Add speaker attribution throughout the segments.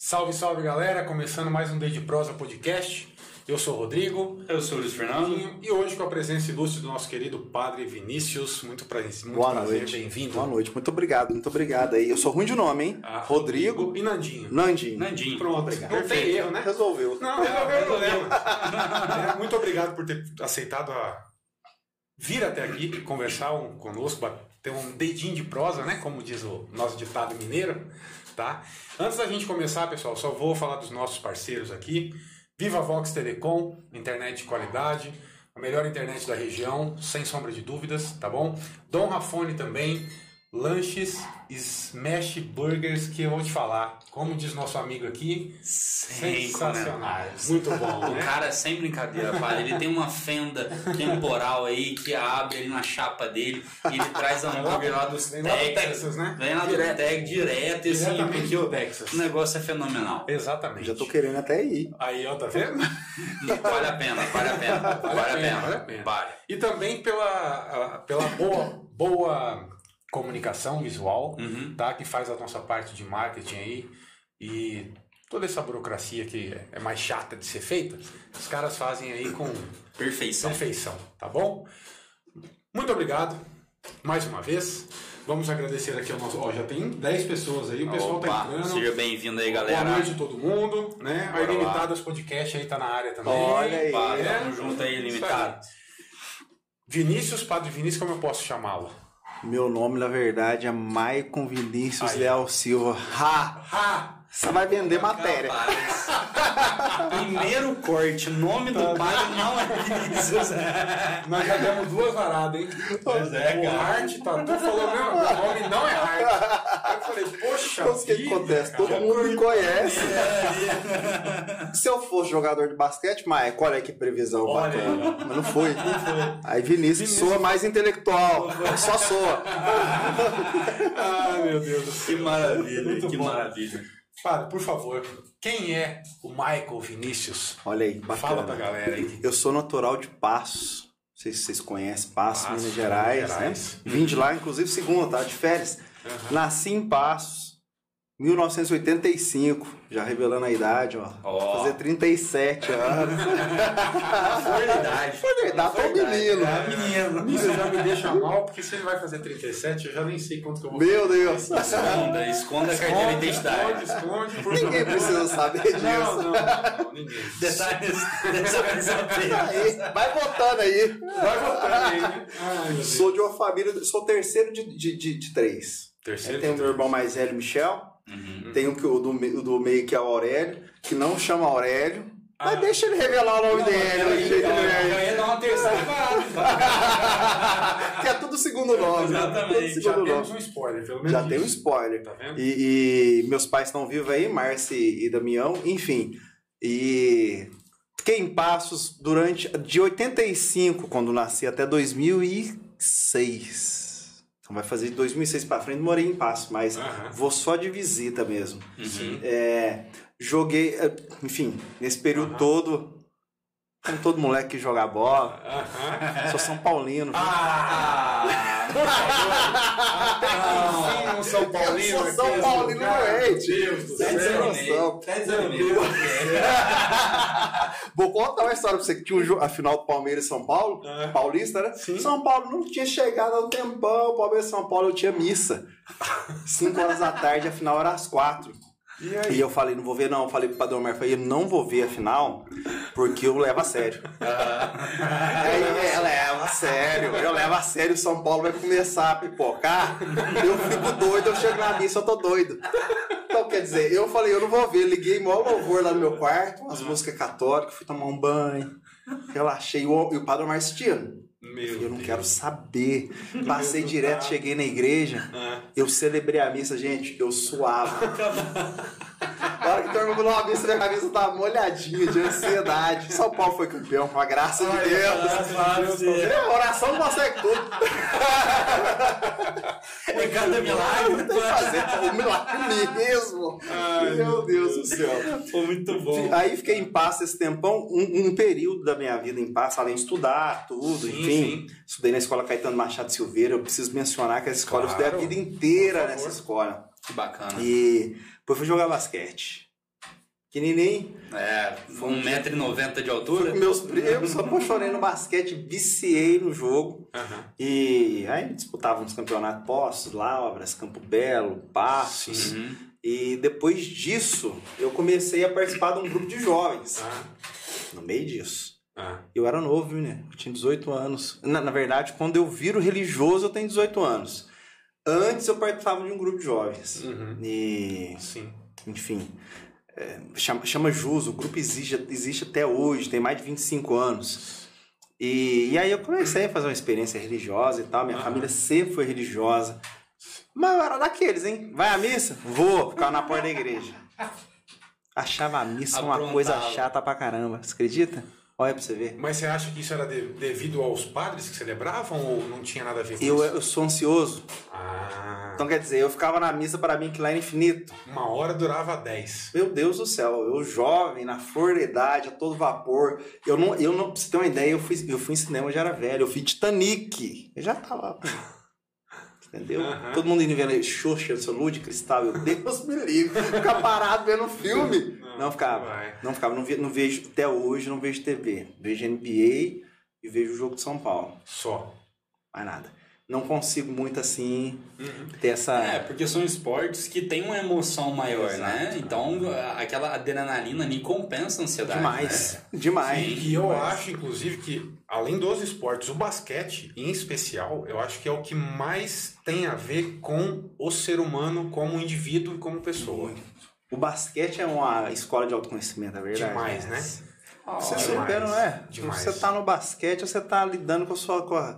Speaker 1: Salve, salve galera! Começando mais um Day de Prosa Podcast. Eu sou o Rodrigo.
Speaker 2: Eu sou o Luiz Fernando.
Speaker 1: E hoje com a presença ilustre do nosso querido Padre Vinícius. Muito, pra, muito
Speaker 3: Boa
Speaker 1: prazer,
Speaker 3: noite.
Speaker 1: bem-vindo.
Speaker 3: Boa noite, muito obrigado, muito obrigado aí. Eu sou ruim de nome, hein?
Speaker 1: Ah,
Speaker 3: Rodrigo
Speaker 1: e Nandinho.
Speaker 3: Nandinho.
Speaker 2: Nandinho.
Speaker 1: Pronto,
Speaker 3: Obrigado.
Speaker 1: não tem erro, né?
Speaker 3: Resolveu.
Speaker 1: Não, resolveu o problema. É, muito obrigado por ter aceitado a vir até aqui conversar um, conosco, ter um dedinho de prosa, né? Como diz o nosso ditado mineiro, tá? Antes da gente começar, pessoal, só vou falar dos nossos parceiros aqui. Viva Vox Telecom, internet de qualidade, a melhor internet da região, sem sombra de dúvidas, tá bom? Dom Rafone também, lanches, smash burgers, que eu vou te falar, como diz nosso amigo aqui,
Speaker 2: Sem
Speaker 1: sensacionais. Muito bom,
Speaker 2: O
Speaker 1: né?
Speaker 2: cara, sem brincadeira, pai, ele tem uma fenda temporal aí que abre ali na chapa dele e ele traz hambúrguer lá dos
Speaker 1: Vem lá do
Speaker 2: Texas.
Speaker 1: Né?
Speaker 2: Vem lá do
Speaker 1: Direto.
Speaker 2: Texas, direto, assim, porque o,
Speaker 1: Texas.
Speaker 2: o negócio é fenomenal.
Speaker 1: Exatamente.
Speaker 3: Já tô querendo até ir.
Speaker 1: Aí, ó, tá vendo?
Speaker 2: Vale a pena, vale a pena, vale, a pena,
Speaker 1: vale a pena.
Speaker 2: Vale.
Speaker 1: E também pela, pela boa, boa comunicação visual,
Speaker 2: Uhum.
Speaker 1: tá? Que faz a nossa parte de marketing aí e toda essa burocracia que é mais chata de ser feita, os caras fazem aí com
Speaker 2: Perfeição.
Speaker 1: perfeição, tá bom? Muito obrigado mais uma vez. Vamos agradecer aqui ao nosso. Ó, já tem 10 pessoas aí, o pessoal tá
Speaker 2: Opa,
Speaker 1: entrando.
Speaker 2: seja bem-vindo aí,
Speaker 1: Boa
Speaker 2: galera.
Speaker 1: noite a todo mundo, né? A
Speaker 2: Bora lá.
Speaker 1: Ilimitadas Podcast aí tá na área também.
Speaker 3: Olha aí.
Speaker 2: Opa,
Speaker 1: É.
Speaker 2: tamo junto aí, limitado.
Speaker 1: Vinícius, Padre Vinícius, como eu posso chamá-lo?
Speaker 3: Meu nome, na verdade, é Maicon Vinícius
Speaker 1: Aí.
Speaker 3: Leal Silva. Ha!
Speaker 1: Ah!
Speaker 3: Você vai vender matéria.
Speaker 2: Primeiro corte, nome do pai não é Vinícius.
Speaker 1: Nós já demos duas varadas, hein?
Speaker 2: Pois é,
Speaker 1: o
Speaker 2: cara.
Speaker 1: Hart, tá tu falou mesmo, o nome não é Hart. Aí eu falei, poxa,
Speaker 3: Então, o que acontece?
Speaker 1: cara.
Speaker 3: Todo mundo me conhece. Se eu fosse jogador de basquete, Maia, qual é que previsão
Speaker 1: Olha
Speaker 3: bacana? Mas não foi. Aí Vinícius, soa mais intelectual. Só soa.
Speaker 1: Ai, meu Deus do céu.
Speaker 2: Que maravilha,
Speaker 1: Muito
Speaker 2: que
Speaker 1: bom.
Speaker 2: maravilha.
Speaker 1: Padre, por favor, quem é o Michael Vinícius?
Speaker 3: Olha aí, bacana.
Speaker 1: Fala pra galera aí.
Speaker 3: Eu sou natural de Passos. Não sei se vocês conhecem Passos,
Speaker 1: Passos,
Speaker 3: Minas Gerais.
Speaker 1: Minas Gerais.
Speaker 3: Né? Vim de lá, inclusive, segunda, tá? De férias. Nasci em Passos, 1985. Já revelando a idade, ó.
Speaker 2: Ó.
Speaker 3: Vou fazer 37 anos.
Speaker 2: Verdade.
Speaker 3: Foi dá pra um menino.
Speaker 2: É, menino.
Speaker 1: Isso já me deixa mal, porque se ele vai fazer 37, eu já nem sei quanto que eu vou
Speaker 3: Meu Deus.
Speaker 2: Esconda, esconda a carteira de identidade.
Speaker 1: Esconde, esconde, por
Speaker 3: Ninguém
Speaker 1: favor.
Speaker 3: precisa saber disso.
Speaker 1: Não, não, não, ninguém.
Speaker 2: Detalhes dessa
Speaker 3: Aí, vai votando aí.
Speaker 1: Vai voltar aí, né? Ai.
Speaker 3: Sou de uma família, sou terceiro de, de, de, de três.
Speaker 1: Terceiro
Speaker 3: Tem o meu irmão mais velho, Michel.
Speaker 2: Uhum.
Speaker 3: Tem o, que- o do, do meio, que é o Aurélio, que não chama Aurélio.
Speaker 1: Ah.
Speaker 3: Mas deixa ele revelar o nome dele.
Speaker 1: Ia dar uma terceira parada.
Speaker 3: que é tudo segundo nome.
Speaker 2: Exatamente.
Speaker 3: Tudo
Speaker 1: Já temos um spoiler, pelo menos
Speaker 3: Já tem um spoiler.
Speaker 1: Tá vendo?
Speaker 3: E, e meus pais estão vivos aí, Márcia e Damião, enfim. E fiquei em Passos durante de 85, quando nasci, até 2006. Então vai fazer de 2006 pra frente, morei em Passos, mas
Speaker 1: Aham.
Speaker 3: vou só de visita mesmo.
Speaker 2: Uhum.
Speaker 3: É, joguei, é, enfim, nesse período
Speaker 1: Aham.
Speaker 3: todo, como todo moleque que joga bola, sou São Paulino.
Speaker 1: Ah! Até que enfim, um São Paulino.
Speaker 3: Eu sou São Paulino doente.
Speaker 1: Meu Deus.
Speaker 3: Vou contar uma história pra você que tinha um jogo, a final do Palmeiras e São Paulo,
Speaker 1: Ah.
Speaker 3: paulista, né?
Speaker 1: Sim.
Speaker 3: São Paulo não tinha chegado há um tempão, Palmeiras e São Paulo eu tinha missa. 5 horas da tarde, a final era às 4.
Speaker 1: E aí?
Speaker 3: E eu falei, não vou ver não. Eu falei pro Padre Omar, falei, eu não vou ver a final, porque eu levo a sério. Aí é, leva a sério, eu levo a sério, o São Paulo vai começar a pipocar, eu fico doido, eu chego na missa, eu tô doido. Então, quer dizer, eu falei, eu não vou ver, liguei maior louvor lá no meu quarto, umas músicas católicas, fui tomar um banho, relaxei, e o, e o Padre Omar assistindo.
Speaker 1: Meu
Speaker 3: Eu não
Speaker 1: Deus.
Speaker 3: quero saber. Passei direto, cheguei na igreja,
Speaker 1: Ah.
Speaker 3: eu celebrei a missa, gente, eu suava. Na hora que terminou a missa, minha cabeça tava molhadinha de ansiedade. São Paulo foi campeão, com a graça de
Speaker 1: Ai,
Speaker 3: Deus.
Speaker 1: graças a Deus.
Speaker 3: É, oração consegue tudo.
Speaker 2: Por cada milagre.
Speaker 3: Fazer um milagre mesmo.
Speaker 1: Ai,
Speaker 3: meu Deus do céu.
Speaker 2: Foi muito bom.
Speaker 3: Aí fiquei em paz esse tempão, um, um período da minha vida em paz, além de estudar, tudo,
Speaker 1: Sim,
Speaker 3: enfim. Estudei na escola Caetano Machado Silveira, eu preciso mencionar que essa escola eu
Speaker 1: Claro.
Speaker 3: estudei a vida inteira nessa escola.
Speaker 2: Que bacana.
Speaker 3: E depois fui jogar basquete. pequenininho.
Speaker 2: É, 1,90m de altura.
Speaker 3: Meus primos, apaixonei no basquete, viciei no jogo.
Speaker 1: Aham.
Speaker 3: E aí disputávamos campeonato postos, Lavras, Campo Belo, Passos.
Speaker 2: Uhum.
Speaker 3: E depois disso, eu comecei a participar de um grupo de jovens.
Speaker 1: Ah,
Speaker 3: No meio disso.
Speaker 1: ah.
Speaker 3: Eu era novo, né? Eu tinha 18 anos. Na, na verdade, quando eu viro religioso, eu tenho 18 anos. Antes eu participava de um grupo de jovens.
Speaker 1: Uhum.
Speaker 3: E,
Speaker 1: Sim.
Speaker 3: enfim, é, chama, chama JUS, o grupo existe, existe até hoje, tem mais de 25 anos. E, e aí eu comecei a fazer uma experiência religiosa e tal. Minha
Speaker 1: Aham.
Speaker 3: família sempre foi religiosa. Mas eu era daqueles, hein? Vai à missa? Vou, ficava na porta da igreja. Achava a missa uma coisa chata pra caramba. Você acredita? Olha pra você ver.
Speaker 1: Mas você acha que isso era de- devido aos padres que celebravam ou não tinha nada a ver com
Speaker 3: Eu,
Speaker 1: isso?
Speaker 3: eu sou ansioso.
Speaker 1: Ah,
Speaker 3: Então quer dizer, eu ficava na missa para mim que lá era infinito.
Speaker 1: uma hora durava 10.
Speaker 3: Meu Deus do céu, eu jovem, na flor da idade, a todo vapor. Eu não, eu não, pra você ter uma ideia, eu fui, eu fui em cinema, eu já era velho. Eu fui Titanic. Eu já tava. Entendeu? Todo mundo indo vendo Xuxa, seu de cristal. Eu, Deus me livre. Ficar parado vendo filme.
Speaker 1: Não,
Speaker 3: Não, ficava.
Speaker 1: não vai.
Speaker 3: Não ficava. Não, ve- não vejo, até hoje, não vejo TV. Vejo NBA e vejo o jogo de São Paulo.
Speaker 1: Só.
Speaker 3: Mais nada. Não consigo muito assim
Speaker 1: Uhum.
Speaker 3: ter essa.
Speaker 2: É, porque são esportes que têm uma emoção maior,
Speaker 3: Exato.
Speaker 2: né? Então a- aquela adrenalina ali compensa a ansiedade.
Speaker 3: Demais.
Speaker 2: Né?
Speaker 3: Demais.
Speaker 1: E eu
Speaker 3: demais.
Speaker 1: acho, inclusive, que além dos esportes, o basquete, em especial, eu acho que é o que mais tem a ver com o ser humano como indivíduo e como pessoa.
Speaker 3: O basquete é uma escola de autoconhecimento, é verdade.
Speaker 1: Demais, né?
Speaker 3: Você
Speaker 1: Demais,
Speaker 3: souber, não é?
Speaker 1: demais.
Speaker 3: Você tá no basquete, você tá lidando com, a sua, com, a-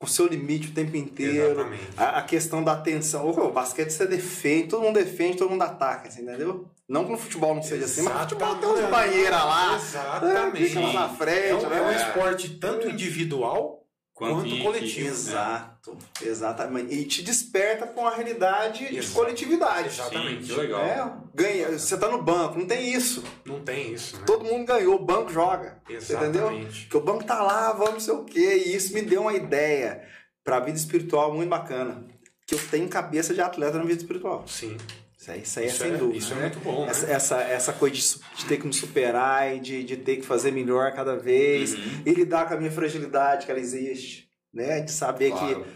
Speaker 3: o seu limite o tempo inteiro.
Speaker 1: Exatamente.
Speaker 3: A, a questão da atenção. O basquete você defende, todo mundo defende, todo mundo ataca, você entendeu? Não que no futebol não seja assim, mas no futebol tem umas banheiras lá.
Speaker 1: Exatamente.
Speaker 3: Lá na frente,
Speaker 1: É um,
Speaker 3: né?
Speaker 1: é um esporte tanto individual quanto,
Speaker 2: em
Speaker 1: coletivo.
Speaker 3: Exato, exatamente. E te desperta com a realidade de
Speaker 1: Exato.
Speaker 3: coletividade.
Speaker 1: Exatamente.
Speaker 2: Sim, que legal.
Speaker 3: É, ganha, você tá no banco, não tem isso.
Speaker 1: Não tem isso, né?
Speaker 3: Todo mundo ganhou, o banco joga. Você entendeu?
Speaker 1: Exatamente.
Speaker 3: Porque o banco tá lá, vamos não sei o quê. E isso me deu uma ideia pra vida espiritual muito bacana. Que eu tenho cabeça de atleta na vida espiritual.
Speaker 1: Sim.
Speaker 3: Isso aí, isso é sem
Speaker 1: é-
Speaker 3: dúvida.
Speaker 1: isso é
Speaker 3: né?
Speaker 1: muito bom, né?
Speaker 3: Essa, essa, essa coisa de, ter que me superar e de, de ter que fazer melhor cada vez.
Speaker 2: Uhum.
Speaker 3: E lidar com a minha fragilidade, que ela existe. Né? De saber
Speaker 2: Claro.
Speaker 3: que,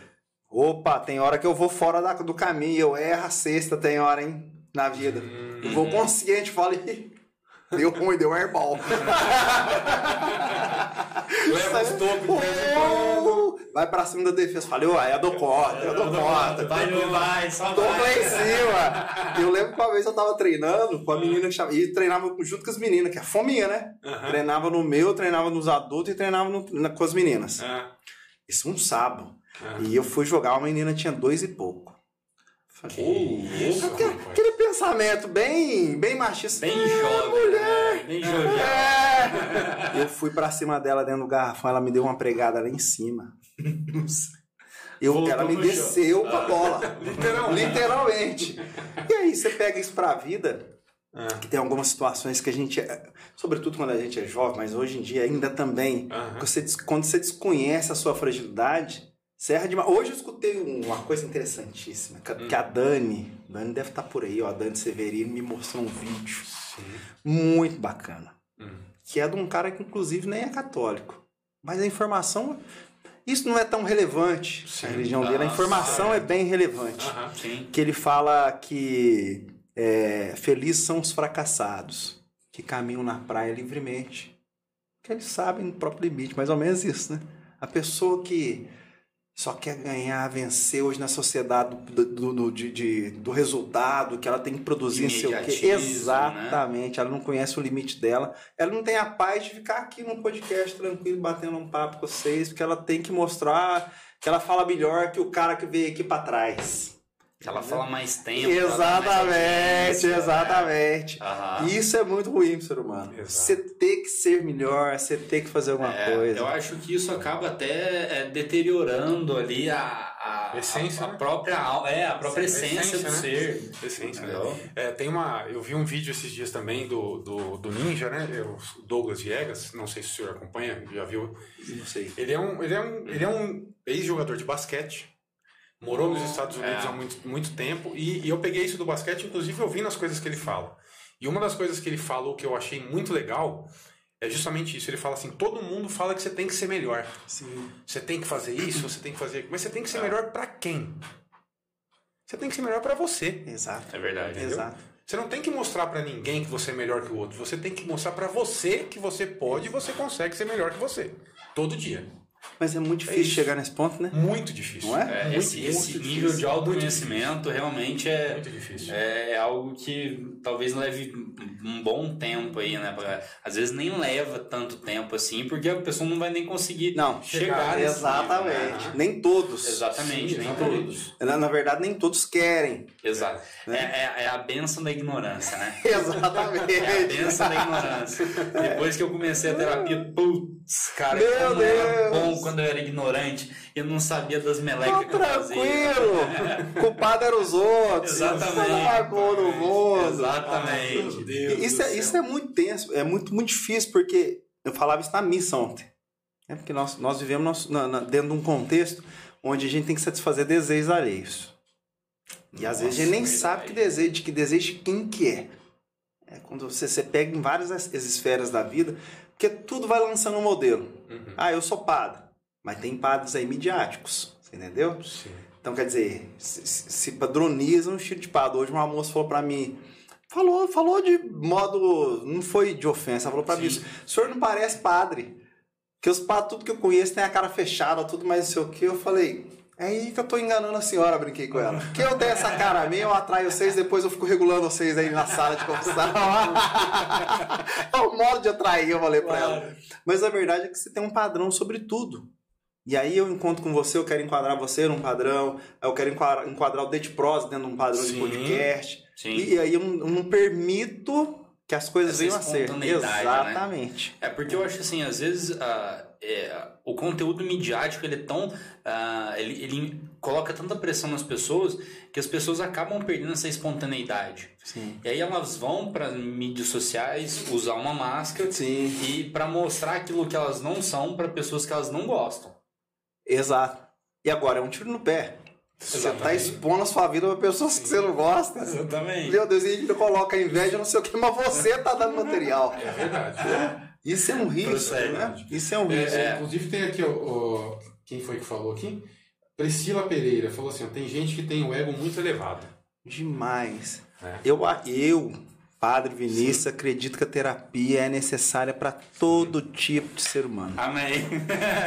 Speaker 3: opa, tem hora que eu vou fora da- do caminho, eu erro a sexta, tem hora, hein? Na vida.
Speaker 1: Hum.
Speaker 3: Eu vou consciente, falo, "Ih, deu ruim, deu airball.
Speaker 1: Leva os de quando.
Speaker 3: Vai pra cima da defesa. Falei, uai, eu dou conta, eu dou conta.
Speaker 2: Vai, não vai, só
Speaker 3: Tô lá
Speaker 2: vai.
Speaker 3: em cima. Eu lembro que uma vez eu tava treinando com a menina que chama. E treinava junto com as meninas, que é a fominha, né?
Speaker 1: Aham.
Speaker 3: Treinava no meu, treinava nos adultos e treinava no- na- com as meninas.
Speaker 1: Ah,
Speaker 3: Isso um sábado.
Speaker 1: ah.
Speaker 3: E eu fui jogar, uma menina tinha dois e pouco. Falei,
Speaker 1: Isso,
Speaker 3: aquele, pensamento bem, bem machista.
Speaker 2: Bem
Speaker 3: "Ah,
Speaker 2: jovem,
Speaker 3: mulher.
Speaker 2: né? Bem jovial.
Speaker 3: É. Eu fui pra cima dela dentro do garrafão, ela me deu uma pregada lá em cima. Eu,
Speaker 2: Voltou
Speaker 3: ela me
Speaker 2: chão.
Speaker 3: desceu com a bola.
Speaker 1: Literalmente.
Speaker 3: Literalmente. E aí você pega isso pra vida,
Speaker 1: Ah,
Speaker 3: que tem algumas situações que a gente, é- sobretudo quando a gente é jovem, mas hoje em dia ainda também, você, quando você desconhece a sua fragilidade, você erra demais. Hoje eu escutei um- uma coisa interessantíssima, que, que a Dani, Dani deve estar por aí, ó, a Dani Severino me mostrou um vídeo
Speaker 1: sim.
Speaker 3: muito bacana,
Speaker 1: Hum.
Speaker 3: que é de um cara que inclusive nem é católico. Mas a informação, isso não é tão relevante,
Speaker 1: Sim.
Speaker 3: a religião dele, a
Speaker 2: Ah,
Speaker 3: informação é bem relevante.
Speaker 2: Sim.
Speaker 3: que ele fala que é, felizes são os fracassados que caminham na praia livremente. Que eles sabem no próprio limite, mais ou menos isso, né? A pessoa que só quer ganhar, vencer hoje na sociedade do, do, do, de- de- do resultado, que ela tem que produzir, não sei o quê.
Speaker 2: Imediatismo,
Speaker 3: Exatamente, ela não conhece o limite dela. Ela não tem a paz de ficar aqui num podcast tranquilo, batendo um papo com vocês, porque ela tem que mostrar que ela fala melhor que o cara que veio aqui para trás.
Speaker 2: Ela fala mais tempo. dá mais
Speaker 3: Exatamente, exatamente. E Isso é muito ruim pro ser humano.
Speaker 1: Exato.
Speaker 3: Você ter que ser melhor, você ter que fazer alguma
Speaker 2: É,
Speaker 3: coisa.
Speaker 2: Eu acho que isso acaba até é, deteriorando ali a, a,
Speaker 1: Essência,
Speaker 2: a, a
Speaker 1: né?
Speaker 2: própria é a própria
Speaker 1: Essência,
Speaker 2: essência, do
Speaker 1: né?
Speaker 2: ser.
Speaker 1: Essência, né? É, tem uma. Eu vi um vídeo esses dias também do, do, do Ninja, né? O Douglas Viegas. Não sei se o senhor acompanha, já viu.
Speaker 3: Não sei.
Speaker 1: Ele é um, ele é um, ele é um ex-jogador de basquete. Morou nos Estados Unidos
Speaker 2: É.
Speaker 1: há muito, muito tempo. E, e eu peguei isso do basquete, inclusive ouvindo as coisas que ele fala. E uma das coisas que ele falou que eu achei muito legal é justamente isso. Ele fala assim: todo mundo fala que você tem que ser melhor.
Speaker 3: Sim.
Speaker 1: Você tem que fazer isso, você tem que fazer. Mas você tem que ser melhor pra quem? Você tem que ser melhor pra você.
Speaker 3: Exato.
Speaker 2: É verdade.
Speaker 3: Exato.
Speaker 1: Você não tem que mostrar pra ninguém que você é melhor que o outro. Você tem que mostrar pra você que você pode e você consegue ser melhor que você. Todo dia.
Speaker 3: Mas é muito difícil
Speaker 1: isso.
Speaker 3: chegar nesse ponto, né?
Speaker 1: Muito difícil.
Speaker 3: Não é?
Speaker 2: É,
Speaker 1: Muito,
Speaker 2: esse esse
Speaker 1: muito
Speaker 2: nível
Speaker 1: difícil.
Speaker 2: de autoconhecimento realmente é,
Speaker 1: Muito difícil.
Speaker 2: é, é algo que talvez leve um bom tempo aí, né? Pra- Às vezes nem leva tanto tempo assim, porque a pessoa não vai nem conseguir
Speaker 3: Não,
Speaker 2: chegar nesse
Speaker 3: Exatamente.
Speaker 2: nível, né?
Speaker 3: Nem todos.
Speaker 2: Exatamente,
Speaker 1: Sim,
Speaker 2: nem
Speaker 1: exatamente.
Speaker 2: todos.
Speaker 3: Na, na verdade, nem todos querem.
Speaker 2: Exato. É, é, é a benção da ignorância, né?
Speaker 3: Exatamente.
Speaker 2: É a benção da ignorância. Depois que eu comecei a terapia, putz, cara,
Speaker 3: Meu
Speaker 2: como era
Speaker 3: Deus.
Speaker 2: Bom quando eu era ignorante. Eu não sabia das melecas que eu fazia.
Speaker 3: tranquilo. Culpado eram os outros.
Speaker 2: Exatamente.
Speaker 3: Largou no mundo.
Speaker 2: Exatamente.
Speaker 3: E Isso é, isso é muito tenso, é muito, muito difícil, porque eu falava isso na missa ontem. É porque nós, nós vivemos nosso- na- na- dentro de um contexto onde a gente tem que satisfazer desejos alheios. E às vezes a gente nem
Speaker 2: Nossa,
Speaker 3: sabe que desejo, de que desejo de quem que é. É quando você, você pega em várias as- as esferas da vida, porque tudo vai lançando um modelo.
Speaker 1: Uhum.
Speaker 3: Ah, eu sou padre, mas tem padres aí midiáticos, você entendeu?
Speaker 1: Sim.
Speaker 3: Então, quer dizer, se, se- padroniza um estilo de padre. Hoje uma moça falou pra mim, falou, falou de modo, não foi de ofensa, falou pra mim, o senhor não parece padre. Que os padres, tudo que eu conheço, tem a cara fechada, tudo mais não sei o que. Eu falei, é aí que eu tô enganando a senhora, brinquei com ela. Que eu tenho essa cara minha, eu atraio vocês, depois eu fico regulando vocês aí na sala de confissão. é o modo de atrair, eu falei pra ela. Mas a verdade é que você tem um padrão sobre tudo. E aí eu encontro com você, eu quero enquadrar você num padrão, eu quero enquadrar, enquadrar o Date Pros dentro de um padrão de
Speaker 1: Sim.
Speaker 3: podcast.
Speaker 2: Sim.
Speaker 3: E aí eu não, eu não permito que as coisas
Speaker 2: Essa
Speaker 3: venham a ser.
Speaker 2: né?
Speaker 3: Exatamente.
Speaker 2: É porque eu acho assim, às vezes ah, é, o conteúdo midiático ele é tão. ah, ele, ele coloca tanta pressão nas pessoas que as pessoas acabam perdendo essa espontaneidade.
Speaker 3: Sim.
Speaker 2: E aí elas vão para mídias sociais usar uma máscara
Speaker 3: Sim.
Speaker 2: e para mostrar aquilo que elas não são para pessoas que elas não gostam.
Speaker 3: Exato. E agora é um tiro no pé. Você tá expondo a sua vida pra pessoas que você não gosta.
Speaker 2: Exatamente.
Speaker 3: Meu Deus, e ainda coloca inveja, não sei o que, mas você tá dando material.
Speaker 1: É verdade.
Speaker 3: Isso é um risco,
Speaker 2: Prossegue.
Speaker 3: né? Isso é um risco.
Speaker 1: É, Inclusive tem aqui, ó, ó, quem foi que falou aqui? Priscila Pereira falou assim: ó, tem gente que tem o ego muito elevado.
Speaker 3: Demais.
Speaker 1: É.
Speaker 3: Eu, eu, Padre Vinícius, acredito que a terapia é necessária para todo tipo de ser humano.
Speaker 2: Amém.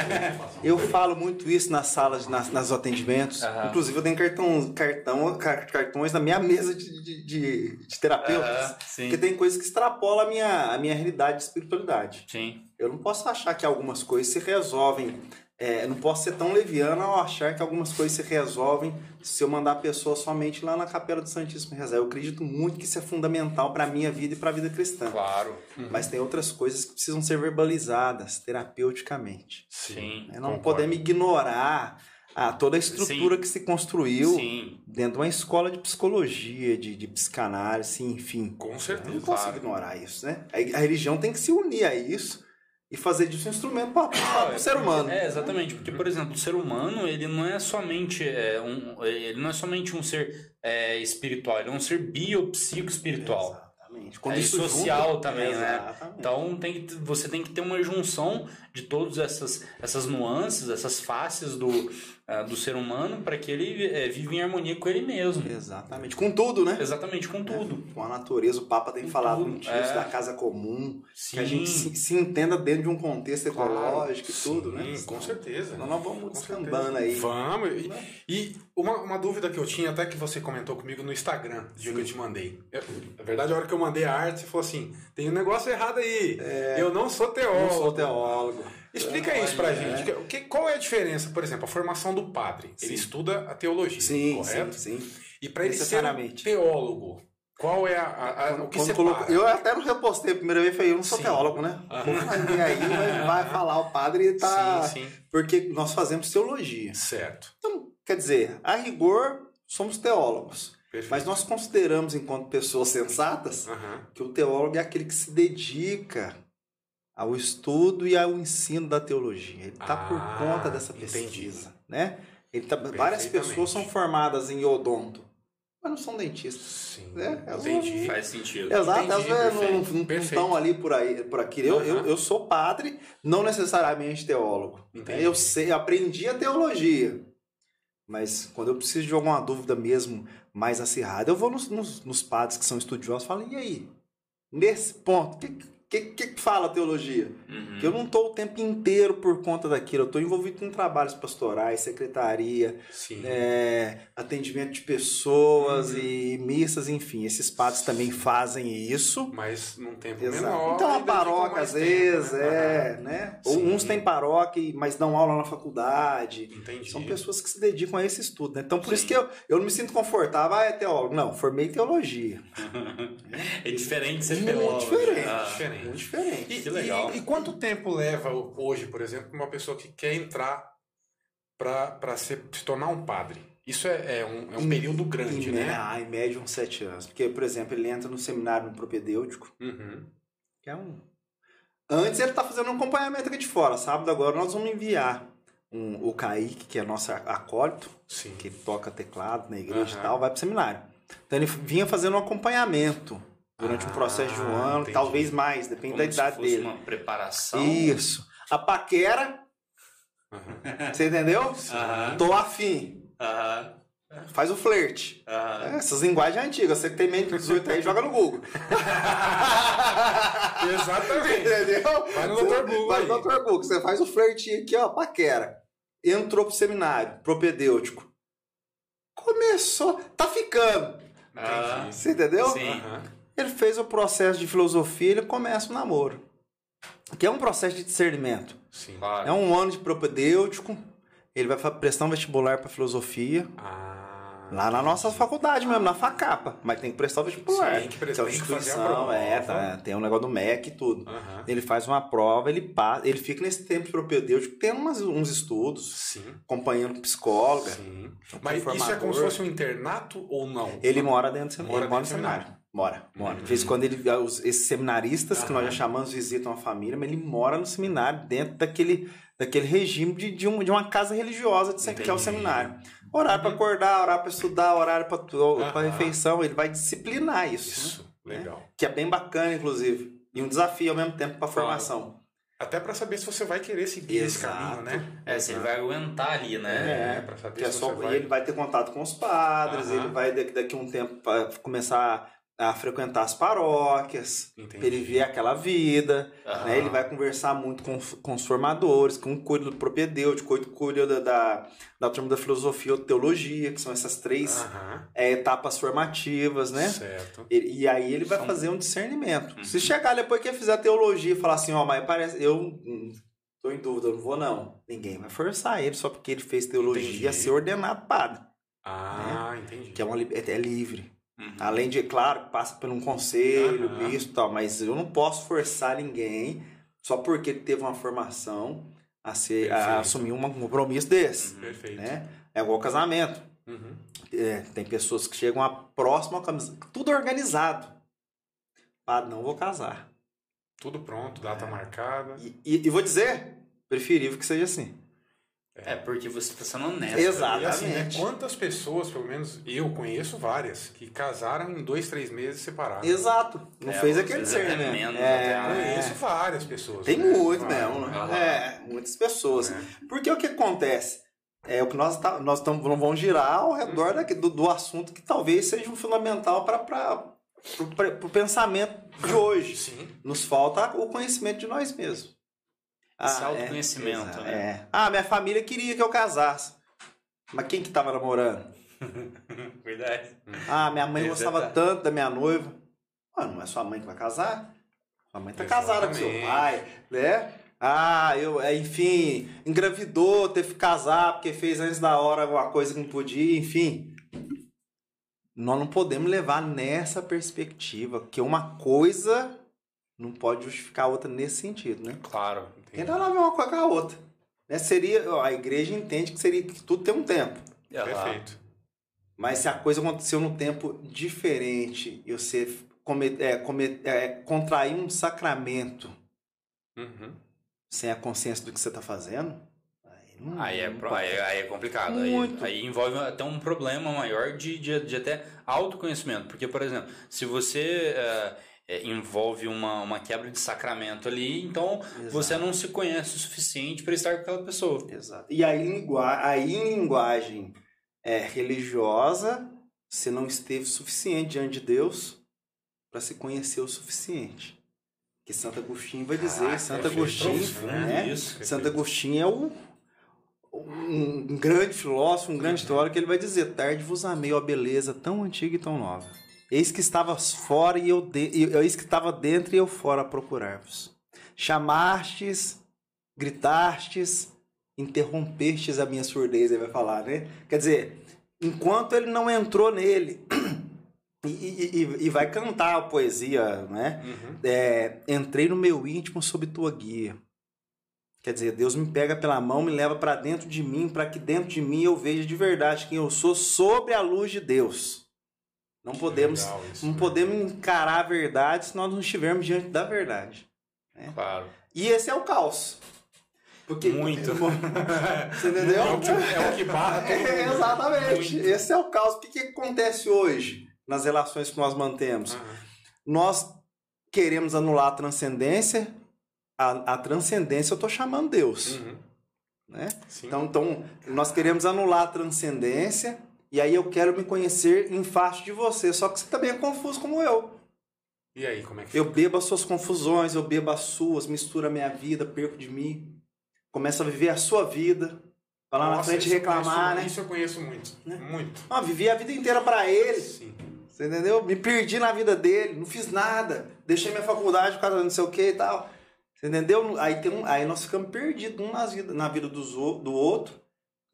Speaker 3: Eu falo muito isso nas salas, nas, nas atendimentos.
Speaker 2: Aham.
Speaker 3: Inclusive, eu tenho cartão, cartão, car- cartões na minha mesa de, de, de, de terapeutas.
Speaker 2: Sim.
Speaker 3: Porque tem coisas que extrapolam a minha, a minha realidade de espiritualidade.
Speaker 2: Sim.
Speaker 3: Eu não posso achar que algumas coisas se resolvem. É, eu não posso ser tão leviano ao achar que algumas coisas se resolvem se eu mandar a pessoa somente lá na Capela do Santíssimo rezar. Eu acredito muito que isso é fundamental para a minha vida e para a vida cristã.
Speaker 2: Claro.
Speaker 3: Mas tem outras coisas que precisam ser verbalizadas terapeuticamente.
Speaker 2: Sim.
Speaker 3: Né? Não
Speaker 1: concordo.
Speaker 3: podemos ignorar a, toda a estrutura
Speaker 2: Sim.
Speaker 3: que se construiu
Speaker 2: Sim.
Speaker 3: dentro de uma escola de psicologia, de, de psicanálise, enfim.
Speaker 1: Com
Speaker 3: Eu
Speaker 1: certeza.
Speaker 3: não posso
Speaker 2: claro.
Speaker 3: ignorar isso, né? A, a religião tem que se unir a isso e fazer disso um instrumento para o ser humano.
Speaker 2: É, exatamente. Porque, por exemplo, o ser humano, ele não é somente é, um, ele não é somente um ser é, espiritual, ele é um ser biopsico-espiritual.
Speaker 3: Exatamente.
Speaker 2: É, e social
Speaker 3: junta-
Speaker 2: também, né? Então tem que, você tem que ter uma junção de todas essas, essas nuances, essas faces do, ah, do ser humano para que ele é, viva em harmonia com ele mesmo.
Speaker 3: Exatamente. Com tudo, né?
Speaker 2: Exatamente, com tudo.
Speaker 3: Com a natureza, o Papa tem
Speaker 2: Com
Speaker 3: falado muito
Speaker 2: é.
Speaker 3: disso, da casa comum, que a
Speaker 2: Sim.
Speaker 3: gente se, se entenda dentro de um contexto ecológico e tudo,
Speaker 1: Sim,
Speaker 3: né?
Speaker 1: Com certeza.
Speaker 3: Senão nós vamos
Speaker 1: Com
Speaker 3: descambando aí.
Speaker 1: Vamos. E, e uma, uma dúvida que eu tinha, até que você comentou comigo no Instagram, no dia que eu te mandei. Eu, na verdade, a hora que eu mandei a arte, você falou assim: tem um negócio errado aí. Eu não sou teólogo.
Speaker 3: É. Não sou teólogo.
Speaker 1: Explica isso pra
Speaker 2: Olha,
Speaker 1: gente. O que, qual é a diferença, por exemplo, a formação do padre? Ele estuda a teologia,
Speaker 3: Sim,
Speaker 1: correto?
Speaker 3: sim, sim.
Speaker 1: E para ele ser um teólogo, qual é a, a- a- o que separa?
Speaker 3: colocou- eu até não repostei a primeira vez, falei, eu não sou
Speaker 1: Sim.
Speaker 3: teólogo, né? Vou fazer aí, vai, vai falar, o padre tá...
Speaker 1: Sim, sim.
Speaker 3: Porque nós fazemos teologia.
Speaker 1: Certo.
Speaker 3: Então, quer dizer, a rigor, somos teólogos.
Speaker 1: Perfeito.
Speaker 3: Mas nós consideramos, enquanto pessoas sensatas,
Speaker 1: Aham.
Speaker 3: que o teólogo é aquele que se dedica ao estudo e ao ensino da teologia. Ele está
Speaker 1: Ah,
Speaker 3: por conta dessa
Speaker 1: entendi.
Speaker 3: pesquisa, né? Ele tá, várias pessoas são formadas em odonto, mas não são dentistas.
Speaker 1: Sim.
Speaker 3: É, elas
Speaker 1: entendi.
Speaker 2: Faz sentido.
Speaker 3: Exato,
Speaker 1: Entendi,
Speaker 3: elas não- não- não estão ali por aí, por aqui. Eu, eu,
Speaker 1: Aham.
Speaker 3: eu sou padre, não necessariamente teólogo.
Speaker 1: Entendi.
Speaker 3: Eu sei, aprendi a teologia. Mas quando eu preciso de alguma dúvida mesmo mais acirrada, eu vou nos, nos, nos padres que são estudiosos e falo, e aí? Nesse ponto, o que, que, que fala a teologia?
Speaker 2: Uhum.
Speaker 3: Que eu não estou o tempo inteiro por conta daquilo, eu estou envolvido com trabalhos pastorais, secretaria, é, atendimento de pessoas
Speaker 1: Uhum.
Speaker 3: e missas, enfim. Esses padres também fazem isso.
Speaker 1: Mas num tempo
Speaker 3: Exato.
Speaker 1: menor.
Speaker 3: Então a paróquia, às
Speaker 1: tempo,
Speaker 3: vezes,
Speaker 1: né?
Speaker 3: é, né? Ou uns têm paróquia, mas dão aula na faculdade.
Speaker 1: Entendi.
Speaker 3: São pessoas que se dedicam a esse estudo, né? Então, por isso
Speaker 2: Sim.
Speaker 3: que eu, eu não me sinto confortável, ah, é teólogo. Não, formei em teologia.
Speaker 2: É diferente ser teólogo.
Speaker 3: diferente.
Speaker 2: Ah,
Speaker 1: Diferente.
Speaker 3: Muito diferente.
Speaker 1: E,
Speaker 2: Que legal.
Speaker 1: E, e quanto tempo leva hoje, por exemplo, uma pessoa que quer entrar para se, se tornar um padre? Isso é, é um, é um
Speaker 3: Em-
Speaker 1: período grande,
Speaker 3: em,
Speaker 1: né?
Speaker 3: Ah, em média uns sete anos. Porque, por exemplo, ele entra no seminário no propedêutico,
Speaker 1: Uhum.
Speaker 3: que é um... Antes ele tá fazendo um acompanhamento aqui de fora. Sábado agora nós vamos enviar um, o Kaique, que é nosso acólito,
Speaker 1: Sim.
Speaker 3: que toca teclado na igreja
Speaker 1: Aham.
Speaker 3: e tal, vai pro seminário. Então ele vinha fazendo um acompanhamento durante um
Speaker 1: Ah,
Speaker 3: processo de um ano,
Speaker 1: entendi.
Speaker 3: talvez mais, depende
Speaker 2: como
Speaker 3: da
Speaker 2: se
Speaker 3: idade
Speaker 2: fosse
Speaker 3: dele.
Speaker 2: uma preparação.
Speaker 3: Isso. A paquera,
Speaker 1: Uhum.
Speaker 3: você entendeu?
Speaker 2: Aham.
Speaker 3: Tô afim.
Speaker 2: Aham.
Speaker 3: Faz o flerte. É, essas linguagens antigas. Você que tem menos de 18 aí, joga no Google.
Speaker 1: Exatamente.
Speaker 3: Entendeu?
Speaker 1: Vai no Dr. Google
Speaker 3: Vai no. Dr. Google. Você faz o flerte aqui, ó, paquera. Entrou pro seminário, propedêutico. Começou, tá ficando.
Speaker 2: Ah,
Speaker 3: Você entendeu?
Speaker 2: Sim.
Speaker 1: Aham.
Speaker 3: Ele fez o processo de filosofia, ele começa o namoro. Que é um processo de discernimento.
Speaker 1: Sim.
Speaker 2: Claro.
Speaker 3: É um ano de propedêutico. Ele vai prestar um vestibular para filosofia.
Speaker 1: Ah,
Speaker 3: Lá na nossa faculdade mesmo, na FACAPA. Mas tem que prestar o vestibular.
Speaker 1: Sim, tem que prestar,
Speaker 3: é
Speaker 1: tem que fazer a prova.
Speaker 3: é, tá, tem um negócio do MEC e tudo.
Speaker 1: Aham.
Speaker 3: Ele faz uma prova, ele passa, ele fica nesse tempo de propedêutico, tem umas, uns estudos,
Speaker 1: Sim.
Speaker 3: acompanhando com psicóloga.
Speaker 1: Sim.
Speaker 3: com
Speaker 1: Mas isso é como se fosse um internato ou não?
Speaker 3: Ele mora dentro do seminário.
Speaker 1: Mora
Speaker 3: Ele mora no
Speaker 1: dentro do
Speaker 3: seminário. Mora, mora. De vez em quando ele, os, esses seminaristas, que nós já chamamos, visitam a família, mas ele mora no seminário, dentro daquele, daquele regime de, de, um- de uma casa religiosa, de, que é o seminário. Horário para acordar, horário para estudar, horário para refeição, ele vai disciplinar isso. né?
Speaker 1: Isso, legal.
Speaker 3: Que é bem bacana, inclusive. E um desafio ao mesmo tempo para a formação.
Speaker 1: Até pra saber se você vai querer seguir esse
Speaker 3: Exato.
Speaker 1: caminho, né?
Speaker 2: É, se ele vai aguentar ali, né?
Speaker 1: É, pra saber
Speaker 3: Que é
Speaker 1: se
Speaker 3: só,
Speaker 1: você
Speaker 3: e
Speaker 1: vai...
Speaker 3: ele vai ter contato com os padres,
Speaker 1: Aham.
Speaker 3: ele vai daqui, daqui a um tempo começar a frequentar as paróquias, pra ele ver aquela vida,
Speaker 2: Aham.
Speaker 3: né? Ele vai conversar muito com, com os formadores, com o cuida do propedêutico, com o cuida da, da, da turma da filosofia ou teologia, que são essas três
Speaker 1: Aham.
Speaker 3: é, etapas formativas, né?
Speaker 1: Certo.
Speaker 3: E, e aí ele vai
Speaker 2: São-
Speaker 3: fazer um discernimento.
Speaker 2: Uhum.
Speaker 3: Se chegar depois que fizer teologia e falar assim, ó, mas parece. Eu hum, tô em dúvida, eu não vou, não. Ninguém vai forçar ele só porque ele fez teologia
Speaker 1: Entendi.
Speaker 3: a ser ordenado padre.
Speaker 1: Ah, entendi.
Speaker 3: Que é, uma, é é livre.
Speaker 2: Uhum.
Speaker 3: Além de, claro, passa por um conselho,
Speaker 1: Aham.
Speaker 3: bispo e tal, mas eu não posso forçar ninguém só porque ele teve uma formação a, ser, a assumir um compromisso desse.
Speaker 1: Perfeito.
Speaker 3: Né? É igual casamento.
Speaker 1: Uhum.
Speaker 3: É, tem pessoas que chegam a próximo ao casamento, tudo organizado. Padre, não vou casar.
Speaker 1: Tudo pronto, data marcada.
Speaker 3: E, e- e vou dizer, preferível que seja assim.
Speaker 2: É, porque você tá sendo honesto.
Speaker 3: Exato.
Speaker 1: E assim, né,
Speaker 3: Exatamente.
Speaker 1: quantas pessoas, pelo menos eu conheço várias, que casaram em dois, três meses separados.
Speaker 3: Exato. Não
Speaker 2: É,
Speaker 3: fez aquele discernimento.
Speaker 2: menos,
Speaker 3: É,
Speaker 2: até
Speaker 1: Conheço várias pessoas.
Speaker 3: Tem
Speaker 1: né?
Speaker 3: muito
Speaker 1: Várias.
Speaker 3: mesmo, né?
Speaker 2: Aham.
Speaker 3: É, muitas pessoas.
Speaker 1: É.
Speaker 3: Porque o que acontece? É o que nós, tá, nós tam, vamos girar ao redor daqui- do, do assunto que talvez seja um fundamental para o pensamento de hoje.
Speaker 1: Sim.
Speaker 3: Nos falta o conhecimento de nós mesmos.
Speaker 2: Esse
Speaker 3: é,
Speaker 2: autoconhecimento,
Speaker 3: exato,
Speaker 2: né?
Speaker 3: é. Ah, minha família queria que eu casasse. Mas quem que tava namorando?
Speaker 2: Verdade.
Speaker 3: Ah, minha mãe gostava tanto da minha noiva. Ah, não é sua mãe que vai casar? Sua mãe tá casada com seu
Speaker 1: Exatamente.
Speaker 3: pai, né? Ah, eu, é, enfim, engravidou, teve que casar porque fez antes da hora alguma coisa que não podia, enfim. Nós não podemos levar nessa perspectiva, que uma coisa não pode justificar a outra nesse sentido, né?
Speaker 2: Claro.
Speaker 3: Tem nada a ver uma coisa com a outra. Né? Seria, ó, a igreja entende que seria que tudo tem um tempo.
Speaker 1: Perfeito.
Speaker 3: Mas se a coisa aconteceu num tempo diferente e você come, é, come, é, contrair um sacramento
Speaker 1: Uhum.
Speaker 3: sem a consciência do que você está fazendo,
Speaker 2: Aí é, pro- aí, aí é complicado. Aí,
Speaker 3: Muito.
Speaker 2: aí envolve até um problema maior de, de, de até autoconhecimento. Porque, por exemplo, se você é, é, envolve uma, uma quebra de sacramento ali, então você não se conhece o suficiente para estar com aquela pessoa.
Speaker 3: Exato. E aí, lingua- aí em linguagem é, religiosa, você não esteve suficiente diante de Deus para se conhecer o suficiente. Que Santo Agostinho vai dizer,
Speaker 1: Caraca,
Speaker 3: Santo
Speaker 1: perfeito,
Speaker 3: Agostinho, né?
Speaker 2: isso.
Speaker 3: Santo Agostinho é o, um, grande filósofo, um grande teórico, ele vai dizer: Tarde vos amei, ó beleza tão antiga e tão nova. Eis que estavas fora e eu, de, eis que estava dentro e eu fora a procurar-vos. Chamastes, gritastes, interrompestes a minha surdez, ele vai falar, né? Quer dizer, enquanto ele não entrou nele, e, e- e- e vai cantar a poesia, né?
Speaker 1: Uhum.
Speaker 3: É, entrei no meu íntimo sob tua guia. Quer dizer, Deus me pega pela mão, me leva para dentro de mim, para que dentro de mim eu veja de verdade quem eu sou sobre a luz de Deus. Não podemos,
Speaker 1: isso,
Speaker 3: não
Speaker 1: né?
Speaker 3: podemos encarar a verdade se nós não estivermos diante da verdade.
Speaker 2: Claro.
Speaker 3: E esse é o caos. Porque,
Speaker 2: Muito.
Speaker 3: Você entendeu?
Speaker 1: É o que, é o que barra.
Speaker 3: É, exatamente.
Speaker 1: Muito.
Speaker 3: Esse é o caos. O que, que acontece hoje nas relações que nós mantemos?
Speaker 1: Aham.
Speaker 3: Nós queremos anular a transcendência. A, a transcendência eu estou chamando Deus.
Speaker 1: Uhum.
Speaker 3: Né? Então, então, nós queremos anular a transcendência. E aí eu quero me conhecer em face de você. Só que você também é confuso como eu.
Speaker 1: E aí, como é que
Speaker 3: Eu bebo as suas confusões, eu bebo as suas, misturo a minha vida, perco de mim. Começo a viver a sua vida. Vai lá na
Speaker 1: Nossa,
Speaker 3: frente
Speaker 1: isso eu
Speaker 3: reclamar,
Speaker 1: conheço-
Speaker 3: né?
Speaker 1: Isso eu conheço muito. Muito.
Speaker 3: Ah, vivi a vida inteira para ele.
Speaker 1: Sim.
Speaker 3: Você entendeu? Me perdi na vida dele, não fiz nada. Deixei minha faculdade por causa de não sei o que e tal. Você entendeu? Aí, tem um, aí nós ficamos perdidos um nas vida, na vida do outro.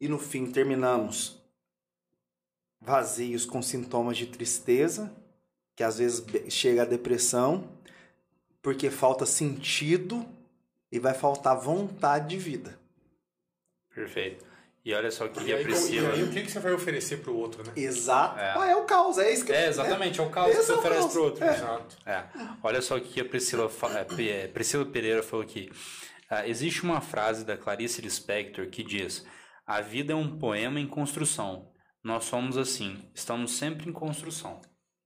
Speaker 3: E no fim terminamos vazios com sintomas de tristeza, que às vezes chega a depressão, porque falta sentido e vai faltar vontade de vida.
Speaker 2: Perfeito. E olha só o que
Speaker 1: E
Speaker 2: a
Speaker 1: aí,
Speaker 2: Priscila.
Speaker 1: e aí, o que, que você vai oferecer pro outro, né?
Speaker 3: Exato.
Speaker 2: É.
Speaker 3: Ah, é o caos, é isso que
Speaker 2: É, exatamente, é o caos que
Speaker 3: Esse
Speaker 2: você
Speaker 3: é o
Speaker 2: oferece
Speaker 3: caos.
Speaker 2: pro outro.
Speaker 1: Exato.
Speaker 2: É. Olha só o que a Priscila, fa- é, é, Priscila Pereira falou aqui. Ah, existe uma frase da Clarice Lispector que diz: A vida é um poema em construção. Nós somos assim, estamos sempre em construção.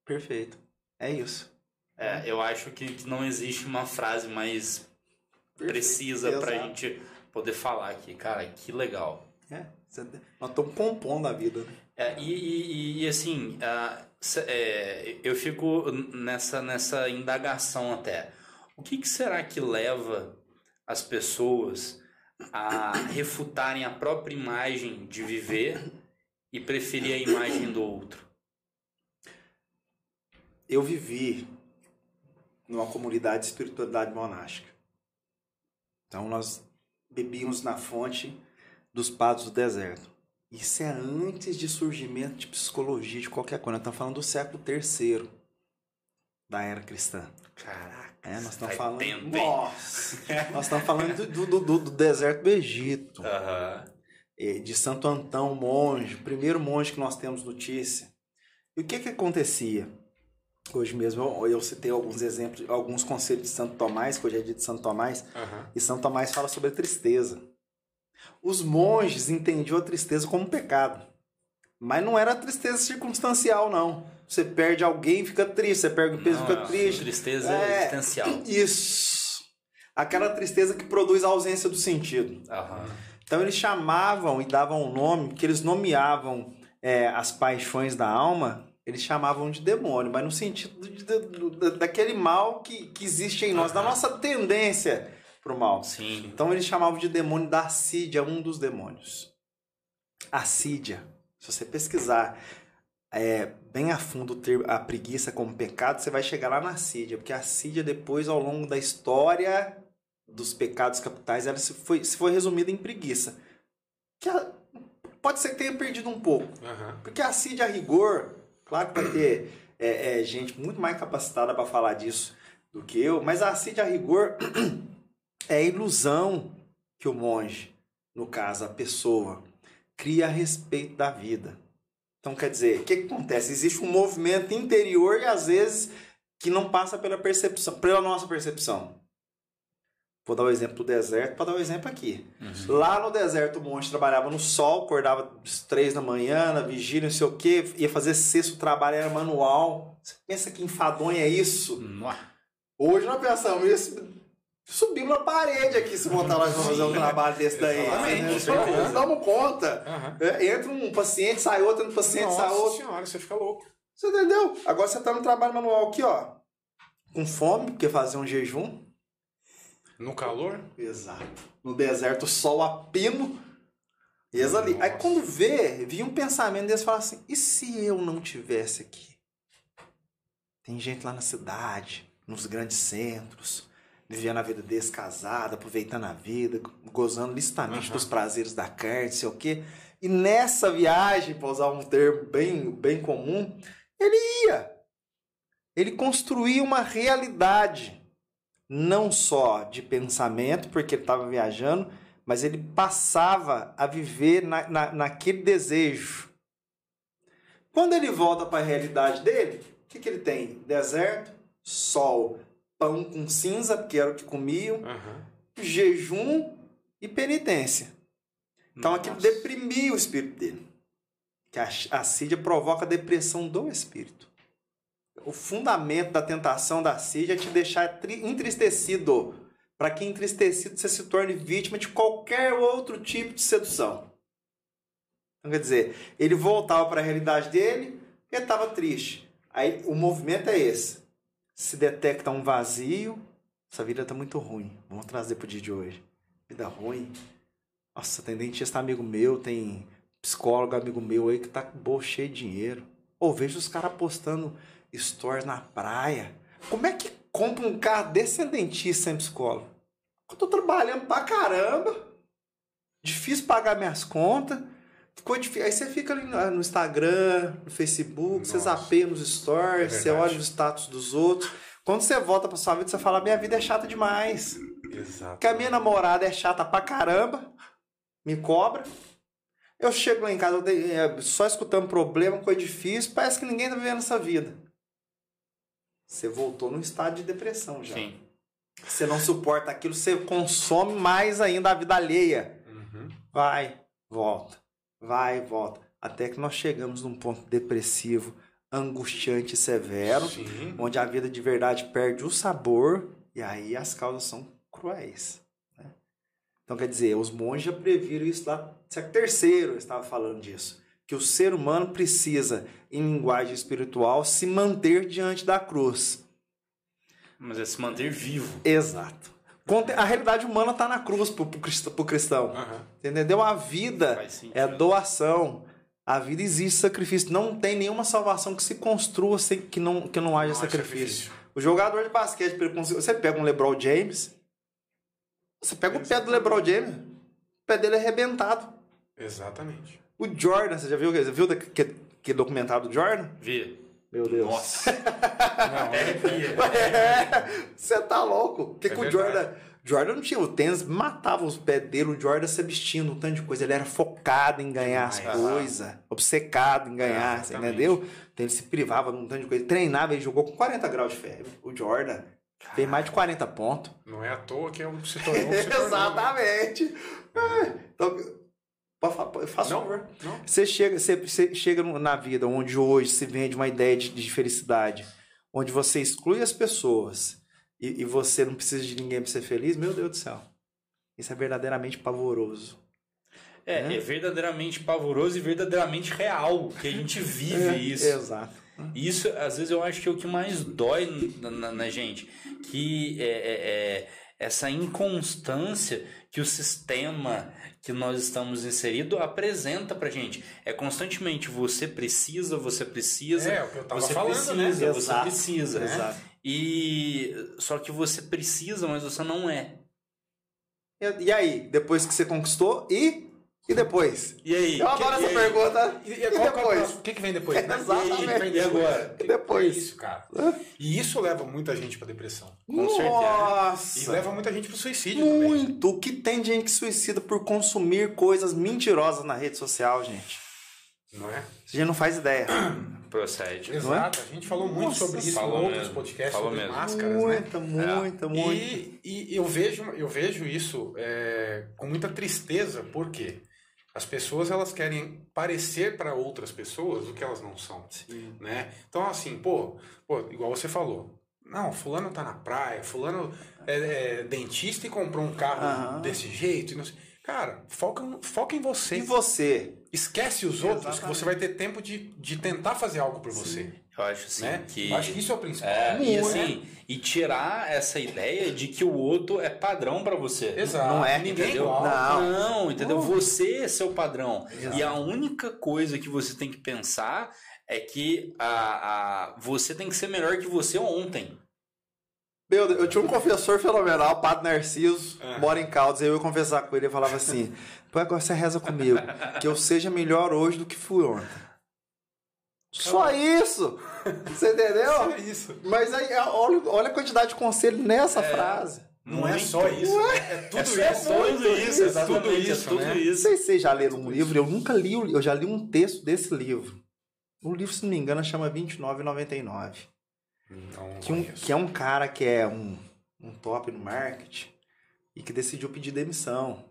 Speaker 3: Perfeito. É isso.
Speaker 2: É, eu acho que, que não existe uma frase mais precisa pra
Speaker 3: Exato.
Speaker 2: gente poder falar aqui. Cara, que legal.
Speaker 3: É, você- nós estamos compondo a vida. né?
Speaker 2: É, e, e- e, assim, cê- é, eu fico nessa, nessa indagação até. O que, que será que leva as pessoas a refutarem a própria imagem de viver e preferir a imagem do outro?
Speaker 3: Eu vivi numa comunidade de espiritualidade monástica. Então nós bebíamos na fonte dos padres do deserto. Isso é antes de surgimento de psicologia, de qualquer coisa. Nós estamos falando do século III da era cristã.
Speaker 2: Caraca.
Speaker 3: É, nós estamos
Speaker 2: Faz
Speaker 3: falando.
Speaker 2: tempo?
Speaker 3: Nossa! nós estamos falando do, do, do- do deserto do Egito.
Speaker 2: Aham.
Speaker 3: Eh, de Santo Antão, monge, o primeiro monge que nós temos notícia. E o que que acontecia? Hoje mesmo eu, eu citei alguns exemplos, alguns conselhos de Santo Tomás, que hoje é dia de Santo Tomás,
Speaker 1: Aham.
Speaker 3: e Santo Tomás fala sobre a tristeza. Os monges entendiam a tristeza como um pecado. Mas não era tristeza circunstancial, não. Você perde alguém, fica triste. Você perde o peso, fica
Speaker 2: Nossa,
Speaker 3: triste.
Speaker 2: Tristeza
Speaker 3: É.
Speaker 2: existencial.
Speaker 3: Isso. Aquela tristeza que produz a ausência do sentido.
Speaker 2: Aham.
Speaker 3: Então eles chamavam e davam um nome, que eles nomeavam é, as paixões da alma, eles chamavam de demônio, mas no sentido de- de- do- daquele mal que, que existe em nós, da nossa tendência pro mal.
Speaker 2: Sim.
Speaker 3: Então eles chamavam de demônio da assídia, um dos demônios. Assídia. Se você pesquisar é, bem a fundo o a preguiça como pecado, você vai chegar lá na assídia, porque a assídia depois, ao longo da história dos pecados capitais, ela se foi, se foi resumida em preguiça. Que ela- pode ser que tenha perdido um pouco.
Speaker 1: Aham.
Speaker 3: Porque a CID a rigor, claro que vai ter é, é, gente muito mais capacitada para falar disso do que eu, mas a CID a rigor é a ilusão que o monge, no caso a pessoa, cria a respeito da vida. Então quer dizer, o que, que acontece? Existe um movimento interior e às vezes que não passa pela percepção, pela nossa percepção. Vou dar o exemplo do deserto para dar o exemplo aqui. Lá no deserto, o monge trabalhava no sol, acordava às três da manhã, na vigília, não sei o quê, ia fazer cesto, o trabalho era manual. Você pensa que enfadonho é isso? Hoje nós pensamos isso, subimos na parede aqui se montar lá pra fazer um trabalho desse daí.
Speaker 1: Exatamente,
Speaker 3: né? Nós damos conta.
Speaker 1: Aham.
Speaker 3: É, entra um paciente, sai outro, entra um paciente, sai
Speaker 1: Nossa
Speaker 3: outro.
Speaker 1: senhora, você fica louco.
Speaker 3: Você entendeu? Agora você tá no trabalho manual aqui, ó. Com fome, porque fazer um jejum.
Speaker 1: No calor,
Speaker 3: Exato. No deserto, sol a pino. E eles ali. Aí quando vê, vinha um pensamento deles falar assim: e se eu não tivesse aqui? Tem gente lá na cidade, nos grandes centros, vivendo a vida descasada, aproveitando a vida, gozando listamente
Speaker 1: Aham.
Speaker 3: dos prazeres da carne, não sei o quê. E nessa viagem, para usar um termo bem, bem comum, ele ia. Ele construía uma realidade não só de pensamento, porque ele estava viajando, mas ele passava a viver na, na, naquele desejo. Quando ele volta para a realidade dele, o que, que ele tem? Deserto, sol, pão com cinza, que era o que comiam,
Speaker 1: aham.
Speaker 3: jejum e penitência. Então aquilo
Speaker 2: Nossa.
Speaker 3: deprimia o espírito dele. Que a, a provoca a depressão do espírito. O fundamento da tentação da sídia é te deixar tri- entristecido. Para que entristecido você se torne vítima de qualquer outro tipo de sedução. Então, quer dizer, ele voltava para a realidade dele e estava triste. Aí o movimento é esse. Se detecta um vazio, essa vida está muito ruim. Vamos trazer para o dia de hoje. Vida ruim. Nossa, tem dentista amigo meu, tem psicólogo amigo meu aí que tá bolso cheio de dinheiro. Ou vejo os caras postando stories na praia. Como é que compra um carro desse sem dentista sem psicólogo? Eu tô trabalhando pra caramba. Difícil pagar minhas contas. Ficou difícil. Aí você fica ali no Instagram, no Facebook, você
Speaker 1: Nossa.
Speaker 3: zapeia nos stories,
Speaker 1: É
Speaker 3: você olha os status dos outros. Quando você volta pra sua vida, você fala: minha vida é chata demais.
Speaker 1: Exato.
Speaker 3: Que a minha namorada é chata pra caramba, me cobra. Eu chego lá em casa é, só escutando problema, coisa difícil, parece que ninguém tá vivendo essa vida. Você voltou num estado de depressão já.
Speaker 2: Sim.
Speaker 3: Você não suporta aquilo, você consome mais ainda a vida alheia.
Speaker 1: Uhum.
Speaker 3: Vai, volta, vai, volta. Até que nós chegamos num ponto depressivo, angustiante e severo,
Speaker 1: Sim.
Speaker 3: onde a vida de verdade perde o sabor e aí as causas são cruéis. né? Então, quer dizer, os monges já previram isso lá, século terceiro estava falando disso, que o ser humano precisa, em linguagem espiritual, se manter diante da cruz.
Speaker 2: Mas é se manter vivo.
Speaker 3: Exato. A realidade humana está na cruz para o cristão.
Speaker 1: Aham.
Speaker 3: Entendeu? A vida é doação. A vida existe sacrifício. Não tem nenhuma salvação que se construa sem que não, que não haja
Speaker 1: Não
Speaker 3: sacrifício.
Speaker 1: sacrifício.
Speaker 3: O jogador de basquete, você pega um LeBron James, você pega o pé do LeBron James, o pé dele é arrebentado.
Speaker 1: Exatamente.
Speaker 3: O Jordan, você já viu, você viu que, que documentário do Jordan?
Speaker 2: Vê.
Speaker 3: Meu Deus.
Speaker 2: Nossa.
Speaker 1: Não,
Speaker 2: É.
Speaker 3: É, você tá louco? O que,
Speaker 1: É
Speaker 3: que o. Jordan. Jordan não tinha o tênis, matava os pés dele, o Jordan se abstinha um tanto de coisa. Ele era focado em ganhar as coisas, obcecado em ganhar, você
Speaker 1: Exatamente.
Speaker 3: entendeu? Então ele se privava de um tanto de coisa. Ele treinava, ele jogou com 40 graus de febre. O Jordan fez mais de 40 pontos.
Speaker 1: não é à toa que é um se tornou. o que se tornou, né?
Speaker 3: Exatamente. É, Então, pode fa- pode- faça
Speaker 1: Não.
Speaker 3: Você chega, você, você chega na vida onde hoje se vende uma ideia de, de felicidade, onde você exclui as pessoas e, e você não precisa de ninguém para ser feliz, meu Deus do céu. Isso é verdadeiramente pavoroso.
Speaker 2: É,
Speaker 3: Né?
Speaker 2: é verdadeiramente pavoroso e verdadeiramente real que a gente vive
Speaker 3: É,
Speaker 2: isso.
Speaker 3: Exato.
Speaker 2: Isso, às vezes, eu acho que é o que mais dói na, na- na gente. Que é, é- é essa inconstância que o sistema que nós estamos inserido apresenta pra gente. É constantemente você precisa, você precisa,
Speaker 1: É, o que eu tava
Speaker 2: você
Speaker 1: falando,
Speaker 2: precisa,
Speaker 1: né?
Speaker 2: você
Speaker 3: Exato,
Speaker 2: precisa. né?
Speaker 3: Exato.
Speaker 2: E só que você precisa, mas você não é.
Speaker 3: E, e aí, depois que você conquistou, e, e depois?
Speaker 2: E aí?
Speaker 3: Eu adoro
Speaker 2: Que-
Speaker 3: essa
Speaker 2: e aí?
Speaker 3: pergunta.
Speaker 1: E,
Speaker 3: E,
Speaker 1: e é o
Speaker 3: depois?
Speaker 1: O que, que vem depois? né?
Speaker 3: Exatamente.
Speaker 1: E aí,
Speaker 2: E agora?
Speaker 1: depois?
Speaker 3: E depois?
Speaker 1: É isso, cara. E isso leva muita gente pra depressão.
Speaker 2: Com certeza.
Speaker 3: Nossa!
Speaker 1: E leva muita gente pro suicídio também.
Speaker 3: Muito! O que tem de gente que suicida por consumir coisas mentirosas na rede social, gente?
Speaker 1: Não é?
Speaker 3: Você já não faz ideia.
Speaker 2: Procede.
Speaker 1: Exato, a gente falou muito
Speaker 3: Nossa,
Speaker 1: sobre isso em
Speaker 2: falou
Speaker 1: outros
Speaker 2: mesmo,
Speaker 1: podcasts
Speaker 2: falou
Speaker 1: sobre
Speaker 2: mesmo.
Speaker 1: máscaras, né?
Speaker 3: muita, muita, muita.
Speaker 1: E, e eu vejo, eu vejo isso é, com muita tristeza, porque as pessoas elas querem parecer para outras pessoas o que elas não são, né? Então assim, pô, pô, igual você falou, não, fulano tá na praia, fulano é, é dentista e comprou um carro
Speaker 3: Aham.
Speaker 1: desse jeito. Cara, foca, foca em você.
Speaker 3: E você?
Speaker 1: Esquece os outros que
Speaker 3: Exatamente.
Speaker 1: você vai ter tempo de, de tentar fazer algo por você,
Speaker 2: Eu acho assim
Speaker 1: né?
Speaker 2: que.
Speaker 1: Eu acho que isso é o principal.
Speaker 2: É, e
Speaker 3: Muito.
Speaker 2: assim, e tirar essa ideia de que o outro é padrão pra você.
Speaker 1: Exato.
Speaker 3: Não é,
Speaker 1: ninguém é
Speaker 2: Entendeu?
Speaker 1: igual.
Speaker 3: Não.
Speaker 2: Não, entendeu? Você é seu padrão.
Speaker 3: Exato.
Speaker 2: E a única coisa que você tem que pensar é que a, a, você tem que ser melhor que você ontem.
Speaker 3: Meu Deus, eu tinha um confessor fenomenal, Padre Narciso,
Speaker 1: Ah.
Speaker 3: mora em Caldas, aí eu ia conversar com ele e falava assim: Pô, agora você reza comigo, que eu seja melhor hoje do que fui ontem. Só isso! Você entendeu?
Speaker 1: É isso.
Speaker 3: Mas aí, olha, olha a quantidade de conselho nessa frase.
Speaker 1: Não é
Speaker 2: Muito.
Speaker 1: só isso. É tudo
Speaker 2: É
Speaker 1: isso.
Speaker 2: tudo isso,
Speaker 1: É
Speaker 2: exatamente,
Speaker 1: tudo isso,
Speaker 2: é tudo
Speaker 1: né?
Speaker 3: Não
Speaker 2: isso.
Speaker 3: sei se vocês já leram um livro, eu nunca li, eu já li um texto desse livro. O livro, se não me engano, chama 29,99.
Speaker 1: Não
Speaker 3: Que, um, que é um cara que é um, um top no marketing e que decidiu pedir demissão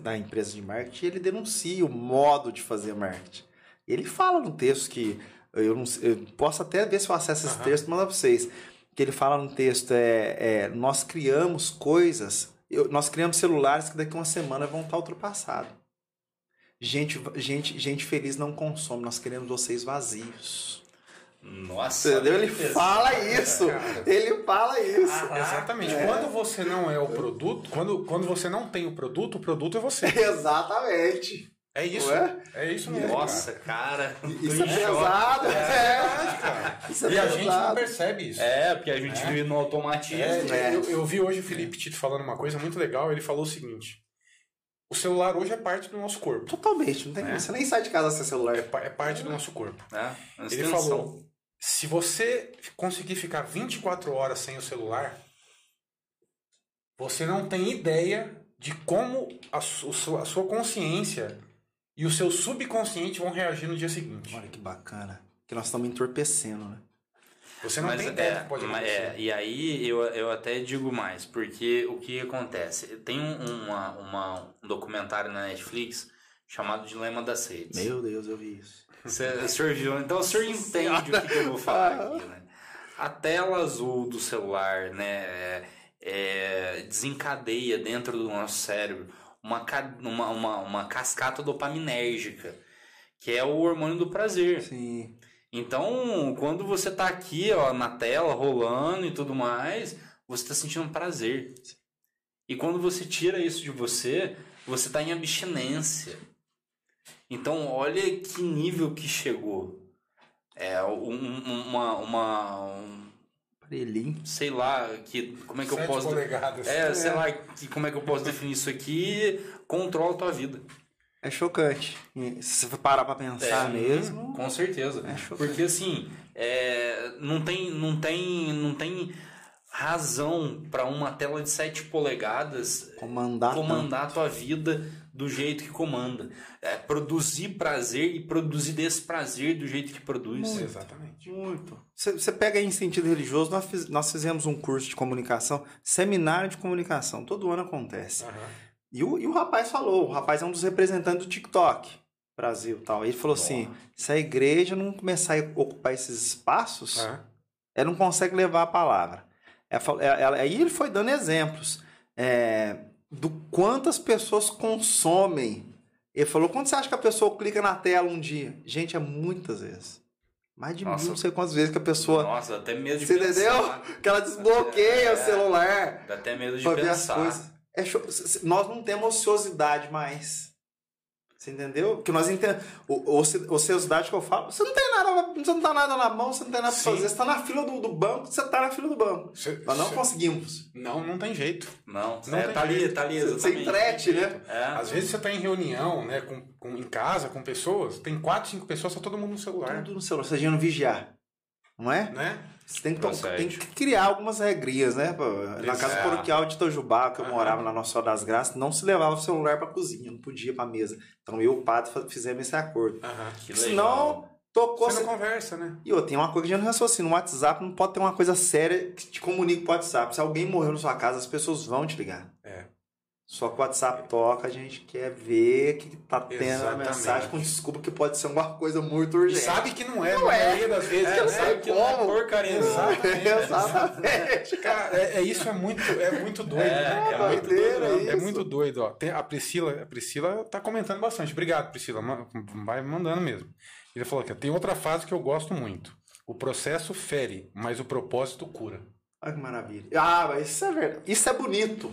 Speaker 3: da empresa de marketing e ele denuncia o modo de fazer marketing. Ele fala no texto que eu não eu posso até ver se eu acesso esse
Speaker 1: Aham.
Speaker 3: texto e mandar para vocês. Que ele fala no texto é, é nós criamos coisas, eu- nós criamos celulares que daqui a uma semana vão estar ultrapassados. Gente, gente, gente feliz não consome, nós queremos vocês vazios.
Speaker 2: Nossa.
Speaker 3: Entendeu? Ele fala isso.
Speaker 1: cara.
Speaker 3: Ele fala isso.
Speaker 2: Ah,
Speaker 1: Exatamente.
Speaker 3: É.
Speaker 1: Quando você não é o produto, quando, quando você não tem o produto, o produto é você.
Speaker 3: Exatamente.
Speaker 1: É isso.
Speaker 3: Ué?
Speaker 1: É isso mesmo.
Speaker 2: Nossa, cara.
Speaker 3: Isso é
Speaker 2: choque.
Speaker 3: pesado.
Speaker 1: cara. É
Speaker 3: É.
Speaker 1: verdade, cara.
Speaker 3: Isso é
Speaker 1: E a gente não
Speaker 3: pesado.
Speaker 1: percebe isso.
Speaker 2: É, porque a gente
Speaker 1: É.
Speaker 2: vive no automatismo.
Speaker 1: É,
Speaker 3: É.
Speaker 1: Eu, eu vi hoje o Felipe Tito falando uma coisa muito legal. Ele falou o seguinte: o celular hoje é parte do nosso corpo.
Speaker 3: Totalmente. Não tem,
Speaker 1: É.
Speaker 3: Você nem sai de casa sem celular.
Speaker 1: É, pa- é parte do nosso corpo.
Speaker 2: né?
Speaker 1: Ele falou: se você conseguir ficar 24 horas sem o celular, você não tem ideia de como a, a sua consciência e o seu subconsciente vão reagir no dia seguinte.
Speaker 3: Olha que bacana. Que nós estamos entorpecendo, né?
Speaker 1: Você não
Speaker 2: Mas
Speaker 1: tem ideia
Speaker 2: é,
Speaker 1: do que pode
Speaker 2: mas
Speaker 1: acontecer.
Speaker 2: é, e aí eu, eu até digo mais, porque o que acontece? Tem um, uma, uma- um documentário na Netflix chamado Dilema das Redes.
Speaker 3: Meu Deus, eu vi isso.
Speaker 2: Cê- O senhor viu? Então o senhor entende o que, que eu vou falar aqui, né? A tela azul do celular, né, é- é, desencadeia dentro do nosso cérebro uma, uma, uma, uma cascata dopaminérgica, que é o hormônio do prazer.
Speaker 3: Sim.
Speaker 2: Então, quando você tá aqui, ó, na tela, rolando e tudo mais, você tá sentindo prazer. E quando você tira isso de você, você tá em abstinência. Então, olha que nível que chegou. É um- um- uma, uma um,
Speaker 3: Aparelhinho.
Speaker 2: sei lá, que como é que eu posso
Speaker 1: polegadas.
Speaker 2: É, sei lá, que, como é que eu posso definir isso aqui? Controla a tua vida.
Speaker 3: É chocante. Se você parar pra pensar
Speaker 2: É,
Speaker 3: mesmo.
Speaker 2: Com certeza.
Speaker 3: É chocante.
Speaker 2: Porque assim, é, não, tem, não, tem, não tem razão para uma tela de 7 polegadas
Speaker 3: Comandar.
Speaker 2: comandar a tua vida do jeito que comanda. É, produzir prazer e produzir desprazer do jeito que produz.
Speaker 1: Exatamente.
Speaker 3: Muito. Você pega aí em sentido religioso, nós, fiz- nós fizemos um curso de comunicação, seminário de comunicação, todo ano acontece.
Speaker 1: Aham.
Speaker 3: E o, e o rapaz falou, o rapaz é um dos representantes do TikTok, Brasil e tal. Ele falou assim, se a igreja não começar a ocupar esses espaços, ela não consegue levar a palavra. Ela- ela- aí ele foi dando exemplos é, do quantas pessoas consomem. Ele falou, quando você acha que a pessoa clica na tela um dia? Gente, é muitas vezes. Mais de
Speaker 2: Nossa.
Speaker 3: mil, não sei quantas vezes que a pessoa...
Speaker 2: Nossa, dá até medo de
Speaker 3: Você
Speaker 2: pensar.
Speaker 3: entendeu? Que ela desbloqueia
Speaker 2: É.
Speaker 3: o celular
Speaker 2: Dá até medo de
Speaker 3: ver as
Speaker 2: pensar.
Speaker 3: coisas. É show- Nós não temos ociosidade mais. Você entendeu? Que nós entendemos. Ociosidade que eu falo, você não tem nada, você não tá nada na mão, você não tem nada pra fazer. Você tá na fila do, do banco, você tá na fila do banco.
Speaker 1: Cê-
Speaker 3: Nós não
Speaker 1: cê-
Speaker 3: conseguimos.
Speaker 1: Não, não tem jeito.
Speaker 2: Não,
Speaker 1: Não
Speaker 2: é,
Speaker 1: tem
Speaker 2: tá ali,
Speaker 1: jeito.
Speaker 2: tá ali, exatamente.
Speaker 3: entrete, né?
Speaker 2: É.
Speaker 1: Às vezes você tá em reunião, né, com, com- em casa, com pessoas, tem quatro, cinco pessoas, tá todo mundo no celular.
Speaker 3: Tudo no celular. Você já não vigiar. não é?
Speaker 1: Né?
Speaker 3: Você tem que, tem que criar algumas regrinhas, né? Na casa paroquial de Itajubá, que eu
Speaker 1: Aham.
Speaker 3: morava na Nossa Senhora das Graças, não se levava o celular pra cozinha, não podia pra mesa. Então eu e o padre fizemos esse acordo.
Speaker 2: Legal.
Speaker 3: Senão, tocou.
Speaker 1: Você
Speaker 3: Você...
Speaker 1: conversa, né?
Speaker 3: E outra, tem uma coisa que a gente não raciocina. No WhatsApp não pode ter uma coisa séria que te comunique pro WhatsApp. Se alguém morreu na sua casa, as pessoas vão te ligar.
Speaker 1: É.
Speaker 3: Só que o WhatsApp toca, a gente quer ver que tá tendo a
Speaker 1: Exatamente.
Speaker 3: mensagem com desculpa que pode ser alguma coisa muito
Speaker 1: E
Speaker 3: urgente.
Speaker 1: sabe que não é,
Speaker 3: Não
Speaker 1: na
Speaker 3: é.
Speaker 1: maioria das vezes.
Speaker 3: É,
Speaker 1: né?
Speaker 3: não sabe
Speaker 2: que não é
Speaker 3: como.
Speaker 2: porcaria
Speaker 1: Exato.
Speaker 3: Exatamente.
Speaker 1: Cara, é, é isso é muito, é muito doido.
Speaker 2: É,
Speaker 1: né?
Speaker 2: é
Speaker 1: muito
Speaker 3: doideira
Speaker 1: doido.
Speaker 3: isso.
Speaker 1: É muito doido, ó. Tem a Priscila, a Priscila tá comentando bastante. Obrigado, Priscila. Vai mandando mesmo. Ele falou que tem outra fase que eu gosto muito. O processo fere, mas o propósito cura.
Speaker 3: Olha que maravilha. Ah, mas isso é verdade. Isso é bonito.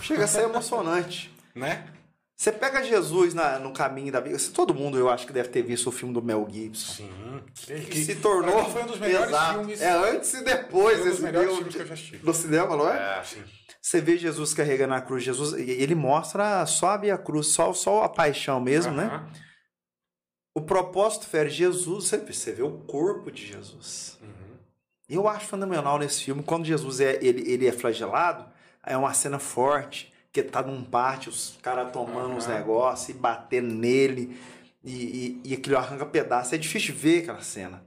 Speaker 3: Chega a ser emocionante.
Speaker 1: Né?
Speaker 3: Você pega Jesus na- no caminho da vida. Todo mundo, eu acho que deve ter visto o filme do Mel Gibson.
Speaker 1: Sim.
Speaker 3: Que, se tornou.
Speaker 1: foi um dos melhores
Speaker 3: Exato.
Speaker 1: filmes.
Speaker 3: É antes e depois
Speaker 1: Foi um dos
Speaker 3: desse
Speaker 1: melhores
Speaker 3: filme
Speaker 1: filmes que eu já assisti.
Speaker 3: no cinema, não é?
Speaker 1: É, sim.
Speaker 3: Você vê Jesus carregando a cruz. Jesus, ele mostra só a Via Cruz, só, só a paixão mesmo, né?
Speaker 1: Aham.
Speaker 3: O propósito fere Jesus. Você, você vê o corpo de Jesus.
Speaker 1: Uhum.
Speaker 3: Eu acho fenomenal nesse filme, quando Jesus é, ele, ele é flagelado, é uma cena forte, que tá num pátio, os caras tomando uns
Speaker 1: Aham.
Speaker 3: negócios e batendo nele, e, e, e aquilo arranca pedaço. É difícil ver aquela cena.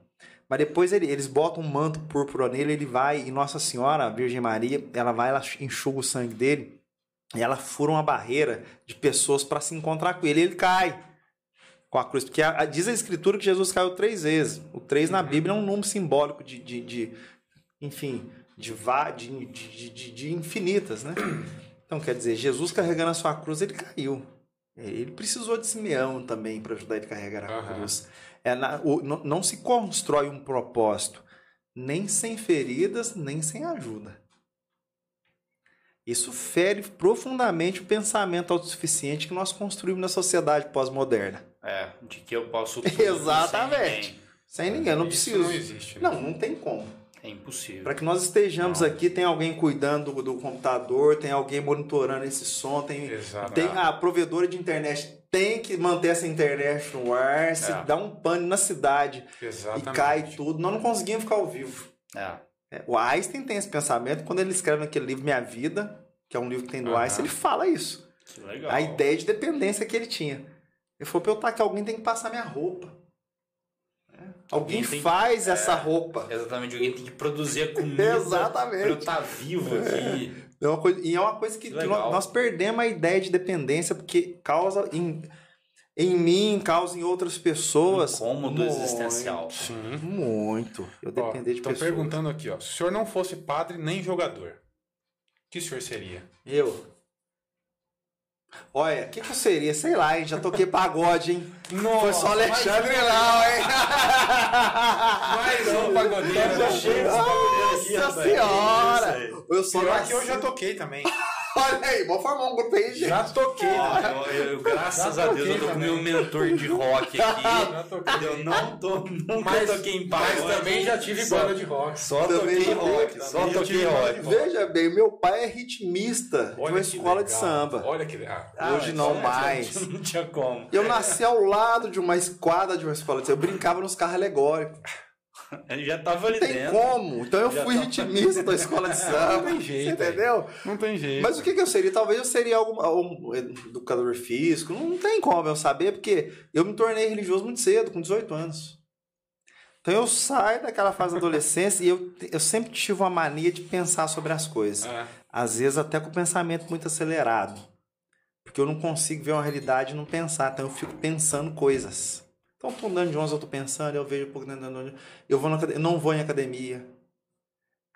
Speaker 3: Mas depois ele- eles botam um manto púrpura nele, ele vai, e Nossa Senhora, a Virgem Maria, ela vai, ela enxuga o sangue dele, e ela fura uma barreira de pessoas para se encontrar com ele, e ele cai com a cruz. Porque a- a- diz a Escritura que Jesus caiu três vezes. O três na
Speaker 1: Uhum.
Speaker 3: Bíblia é um número simbólico de, de, de- enfim, de, de, de, de infinitas, né? Então, quer dizer, Jesus carregando a sua cruz, ele caiu. Ele precisou de Simeão também para ajudar ele a carregar a
Speaker 1: Aham.
Speaker 3: cruz. É na- o- não, não se constrói um propósito nem sem feridas, nem sem ajuda. Isso fere profundamente o pensamento autossuficiente que nós construímos na sociedade pós-moderna.
Speaker 2: É, de que eu posso
Speaker 3: Exatamente.
Speaker 2: sem ninguém.
Speaker 3: Sem ninguém, não preciso.
Speaker 1: não existe. né?
Speaker 3: Não, não tem como.
Speaker 2: É impossível.
Speaker 3: Para que nós estejamos
Speaker 1: Não.
Speaker 3: aqui, tem alguém cuidando do, do computador, tem alguém monitorando esse som, tem,
Speaker 1: Exato.
Speaker 3: tem a provedora de internet tem que manter essa internet no ar, se
Speaker 2: É.
Speaker 3: dá um pane na cidade
Speaker 1: Exatamente.
Speaker 3: e cai tudo, nós não conseguimos ficar ao vivo.
Speaker 2: É.
Speaker 3: É, O Einstein tem esse pensamento, quando ele escreve naquele livro Minha Vida, que é um livro que tem do
Speaker 1: Aham.
Speaker 3: Einstein, ele fala isso. A ideia de dependência que ele tinha. Ele falou pra eu estar que alguém tem que passar minha roupa. É. Alguém
Speaker 2: Alguém
Speaker 3: faz essa roupa.
Speaker 2: Exatamente, alguém tem que produzir a comida
Speaker 3: Exatamente.
Speaker 2: pra eu estar vivo aqui.
Speaker 3: É uma coisa, e é uma coisa que,
Speaker 2: Que
Speaker 3: que nós, nós perdemos a ideia de dependência, porque causa em, em mim, causa em outras pessoas.
Speaker 2: Incômodo
Speaker 3: muito,
Speaker 2: existencial.
Speaker 1: Sim.
Speaker 3: Muito. Eu depender de
Speaker 1: Estão
Speaker 3: pessoas.
Speaker 1: perguntando aqui, ó. Se o senhor não fosse padre nem jogador, o que o senhor seria?
Speaker 3: Eu. Olha, o que, que seria? Sei lá, hein? Já toquei pagode, hein? Foi só Alexandre, não, hein?
Speaker 1: Mais um pagodeiro.
Speaker 2: Aqui,
Speaker 3: Nossa
Speaker 2: rapaz.
Speaker 3: senhora! Eu sou
Speaker 1: Pior que eu já toquei também.
Speaker 3: Olha aí, vamos formar um grupo aí, gente.
Speaker 1: Já toquei. Né?
Speaker 2: eu, eu- graças
Speaker 1: Já
Speaker 2: a Deus, eu tô com meu mentor de rock
Speaker 1: Já
Speaker 2: aqui.
Speaker 1: toquei.
Speaker 2: eu não tô, nunca
Speaker 1: Mas-
Speaker 2: toquei em
Speaker 1: Mas
Speaker 2: pagode.
Speaker 1: também já tive
Speaker 2: Só-
Speaker 1: banda de rock.
Speaker 2: Só toquei
Speaker 3: já
Speaker 2: rock, só
Speaker 1: já
Speaker 2: toquei
Speaker 1: de
Speaker 2: rock.
Speaker 3: Veja bem, meu pai é ritmista de uma escola de
Speaker 1: legal.
Speaker 3: samba.
Speaker 1: Olha que legal.
Speaker 2: Ah,
Speaker 3: Hoje
Speaker 2: mas
Speaker 3: não
Speaker 2: só-
Speaker 3: mais.
Speaker 2: Não tinha como.
Speaker 3: Eu nasci ao lado de uma esquadra de uma escola de samba. Eu brincava nos carros alegóricos.
Speaker 2: Ele já tava ali
Speaker 3: Não tem
Speaker 2: dentro.
Speaker 3: como. Então eu
Speaker 2: Já
Speaker 3: fui
Speaker 2: tá-
Speaker 3: ritmista da escola de samba.
Speaker 1: Não tem jeito,
Speaker 3: entendeu?
Speaker 1: Não tem jeito.
Speaker 3: Mas o que, que eu seria? Talvez eu seria algum, um educador físico. Não tem como eu saber, porque eu me tornei religioso muito cedo, com 18 anos. Então eu saio daquela fase da adolescência e eu, eu sempre tive uma mania de pensar sobre as coisas.
Speaker 1: Ah,
Speaker 3: Às vezes até com o pensamento muito acelerado. Porque eu não consigo ver uma realidade e não pensar. Então eu fico pensando coisas. Então eu tô andando de ônibus, eu tô pensando, eu vejo um pouco de. Eu vou na academia, não vou em academia.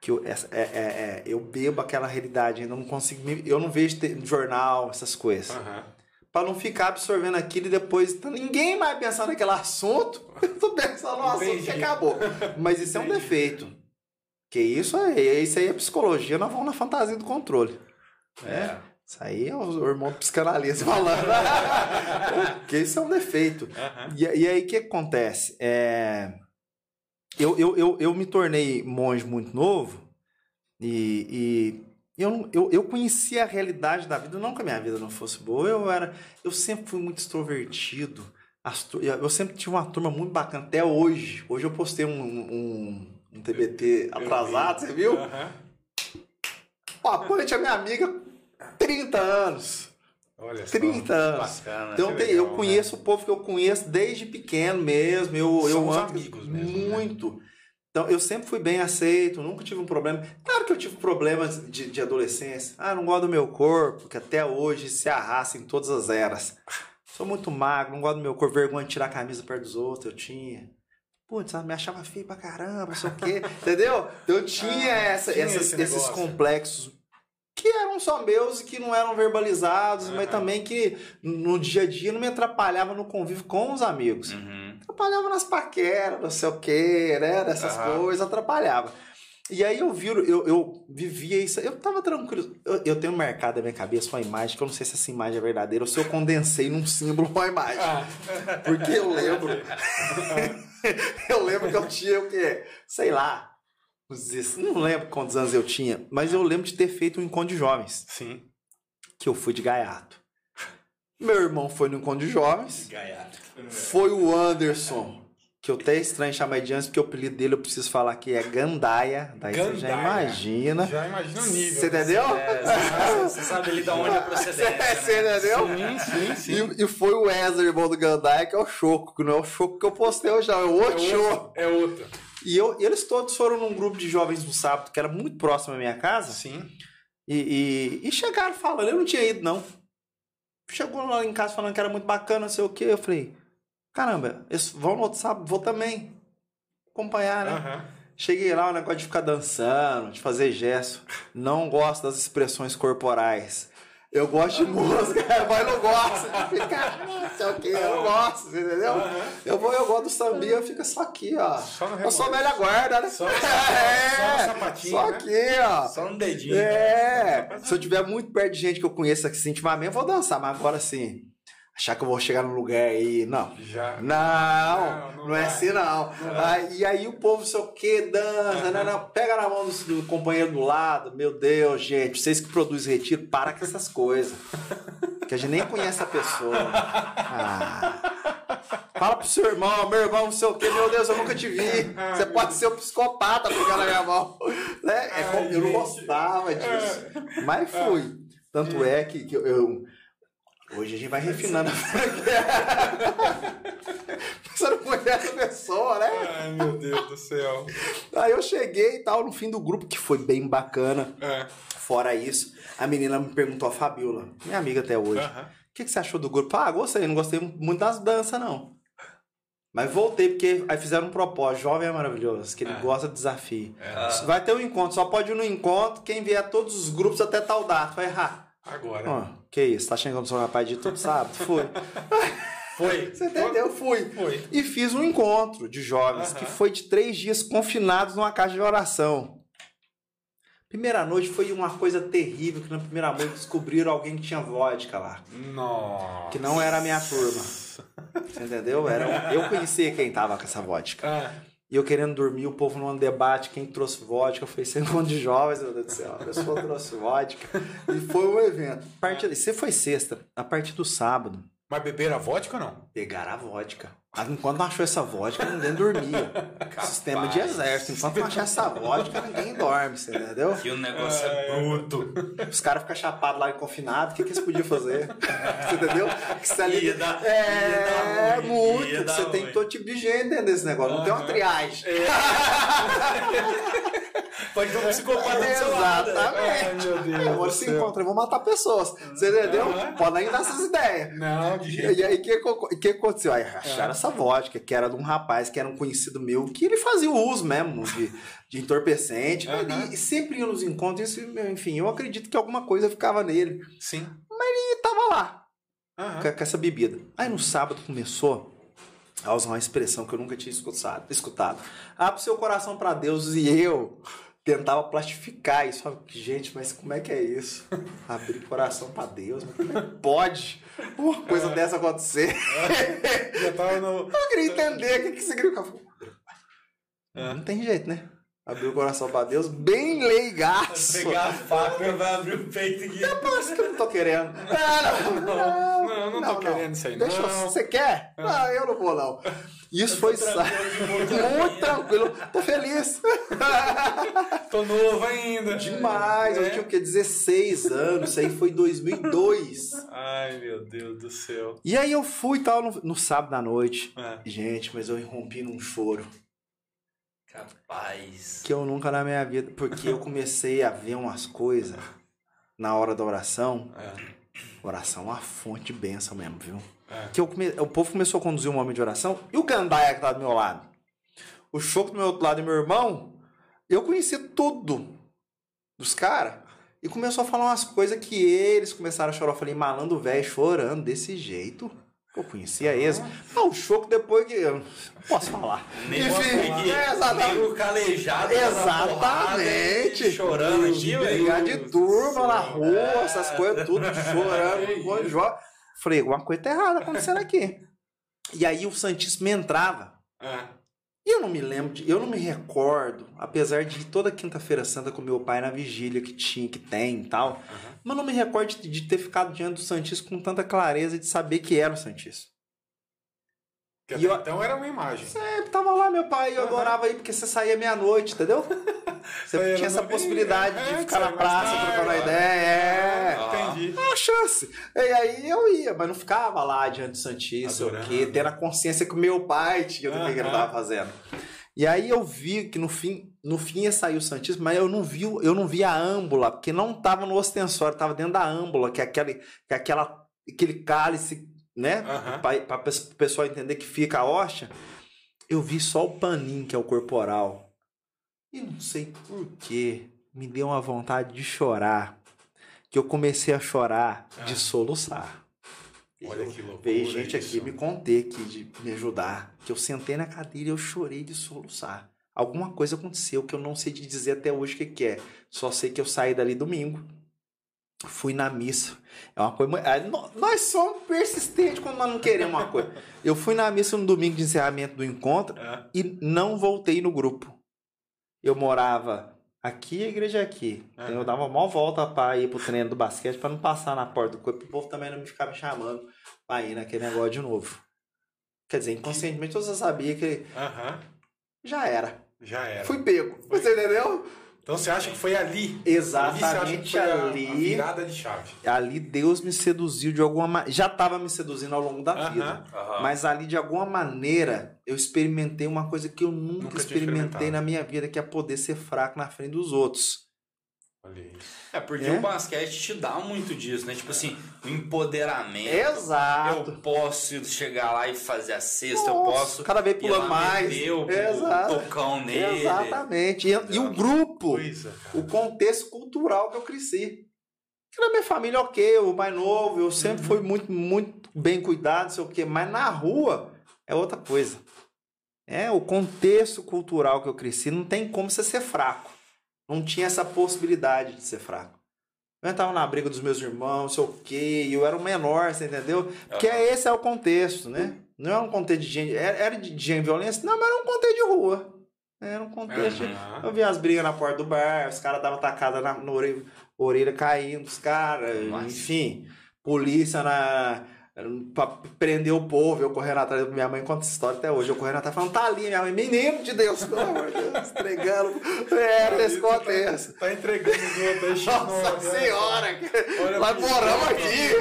Speaker 3: Que eu, é, é, é, eu bebo aquela realidade, ainda não consigo. Eu não vejo jornal, essas coisas.
Speaker 1: aham.
Speaker 3: Pra não ficar absorvendo aquilo e depois tá ninguém mais pensando naquele assunto. Eu tô pensando no assunto que acabou. Mas isso é um defeito. Que isso aí, isso aí é psicologia, nós vamos na fantasia do controle.
Speaker 2: É.
Speaker 3: Isso aí é o irmão psicanalista falando. Porque isso é um defeito.
Speaker 1: Aham.
Speaker 3: E, e aí o que acontece? É, eu, eu, eu, eu me tornei monge muito novo e, e eu, eu, eu conhecia a realidade da vida, não que a minha vida não fosse boa, eu era. Eu sempre fui muito extrovertido. Eu sempre tive uma turma muito bacana, até hoje. Hoje eu postei um, um, um TBT atrasado, você viu?
Speaker 1: Aham.
Speaker 3: Pô, a é minha amiga 30 anos.
Speaker 1: Olha só.
Speaker 3: 30 anos.
Speaker 2: Bacana.
Speaker 3: Então tem-
Speaker 1: legal,
Speaker 3: eu
Speaker 1: né?
Speaker 3: conheço o povo que eu conheço desde pequeno mesmo. Eu,
Speaker 1: São
Speaker 3: eu amo
Speaker 1: amigos mesmo, né?
Speaker 3: muito. Então eu sempre fui bem aceito, nunca tive um problema. Claro que eu tive problemas de, de adolescência. Ah, não gosto do meu corpo, que até hoje se arrasta em todas as eras. Sou muito magro, não gosto do meu corpo, vergonha de tirar a camisa perto dos outros, eu tinha. Putz, ela me achava feio pra caramba, não sei o quê. Entendeu? Eu tinha,
Speaker 1: Ah,
Speaker 3: essa-
Speaker 1: tinha
Speaker 3: essas-
Speaker 1: esse
Speaker 3: esses complexos que eram só meus e que não eram verbalizados, mas
Speaker 1: Aham.
Speaker 3: também que no dia a dia não me atrapalhava no convívio com os amigos.
Speaker 2: Uhum.
Speaker 3: Atrapalhava nas paqueras, não sei o quê, né? Dessas
Speaker 1: Aham.
Speaker 3: coisas, atrapalhava. E aí eu viro, eu, eu vivia isso, eu tava tranquilo. Eu, eu tenho marcado na minha cabeça uma imagem, que eu não sei se essa imagem é verdadeira ou se eu condensei num símbolo uma imagem.
Speaker 1: Ah,
Speaker 3: Porque eu lembro. eu lembro que eu tinha o quê? Sei lá. Uns 16 Não lembro quantos anos eu tinha, mas eu lembro de ter feito um encontro de jovens,
Speaker 1: sim.
Speaker 3: que eu fui de gaiato. Meu irmão foi no encontro de jovens.
Speaker 2: Gaiato.
Speaker 3: Foi o Anderson, que eu até estranho chamar de Anderson, porque o apelido dele eu preciso falar que é Gandaia. Daí você já
Speaker 1: Gandaia.
Speaker 3: imagina.
Speaker 1: Já imagina o nível.
Speaker 3: Você entendeu?
Speaker 2: É, você sabe- ali de onde é a procedência.
Speaker 3: Você
Speaker 2: né?
Speaker 3: entendeu?
Speaker 1: Sim, sim, sim.
Speaker 3: E, e foi o Wesley, irmão do Gandaia, que é o Choco, que não é o Choco que eu postei hoje, não, é o outro
Speaker 1: É
Speaker 3: Choco.
Speaker 1: É outra.
Speaker 3: E eu, eles todos foram num grupo de jovens no sábado, que era muito próximo à minha casa,
Speaker 1: Sim.
Speaker 3: e, e, e chegaram falando, eu não tinha ido, não. Chegou lá em casa falando que era muito bacana, não sei o quê. Eu falei, caramba, eles vão no outro sábado, vou também. Acompanhar, né?
Speaker 1: Aham.
Speaker 3: Cheguei lá, o negócio de ficar dançando, de fazer gesto. Não gosto das expressões corporais. Eu gosto de música, mas não gosto de ficar, não sei o quê, eu não gosto, entendeu? Eu, vou, eu gosto do sambinha, eu fico só aqui, ó.
Speaker 1: Só no
Speaker 3: eu sou velha guarda, né?
Speaker 1: Só-
Speaker 3: é,
Speaker 1: só no sapatinho,
Speaker 3: Só
Speaker 1: né?
Speaker 3: aqui, ó.
Speaker 2: Só um dedinho.
Speaker 3: É, se eu tiver muito perto de gente que eu conheço aqui intimamente, eu vou dançar, mas agora assim, achar que eu vou chegar num lugar aí, não.
Speaker 1: Já.
Speaker 3: Não,
Speaker 1: Não,
Speaker 3: não,
Speaker 1: não
Speaker 3: é assim não. Aí, e aí o povo, sei o que, dança, não, não, pega na mão do, do companheiro do lado, meu Deus, gente, vocês que produzem retiro, para com essas coisas. Que a gente nem conhece a pessoa. Ah. Fala pro seu irmão, meu irmão, não sei o que, meu Deus, eu nunca te vi. Você pode ser um psicopata pegando na minha mão. Né? É como- eu não gostava disso. Mas fui. Tanto é que, que eu, eu- Hoje a gente vai refinando a não conhece a pessoa, né?
Speaker 1: Ai, meu Deus do céu.
Speaker 3: Aí eu cheguei e tal, no fim do grupo, que foi bem bacana.
Speaker 1: É.
Speaker 3: Fora isso, a menina me perguntou, a Fabiola, minha amiga até hoje, o
Speaker 1: Aham.
Speaker 3: que, que você achou do grupo? Ah, gostei, não gostei muito das danças, não. Mas voltei, porque aí fizeram um propósito, jovem é maravilhoso, que ele
Speaker 1: É.
Speaker 3: gosta de desafio.
Speaker 1: É.
Speaker 3: Vai ter um encontro, só pode ir no encontro quem vier todos os grupos até tal data. Vai errar.
Speaker 1: Agora.
Speaker 3: Ó, que isso, tá achando que eu não sou rapaz de tudo sábado? Fui.
Speaker 1: Foi.
Speaker 3: Você entendeu? Fui.
Speaker 1: Foi.
Speaker 3: E fiz um encontro de jovens que foi de três dias confinados numa casa de oração. Primeira noite foi uma coisa terrível, que na primeira noite descobriram alguém que tinha vodka lá.
Speaker 1: Nossa.
Speaker 3: Que não era a minha turma. Você entendeu? Era Eu conhecia quem tava com essa vodka.
Speaker 1: Ah,
Speaker 3: E eu querendo dormir, o povo num debate, quem trouxe vodka, eu falei, você é um monte de jovens, meu Deus do céu, a pessoa trouxe vodka. E foi um evento. A partir, você foi sexta, a partir do sábado,
Speaker 1: mas beberam a vodka ou não?
Speaker 3: pegaram a vodka. Mas enquanto não achou essa vodka, ninguém dormia. Sistema de exército. Enquanto não achar essa vodka, ninguém dorme, você entendeu?
Speaker 2: Que o negócio é bruto.
Speaker 3: Os caras ficam chapados lá e confinados, o que, que eles podiam fazer? Você entendeu? Que você ali...
Speaker 2: Ia dar- ia
Speaker 3: é,
Speaker 2: dar ruim,
Speaker 3: muito.
Speaker 2: ia dar
Speaker 3: Você tem todo tipo de gente dentro desse negócio. Não tem uma triagem.
Speaker 2: Pode ter um psicopata do seu lado. né?
Speaker 3: Exatamente.
Speaker 1: Ai, meu Deus
Speaker 3: Agora se encontra, eu vou matar pessoas. Você entendeu? Pode nem dar essas ideias.
Speaker 1: Não, de
Speaker 3: E,
Speaker 1: jeito
Speaker 3: e aí, o que, que, aconteceu? Aí acharam essa vodka, que era de um rapaz que era um conhecido meu, que ele fazia o uso mesmo de, de entorpecente.
Speaker 1: Aham.
Speaker 3: E, e sempre ia nos encontros, enfim, eu acredito que alguma coisa ficava nele.
Speaker 1: Sim.
Speaker 3: E tava lá,
Speaker 1: Aham.
Speaker 3: com, com essa bebida. Aí no sábado começou a usar uma expressão que eu nunca tinha escutado. escutado. Abre seu coração para Deus e eu tentava plastificar isso. Falava, gente, mas como é que é isso? Abrir coração para Deus? Mas como é que pode uma coisa dessa acontecer?
Speaker 1: Já tava no.
Speaker 3: Eu queria entender o que, que significa. Não tem jeito, né? Abri o coração pra Deus, bem leigaço.
Speaker 2: Pegar a faca vai abrir o peito aqui.
Speaker 3: Mas que eu não tô querendo.
Speaker 1: Não, não, não, não tô querendo isso aí,
Speaker 3: Deixa eu-
Speaker 1: não.
Speaker 3: Você quer? Não, eu não vou, não. Isso foi sa- muito tranquilo. Tô feliz.
Speaker 1: Tô novo ainda.
Speaker 3: Demais. Eu
Speaker 1: É.
Speaker 3: tinha o quê? 16 anos. Isso aí foi em 2002.
Speaker 1: Ai, meu Deus do céu.
Speaker 3: E aí eu fui tal no, no sábado à noite.
Speaker 1: É.
Speaker 3: Gente, mas eu irrompi num choro.
Speaker 2: Capaz.
Speaker 3: Que eu nunca na minha vida. Porque eu comecei a ver umas coisas na hora da oração.
Speaker 1: É.
Speaker 3: Oração é uma fonte de bênção mesmo, viu?
Speaker 1: É.
Speaker 3: Que eu come- O povo começou a conduzir um momento de oração e o Gandaia que tá do meu lado. O Choco do meu outro lado e meu irmão, eu conheci tudo dos caras. E começou a falar umas coisas que eles começaram a chorar. Eu falei, malandro velho, chorando desse jeito. Eu conhecia eles. Não, o Choco depois que. Eu posso falar.
Speaker 2: Nem
Speaker 3: Enfim, é, exatamente.
Speaker 2: meio calejado. porrada,
Speaker 3: Exatamente.
Speaker 2: chorando aqui, velho.
Speaker 3: brigar de turma na rua,
Speaker 2: É.
Speaker 3: essas coisas, tudo chorando. igual jo- Falei, alguma coisa tá errada acontecendo aqui. E aí o Santíssimo entrava.
Speaker 1: É.
Speaker 3: E eu não me lembro, de, eu não me recordo, apesar de toda quinta-feira santa com meu pai na vigília que tinha, que tem e tal. Mas não me recordo de, ter ficado diante do Santíssimo com tanta clareza de saber que era o
Speaker 1: até
Speaker 3: eu-
Speaker 1: Então era uma imagem.
Speaker 3: Sempre tava lá, meu pai, eu adorava ir porque você saía meia-noite, entendeu? Você tinha essa possibilidade
Speaker 1: domingo,
Speaker 3: de
Speaker 1: é,
Speaker 3: ficar na praça, trocando uma
Speaker 1: é.
Speaker 3: ideia. É.
Speaker 2: Ah.
Speaker 1: Entendi.
Speaker 3: uma chance. E aí eu ia, mas não ficava lá diante do Santíssimo,
Speaker 1: Adorando.
Speaker 3: que tendo a consciência que o meu pai tinha do que que ele
Speaker 1: Aham.
Speaker 3: tava fazendo. E aí eu vi que no fim, no fim ia sair o Santíssimo, mas eu não vi, eu não vi a âmbula, porque não tava no ostensório, tava dentro da âmbula, que é aquele, que é aquela, aquele cálice, né?
Speaker 1: Aham.
Speaker 3: Para o pessoal entender que fica a hóstia. Eu vi só o paninho, que é o corporal. E não sei por que me deu uma vontade de chorar. Que eu comecei a chorar de
Speaker 1: Ah.
Speaker 3: soluçar.
Speaker 1: Olha que loucura.
Speaker 3: Veio gente aqui
Speaker 1: isso.
Speaker 3: me conter aqui de me ajudar. Que eu sentei na cadeira e eu chorei de soluçar. Alguma coisa aconteceu que eu não sei te dizer até hoje o que, que é. Só sei que eu saí dali domingo. Fui na missa. É uma coisa. é, nó- Nós somos persistentes quando nós não queremos uma coisa. Eu fui na missa no domingo de encerramento do encontro
Speaker 1: É.
Speaker 3: e não voltei no grupo. Eu morava aqui a igreja é aqui. Então eu dava uma volta para ir pro treino do basquete para não passar na porta do corpo. O povo também não me ficar me chamando pra ir naquele negócio de novo. Quer dizer, inconscientemente eu sabia que
Speaker 1: Aham.
Speaker 3: já era.
Speaker 1: Já era.
Speaker 3: Fui pego. Você entendeu?
Speaker 1: Então você acha que foi ali?
Speaker 3: Exatamente
Speaker 1: Ali foi
Speaker 3: ali.
Speaker 1: A virada de chave.
Speaker 3: Ali Deus me seduziu de alguma maneira. Já estava me seduzindo ao longo da
Speaker 1: Aham.
Speaker 3: vida.
Speaker 2: Aham.
Speaker 3: Mas ali, de alguma maneira, eu experimentei uma coisa que eu nunca,
Speaker 1: Nunca
Speaker 3: experimentei na minha vida, que é poder ser fraco na frente dos outros.
Speaker 2: É porque
Speaker 3: É?
Speaker 2: o basquete te dá muito disso, né? Tipo assim, o empoderamento.
Speaker 3: Exato.
Speaker 2: Eu posso chegar lá e fazer a cesta, eu
Speaker 3: Nossa,
Speaker 2: posso.
Speaker 3: cada vez
Speaker 2: lá
Speaker 3: mais.
Speaker 2: o,
Speaker 3: Exato.
Speaker 2: o tocão nele.
Speaker 3: Exatamente. E, e o grupo,
Speaker 1: Coisa,
Speaker 3: o contexto cultural que eu cresci. Que na minha família, ok, o mais novo, eu sempre
Speaker 1: Uhum.
Speaker 3: fui muito, muito bem cuidado, sei o quê, mas na rua é outra coisa. É, o contexto cultural que eu cresci não tem como você ser fraco. Não tinha essa possibilidade de ser fraco. Eu entrava na briga dos meus irmãos, sei o quê, eu era o menor, você entendeu? Porque esse é o contexto, né? Não é um contexto de gente. Era era de gente violência? Não, mas era um contexto de rua. Era um contexto de.
Speaker 1: Aham.
Speaker 3: Eu via as brigas na porta do bar, os caras davam tacada na, na orelha, orelha caindo, os caras, enfim. Polícia na. Pra prender o povo, eu correndo atrás. Minha mãe conta essa história até hoje. Eu correndo atrás falando, tá ali, minha mãe, menino de Deus, pelo amor de Deus, entregando. Era esse contexto.
Speaker 1: Tá entregando os outros.
Speaker 3: Nossa senhora!
Speaker 1: Olha
Speaker 3: Nós moramos aqui!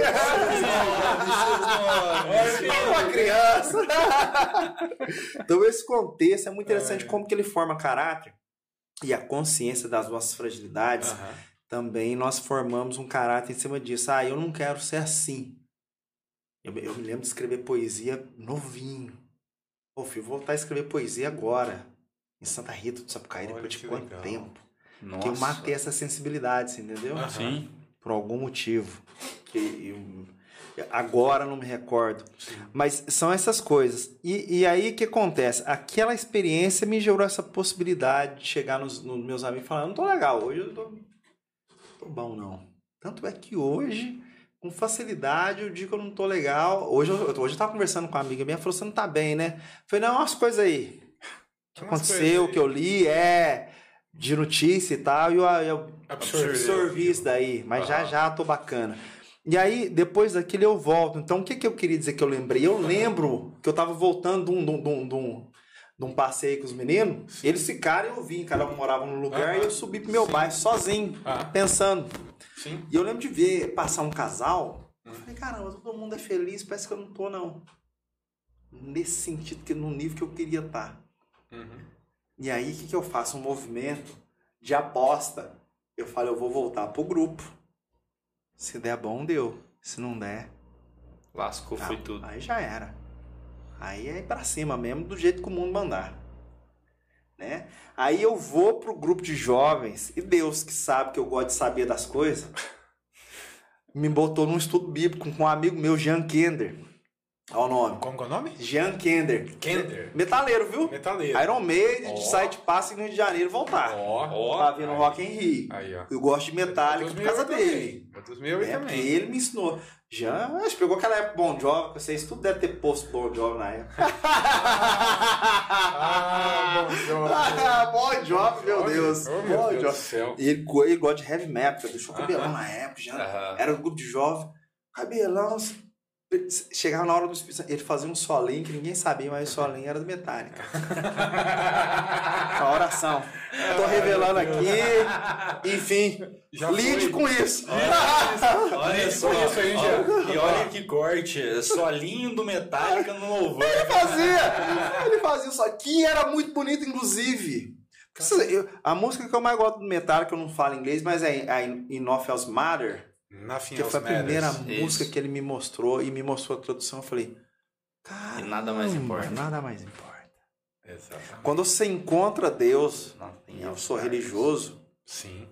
Speaker 1: Olha
Speaker 3: uma criança. então esse contexto é muito interessante
Speaker 1: É.
Speaker 3: como que ele forma caráter e a consciência das nossas fragilidades. Também nós formamos um caráter em cima disso. Ah, eu não quero ser assim. Eu, me- eu me lembro de escrever poesia novinho. Pô, filho, vou voltar a escrever poesia agora. Em Santa Rita do Sapucaí, depois de quanto
Speaker 1: legal.
Speaker 3: tempo?
Speaker 2: Nossa.
Speaker 3: Que eu matei essa sensibilidade, você entendeu?
Speaker 1: Aham.
Speaker 2: Sim.
Speaker 3: por algum motivo que eu, agora não me recordo. Mas são essas coisas. E, e aí o que acontece? Aquela experiência me gerou essa possibilidade de chegar nos, nos meus amigos e falar: eu não tô legal, hoje eu tô, tô bom, não. Tanto é que hoje, com facilidade, eu digo que eu não tô legal. Hoje eu, hoje eu tava conversando com uma amiga minha, falou: você não tá bem, né? Eu falei: não, umas coisas aí. que
Speaker 1: Umas
Speaker 3: aconteceu,
Speaker 1: coisas
Speaker 3: que eu li, é. de notícia e tal, e eu, eu
Speaker 1: Absorveu
Speaker 3: absorvi isso daí, mas já
Speaker 1: Aham.
Speaker 3: já tô bacana. E aí, depois daquilo eu volto. Então, o que, que eu queria dizer que eu lembrei? Eu lembro que eu tava voltando de um, de um, de um, de um, passeio com os meninos, eles ficaram e eu vim, cada um morava num lugar,
Speaker 1: Aham.
Speaker 3: e eu subi pro meu
Speaker 1: Sim.
Speaker 3: bairro sozinho,
Speaker 1: Ah.
Speaker 3: pensando.
Speaker 1: Sim.
Speaker 3: E eu lembro de ver passar um casal,
Speaker 1: Hum.
Speaker 3: eu falei, caramba, todo mundo é feliz, parece que eu não tô, não. Nesse sentido, que no nível que eu queria estar.
Speaker 1: Uhum.
Speaker 3: E aí, o que, que eu faço? Um movimento de aposta. Eu falo, eu vou voltar pro grupo. Se der bom, deu. Se não der,
Speaker 2: Lascou,
Speaker 3: ah,
Speaker 2: foi tudo.
Speaker 3: aí já era. Aí é pra cima mesmo, do jeito que o mundo mandar. Né? Aí eu vou pro grupo de jovens, e Deus que sabe que eu gosto de saber das coisas, me botou num estudo bíblico com um amigo meu, Jean Kender. Olha o nome.
Speaker 1: Como que é o nome?
Speaker 3: Jean Kender.
Speaker 1: Kender.
Speaker 3: Metaleiro, viu?
Speaker 1: Metaleiro.
Speaker 3: Iron Maiden,
Speaker 1: Ó.
Speaker 3: de site passe no Rio de Janeiro voltar.
Speaker 1: Ó.
Speaker 2: Ó,
Speaker 3: Tá vendo Rock em Rio.
Speaker 1: Aí, ó.
Speaker 3: Eu gosto de Metallica
Speaker 1: Dos
Speaker 3: por causa dele. É, porque
Speaker 1: também.
Speaker 3: ele me ensinou. Já, acho que pegou aquela época Bon Jovi, que vocês tudo deve ter posto Bon Jovi na época.
Speaker 1: Ah, Bon Jovi.
Speaker 3: Ah, bon Jovi, meu Deus.
Speaker 1: Oh, meu
Speaker 3: Bon
Speaker 1: Deus do
Speaker 3: Jovi.
Speaker 1: céu.
Speaker 3: E ele, ele gosta de heavy metal, deixou o cabelão
Speaker 1: Aham.
Speaker 3: na época, já
Speaker 2: Aham.
Speaker 3: era um grupo de jovem, cabelão. Chegava na hora do Espírito Santo, ele fazia um solinho que ninguém sabia, mas o solinho era do Metallica. A oração. Tô revelando aqui, enfim,
Speaker 1: Já
Speaker 3: lide
Speaker 1: foi.
Speaker 3: com isso.
Speaker 2: Olha só,
Speaker 1: isso aí, já.
Speaker 2: e olha que corte, solinho do Metallica no louvor.
Speaker 3: Ele fazia, ele fazia isso aqui, era muito bonito, inclusive. A música que eu mais gosto do Metallica, eu não falo inglês, mas é a Enough Else Matter,
Speaker 1: Nothing
Speaker 3: que foi a primeira
Speaker 1: matters.
Speaker 3: música
Speaker 2: Isso.
Speaker 3: que ele me mostrou e me mostrou a tradução. Eu falei, cara,
Speaker 2: E nada mais importa.
Speaker 3: Nada mais importa.
Speaker 1: Exatamente.
Speaker 3: Quando você encontra Deus, e eu sou
Speaker 2: mais.
Speaker 3: religioso,
Speaker 1: Sim.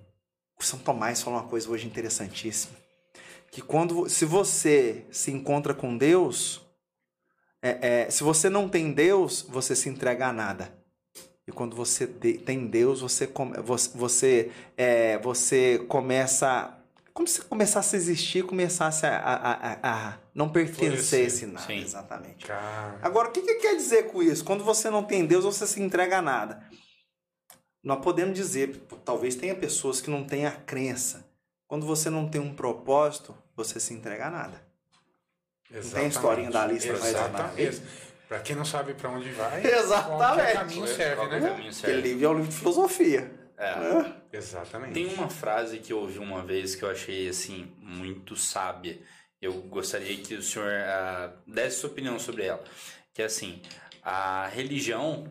Speaker 3: o São Tomás falou uma coisa hoje interessantíssima. Que quando, se você se encontra com Deus, é, é, se você não tem Deus, você se entrega a nada. E quando você tem Deus, você, come- você, você, é, você começa. Como se começasse a existir, começasse a, a, a, a não pertencer a esse nada.
Speaker 2: Sim.
Speaker 3: Exatamente.
Speaker 1: Cara.
Speaker 3: Agora, o que, que quer dizer com isso? Quando você não tem Deus, você se entrega a nada. Nós podemos dizer, talvez tenha pessoas que não têm a crença. Quando você não tem um propósito, você se entrega a nada. tem a historinha da das
Speaker 1: Exatamente. Pra quem não sabe pra onde vai,
Speaker 3: Exatamente.
Speaker 1: qualquer caminho serve, né?
Speaker 2: caminho
Speaker 3: Aquele
Speaker 2: serve.
Speaker 3: livro é um livro de filosofia.
Speaker 2: É.
Speaker 3: né?
Speaker 1: Exatamente.
Speaker 2: Tem uma frase que eu ouvi uma vez que eu achei assim muito sábia. Eu gostaria que o senhor ah, desse sua opinião sobre ela. Que é assim, a religião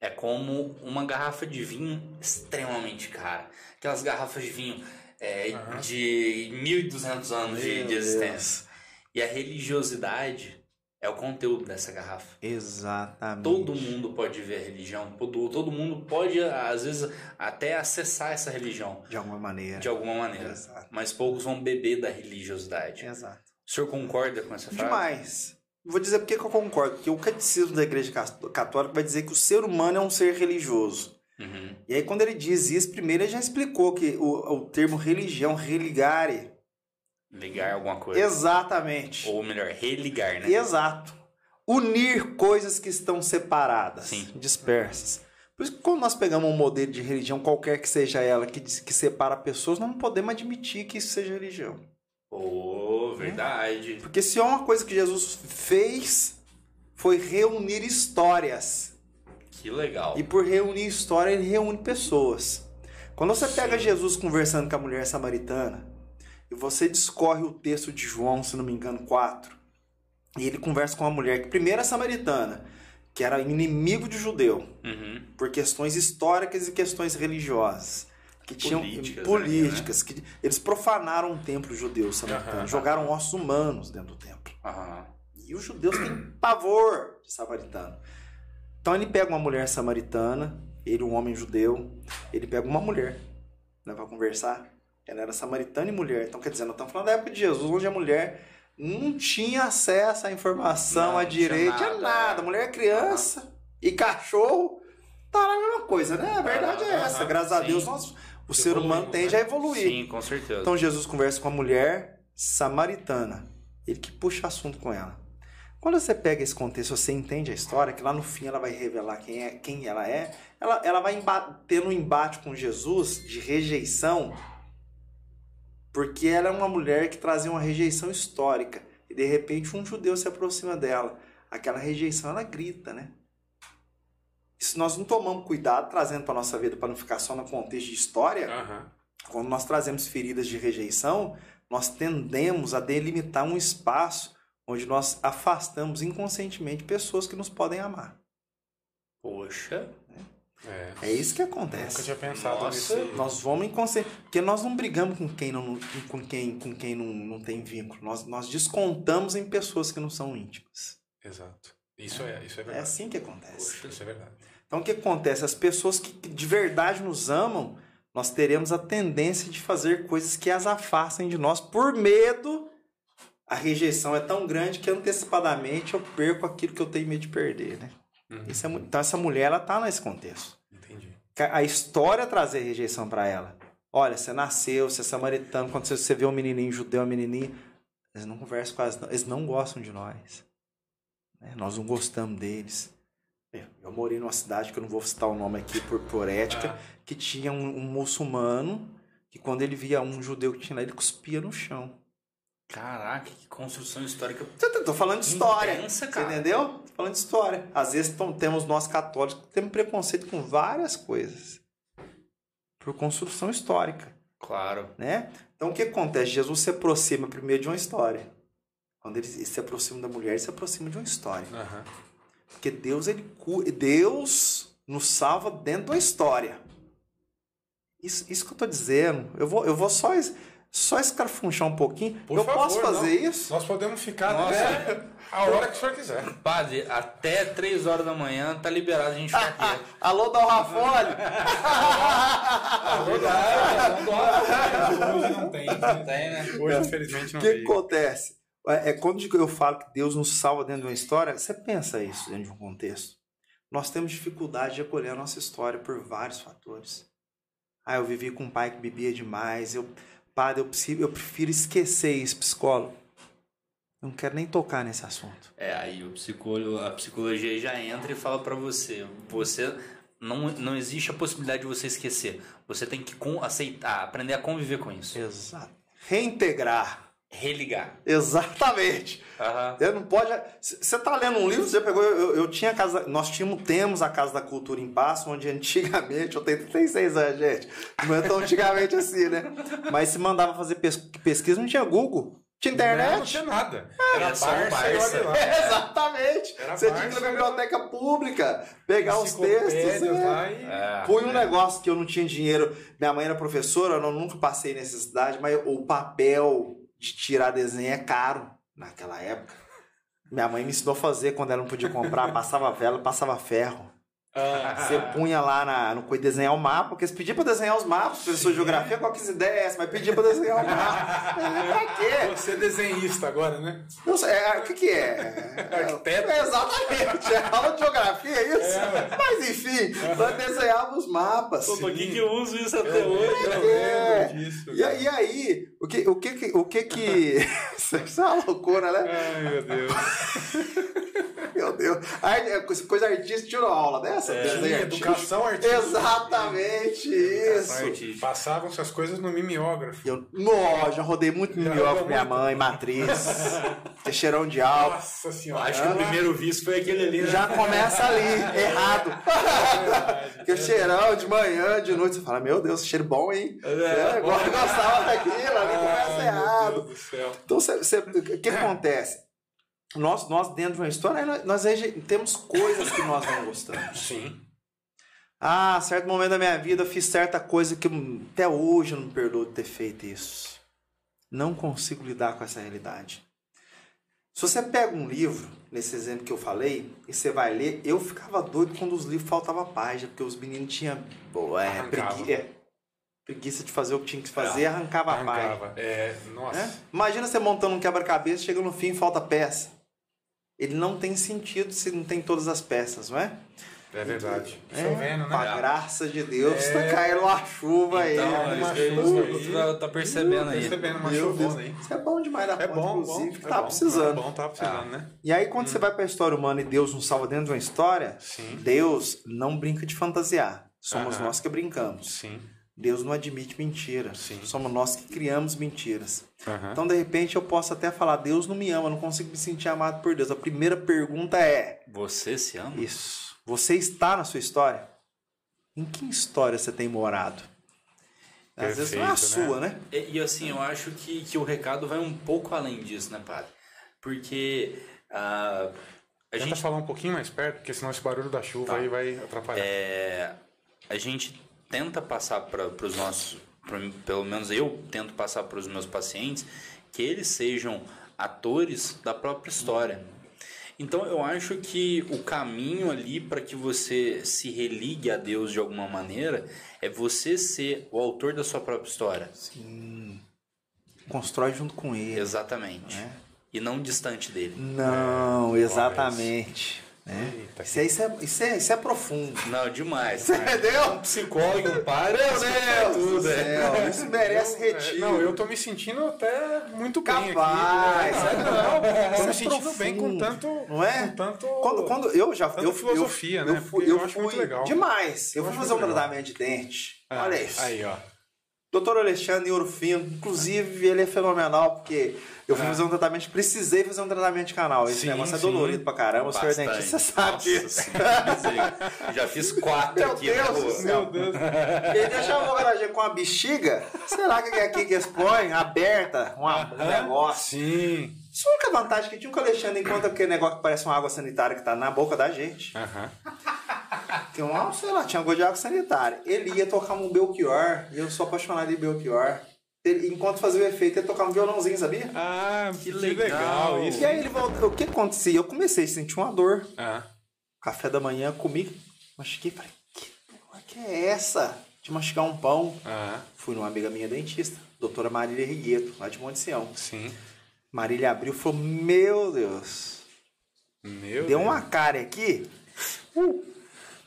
Speaker 2: é como uma garrafa de vinho extremamente cara. Aquelas garrafas de vinho é,
Speaker 1: Aham.
Speaker 2: de 1.200 anos de, de existência. E a religiosidade é o conteúdo dessa garrafa.
Speaker 3: Exatamente.
Speaker 2: Todo mundo pode ver a religião, todo, todo mundo pode, às vezes, até acessar essa religião
Speaker 3: De alguma maneira.
Speaker 2: de alguma maneira.
Speaker 3: Exato.
Speaker 2: Mas poucos vão beber da religiosidade.
Speaker 3: Exato.
Speaker 2: O senhor concorda com essa frase?
Speaker 3: Demais. Vou dizer por que que eu concordo. Porque o catecismo da Igreja Católica vai dizer que o ser humano é um ser religioso.
Speaker 2: Uhum.
Speaker 3: E aí, quando ele diz isso, primeiro ele já explicou que o, o termo religião, religare,
Speaker 2: Ligar alguma coisa.
Speaker 3: exatamente.
Speaker 2: Ou melhor, religar, né?
Speaker 3: Exato. Unir coisas que estão separadas,
Speaker 2: Sim.
Speaker 3: dispersas. Por isso que quando nós pegamos um modelo de religião, qualquer que seja ela, que, que separa pessoas, nós não podemos admitir que isso seja religião.
Speaker 2: Oh, verdade.
Speaker 3: Porque se é uma coisa que Jesus fez, foi reunir histórias.
Speaker 2: Que legal.
Speaker 3: E por reunir história, ele reúne pessoas. Quando você pega
Speaker 2: Sim.
Speaker 3: Jesus conversando com a mulher samaritana, e você discorre o texto de João, se não me engano, 4, e ele conversa com uma mulher que primeiro é samaritana, que era inimigo de judeu,
Speaker 2: Uhum.
Speaker 3: por questões históricas e questões religiosas. Que tinham
Speaker 2: Políticas,
Speaker 3: políticas, que eles profanaram o templo judeu samaritano,
Speaker 1: Aham.
Speaker 3: jogaram ossos humanos dentro do templo.
Speaker 2: Aham.
Speaker 3: E os judeus têm pavor de samaritano. Então ele pega uma mulher samaritana, ele, um homem judeu, ele pega uma mulher né, para conversar. Ela era samaritana e mulher. Então, quer dizer, nós estamos falando da época de Jesus, onde a mulher não tinha acesso à informação,
Speaker 2: Não,
Speaker 3: à
Speaker 2: não tinha
Speaker 3: direita, tinha
Speaker 2: nada,
Speaker 3: nada.
Speaker 2: é.
Speaker 3: Mulher ccriança e cachorro, tá na mesma coisa, né? A verdade é essa. Graças a
Speaker 2: sim.
Speaker 3: Deus, nós, o ser humano tende
Speaker 1: né?
Speaker 3: a evoluir.
Speaker 2: Sim, com certeza.
Speaker 3: Então Jesus conversa com a mulher samaritana. Ele que puxa assunto com ela. Quando você pega esse contexto, você entende a história, que lá no fim ela vai revelar quem, é, quem ela é, ela, ela vai ter um embate com Jesus de rejeição, porque ela é uma mulher que trazia uma rejeição histórica. E de repente um judeu se aproxima dela. Aquela rejeição, ela grita, né? E se nós não tomamos cuidado trazendo para nossa vida para não ficar só no contexto de história,
Speaker 1: Aham.
Speaker 3: quando nós trazemos feridas de rejeição, nós tendemos a delimitar um espaço onde nós afastamos inconscientemente pessoas que nos podem amar.
Speaker 2: Poxa.
Speaker 1: É.
Speaker 3: É isso que
Speaker 1: Nunca
Speaker 3: acontece.
Speaker 1: tinha pensado
Speaker 2: Nossa,
Speaker 1: nisso.
Speaker 3: Nós vamos inconsciente, porque nós não brigamos com quem não com quem com quem não, não tem vínculo. Nós, nós descontamos em pessoas que não são íntimas.
Speaker 1: Exato. Isso é, isso é
Speaker 3: É
Speaker 1: verdade.
Speaker 3: assim que acontece.
Speaker 1: Isso é verdade.
Speaker 3: Então o que acontece? As pessoas que que de verdade nos amam, nós teremos a tendência de fazer coisas que as afastem de nós por medo. A rejeição é tão grande que antecipadamente eu perco aquilo que eu tenho medo de perder, né?
Speaker 1: Uhum.
Speaker 3: Isso é então essa mulher ela tá nesse contexto.
Speaker 1: Entendi.
Speaker 3: A história trazer rejeição para ela. Olha, você nasceu, você é samaritano, quando você- você vê um menininho judeu, uma menininha, eles não conversam quase, não. eles não gostam de nós. né? Nós não gostamos deles. Eu- Eu morei numa cidade que eu não vou citar o nome aqui por, por ética,
Speaker 1: Ah.
Speaker 3: que tinha um, um muçulmano que quando ele via um judeu que tinha lá, ele cuspia no chão.
Speaker 2: Caraca, que construção histórica.
Speaker 3: Tô, tô- tô falando de história.
Speaker 2: Intensa,
Speaker 3: você
Speaker 2: cara.
Speaker 3: entendeu? Tô falando de história. Às vezes temos nós católicos que temos preconceito com várias coisas. Por construção histórica,
Speaker 2: Claro.
Speaker 3: né? Então o que acontece? Jesus se aproxima primeiro de uma história. Quando ele se aproxima da mulher, ele se aproxima de uma história.
Speaker 1: Aham.
Speaker 3: Porque Deus, ele Deus nos salva dentro da história. Isso, isso que eu tô dizendo. Eu vou, eu vou só, só escarfunchar um pouquinho.
Speaker 1: Por
Speaker 3: eu
Speaker 1: favor,
Speaker 3: posso fazer
Speaker 1: não.
Speaker 3: isso?
Speaker 1: Nós podemos ficar
Speaker 2: Nossa.
Speaker 1: até a hora que o senhor quiser.
Speaker 2: Padre, até 3 horas da manhã tá liberado a gente ficar aqui.
Speaker 3: Alô, Dal Rafone?
Speaker 1: Hoje não tem.
Speaker 2: Tem, né?
Speaker 1: Hoje, infelizmente,
Speaker 3: O
Speaker 1: não
Speaker 3: que, que
Speaker 1: tem.
Speaker 3: acontece? É, é quando eu falo que Deus nos salva dentro de uma história, você pensa isso dentro de um contexto. Nós temos dificuldade de acolher a nossa história por vários fatores. Ah, eu vivi com um pai que bebia demais. Eu, padre, eu, preciso, eu prefiro esquecer isso, psicólogo. Eu não quero nem tocar nesse assunto.
Speaker 2: É, aí o psicólogo, a psicologia já entra e fala pra você, você não, não existe a possibilidade de você esquecer. Você tem que com- aceitar, aprender a conviver com isso.
Speaker 3: Exato. Reintegrar.
Speaker 2: Religar.
Speaker 3: Exatamente.
Speaker 2: Aham.
Speaker 3: Você não pode. Você tá lendo um livro, você pegou. Eu, eu tinha a casa. Nós tínhamos, temos a Casa da Cultura em Passo, onde antigamente, eu tenho 36 anos, gente. Não é tão antigamente assim, né? Mas se mandava fazer pes- pesquisa, não tinha Google. Tinha
Speaker 1: Não, não
Speaker 3: internet.
Speaker 1: tinha nada. Era
Speaker 2: Era só um
Speaker 1: Barça lá.
Speaker 3: Exatamente.
Speaker 1: Era
Speaker 3: Você tinha que ir na biblioteca pública, pegar os textos. Né?
Speaker 1: lá e...
Speaker 2: É.
Speaker 3: Foi um negócio que eu não tinha dinheiro. Minha mãe era professora, eu nunca passei necessidade, mas o papel de tirar desenho é caro naquela época. Minha mãe me ensinou a fazer quando ela não podia comprar, passava vela, passava ferro. Você punha lá na, no coisa desenhar o mapa, porque você pedia pra desenhar os mapas, professor de geografia, qual que ideias, mas pedia pra desenhar o mapa. É, pra quê?
Speaker 1: Você é desenhista agora, né?
Speaker 3: Não sei, é, o que que é?
Speaker 1: Arquiteto?
Speaker 3: É, exatamente, é aula de geografia, é isso?
Speaker 1: É.
Speaker 3: Mas enfim, nós desenhávamos mapas.
Speaker 2: Pô, por que, que eu uso isso até hoje?
Speaker 3: É.
Speaker 1: lembro disso.
Speaker 3: E, e aí, o que o que, o que que... Isso é uma loucura, né?
Speaker 1: Ai, meu Deus.
Speaker 3: Meu Deus. Ai, é coisa coisa artística, tirou aula dessa?
Speaker 1: É, educação artística.
Speaker 3: Exatamente isso.
Speaker 1: Passavam essas coisas no mimeógrafo.
Speaker 3: Eu, nó, já rodei muito mimeógrafo minha
Speaker 1: muito?
Speaker 3: mãe, matriz, cheirão de álcool.
Speaker 1: Nossa senhora.
Speaker 2: acho que o primeiro visto foi aquele ali, né?
Speaker 3: Já começa ali, errado. Porque cheirão de manhã, de noite, você fala, meu Deus, cheiro bom, hein? É, igual eu gostava daquilo, ali começa errado. Então, o que acontece? Nós, nós dentro de uma história, nós, temos coisas que nós não gostamos.
Speaker 1: Sim.
Speaker 3: Ah, certo momento da minha vida eu fiz certa coisa que até hoje eu não me perdoo de ter feito isso. Não consigo lidar com essa realidade. Se você pega um livro, nesse exemplo que eu falei, e você vai ler, eu ficava doido quando os livros faltavam página, porque os meninos tinham pô, é, pregui- é, preguiça de fazer o que tinha que fazer, arrancava a página.
Speaker 1: Arrancava. É, nossa.
Speaker 3: né? Imagina você montando um quebra-cabeça, chega no fim e falta peça. Ele não tem sentido se não tem todas as peças, não é?
Speaker 1: É verdade.
Speaker 3: É,
Speaker 1: Chovendo,
Speaker 3: com a
Speaker 1: né?
Speaker 3: graça de Deus,
Speaker 1: É.
Speaker 3: tá caindo uma chuva aí.
Speaker 2: Então,
Speaker 1: uma
Speaker 2: isso que
Speaker 1: chuva aí.
Speaker 2: tá, tá percebendo aí.
Speaker 1: Percebendo uma aí.
Speaker 3: Isso é bom demais da
Speaker 1: É
Speaker 3: conta,
Speaker 1: bom, bom.
Speaker 3: inclusive,
Speaker 1: é
Speaker 3: tá
Speaker 1: bom,
Speaker 3: precisando.
Speaker 1: É bom, tá precisando, né?
Speaker 3: E aí, quando você vai pra história humana e Deus nos salva dentro de uma história,
Speaker 1: Sim.
Speaker 3: Deus não brinca de fantasiar. Somos
Speaker 1: Aham.
Speaker 3: nós que brincamos.
Speaker 1: Sim.
Speaker 3: Deus não admite mentira.
Speaker 1: Sim.
Speaker 3: Somos nós que criamos mentiras.
Speaker 1: Aham.
Speaker 3: Então, de repente, eu posso até falar: Deus não me ama, eu não consigo me sentir amado por Deus. A primeira pergunta é:
Speaker 2: Você se ama?
Speaker 3: Isso. Você está na sua história? Em que história você tem morado? Às vezes não é a
Speaker 1: Perfeito,
Speaker 3: sua, né?
Speaker 2: E, e, assim, eu acho que, que o recado vai um pouco além disso, né, padre? Porque ah, a
Speaker 1: Tenta
Speaker 2: gente
Speaker 1: falar um pouquinho mais perto, porque senão esse barulho da chuva
Speaker 2: Tá.
Speaker 1: aí vai atrapalhar.
Speaker 2: é, a gente tenta passar para os nossos, pra- pelo menos eu tento passar para os meus pacientes, que eles sejam atores da própria história. Então eu acho que o caminho ali para que você se religue a Deus de alguma maneira é você ser o autor da sua própria história.
Speaker 3: Constrói junto com ele.
Speaker 2: Exatamente.
Speaker 3: né?
Speaker 2: E não distante dele.
Speaker 3: Não, exatamente. Né?
Speaker 1: Eita,
Speaker 3: Isso, é, isso, é, isso, é, isso é profundo.
Speaker 2: Não, demais.
Speaker 3: Entendeu?
Speaker 1: psicólogo, um padre,
Speaker 3: Meu Deus
Speaker 1: é
Speaker 3: do
Speaker 1: tudo, é.
Speaker 3: isso merece
Speaker 1: Eu-
Speaker 3: retiro.
Speaker 1: Não, eu tô me sentindo até muito bem
Speaker 3: Capaz,
Speaker 1: aqui.
Speaker 3: é,
Speaker 1: Não,
Speaker 3: não,
Speaker 1: tô me
Speaker 3: é
Speaker 1: sentindo bem com
Speaker 3: profundo,
Speaker 1: tanto...
Speaker 3: não é?
Speaker 1: Com tanto...
Speaker 3: Quando, quando eu já eu,
Speaker 1: filosofia,
Speaker 3: eu,
Speaker 1: né?
Speaker 3: Eu fui, eu
Speaker 1: eu acho
Speaker 3: fui
Speaker 1: muito legal.
Speaker 3: demais. Eu
Speaker 1: Eu
Speaker 3: fui fazer um
Speaker 1: legal.
Speaker 3: tratamento de dente.
Speaker 1: Ah,
Speaker 3: Olha isso.
Speaker 1: Aí, ó.
Speaker 3: Doutor Alexandre Orfino, inclusive ele é fenomenal, porque eu fui
Speaker 1: Ah.
Speaker 3: fazer um tratamento, precisei fazer um tratamento de canal. Esse
Speaker 1: Sim,
Speaker 3: negócio é
Speaker 1: sim.
Speaker 3: dolorido pra caramba, o senhor dentista sabe
Speaker 2: Nossa eu já fiz quatro
Speaker 3: Meu
Speaker 2: aqui.
Speaker 3: Deus
Speaker 2: pô?
Speaker 3: céu. Ele deixa a garagem com a bexiga, será que é aqui que expõe, aberta, uma- um negócio.
Speaker 1: Sim.
Speaker 3: Isso é a única vantagem que tinha que o Alexandre encontra aquele negócio que parece uma água sanitária que tá na boca da gente.
Speaker 1: Aham.
Speaker 3: Que um, sei lá, tinha gosto de água sanitária. Ele ia tocar um Belchior, e eu sou apaixonado em Belchior. Ele, enquanto fazia o efeito, ele tocava um violãozinho, sabia?
Speaker 1: Ah, que
Speaker 2: legal.
Speaker 1: legal isso.
Speaker 3: E aí ele voltou. O que acontecia? Eu comecei a sentir uma dor.
Speaker 1: Ah,
Speaker 3: Café da manhã comigo, machuquei falei, que porra que é essa? De machucar um pão.
Speaker 1: ah,
Speaker 3: Fui numa amiga minha dentista, doutora Marília Rigueto, lá de Monte Sião.
Speaker 1: sim.
Speaker 3: Marília abriu e falou: Meu Deus,
Speaker 1: Meu
Speaker 3: deu
Speaker 1: Deus.
Speaker 3: uma cara aqui. uh,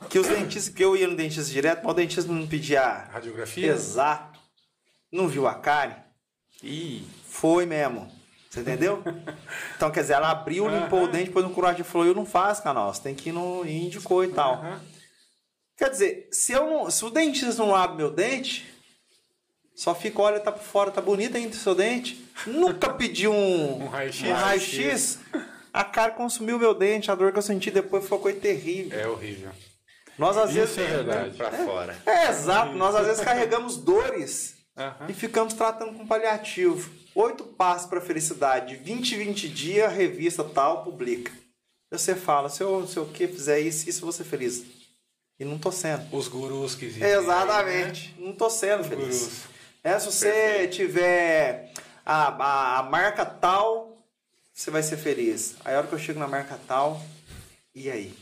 Speaker 3: que os dentistas, que eu ia no dentista direto, mas o dentista não pedia
Speaker 1: Radiografia?
Speaker 3: exato. Não viu a cárie?
Speaker 2: Ih,
Speaker 3: Foi mesmo. Você entendeu? Então, quer dizer, ela abriu, limpou o dente, depois no curagem falou, eu não faço, canal, você tem que ir no e indicou e tal. Quer dizer, se, eu não, se o dentista não abre meu dente, só fica, olha, tá por fora, tá bonito ainda o seu dente. Nunca pedi um,
Speaker 1: Um raio-x.
Speaker 3: um raio-x. A cara consumiu meu dente, a dor que eu senti depois foi coisa terrível.
Speaker 1: É horrível.
Speaker 3: Nós às
Speaker 1: Isso
Speaker 3: vezes.
Speaker 1: é verdade.
Speaker 2: pra fora.
Speaker 3: É, exato. Nós às vezes carregamos dores
Speaker 1: Aham.
Speaker 3: e ficamos tratando com paliativo. Oito passos para felicidade, 20, 20 dias, revista tal, publica. Aí Você fala, se eu, se eu que fizer isso, isso eu vou ser feliz. E não tô sendo.
Speaker 1: Os gurus que existem.
Speaker 3: Exatamente. Não tô sendo
Speaker 1: Os
Speaker 3: feliz.
Speaker 1: gurus.
Speaker 3: É, se você
Speaker 2: Perfeito.
Speaker 3: tiver a, a, a marca tal, você vai ser feliz. Aí a hora que eu chego na marca tal, e aí?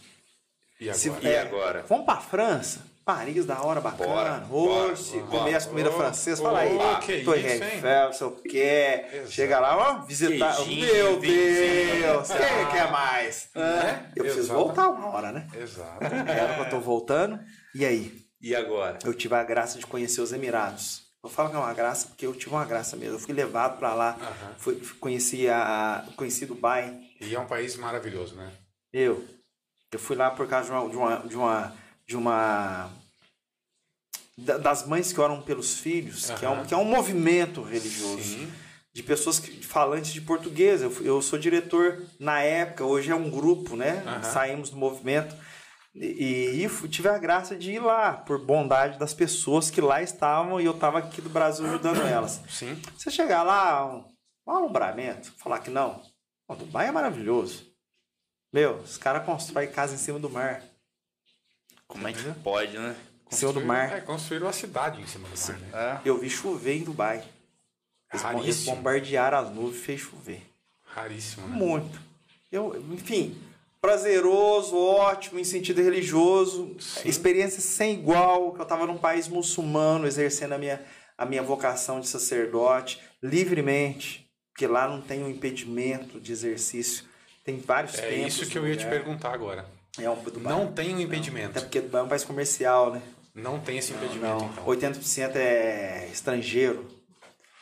Speaker 1: E agora?
Speaker 3: Se-
Speaker 2: E
Speaker 3: é,
Speaker 2: agora?
Speaker 3: Vamos pra França? Paris, da hora, bacana.
Speaker 2: Bora.
Speaker 3: comer as comidas francesas, fala aí.
Speaker 1: que isso, hein?
Speaker 3: Eiffel, sei o quê. Chega lá, ó, visitar.
Speaker 2: Queijinho,
Speaker 3: Meu. Deus, quem quer mais?
Speaker 1: É?
Speaker 3: Eu preciso voltar uma hora, né?
Speaker 1: Exato.
Speaker 3: É que eu tô voltando. E aí?
Speaker 2: E agora?
Speaker 3: eu tive a graça de conhecer os Emirados. Eu falo que é uma graça porque eu tive uma graça mesmo. Eu fui levado para lá, fui- conheci, a, conheci Dubai.
Speaker 1: E é um país maravilhoso, né?
Speaker 3: Eu, eu fui lá por causa de uma, de uma, de uma, de uma- da- das mães que oram pelos filhos, que, é um, que é um movimento religioso
Speaker 1: Sim.
Speaker 3: de pessoas que, falantes de português. Eu, eu sou diretor na época, hoje é um grupo, né?
Speaker 1: Aham.
Speaker 3: Saímos do movimento. E, e tive a graça de ir lá, por bondade das pessoas que lá estavam e eu estava aqui do Brasil ajudando elas.
Speaker 1: Sim.
Speaker 3: Você chegar lá, um, um alumbramento, falar que não. Pô, Dubai é maravilhoso. Meu, os caras constroem casa em cima do mar.
Speaker 2: Como é que pode, né?
Speaker 3: Em cima do mar.
Speaker 1: É, construíram uma cidade em cima do mar, né?
Speaker 2: É.
Speaker 3: Eu vi chover em Dubai. Eles, bombardearam as nuvens e fez chover.
Speaker 1: Raríssimo, né?
Speaker 3: Muito. Eu, enfim, prazeroso, ótimo, em sentido religioso.
Speaker 1: Sim.
Speaker 3: Experiência sem igual, que eu estava num país muçulmano, exercendo a minha, a minha vocação de sacerdote livremente, porque lá não tem um impedimento de exercício. Tem vários
Speaker 1: É
Speaker 3: tempos
Speaker 1: isso que eu ia te perguntar agora.
Speaker 3: É um Dubai.
Speaker 1: Não tem um impedimento.
Speaker 3: Até porque Dubai é um país comercial, né?
Speaker 1: Não tem esse impedimento,
Speaker 3: Não,
Speaker 1: então.
Speaker 3: 80% é estrangeiro.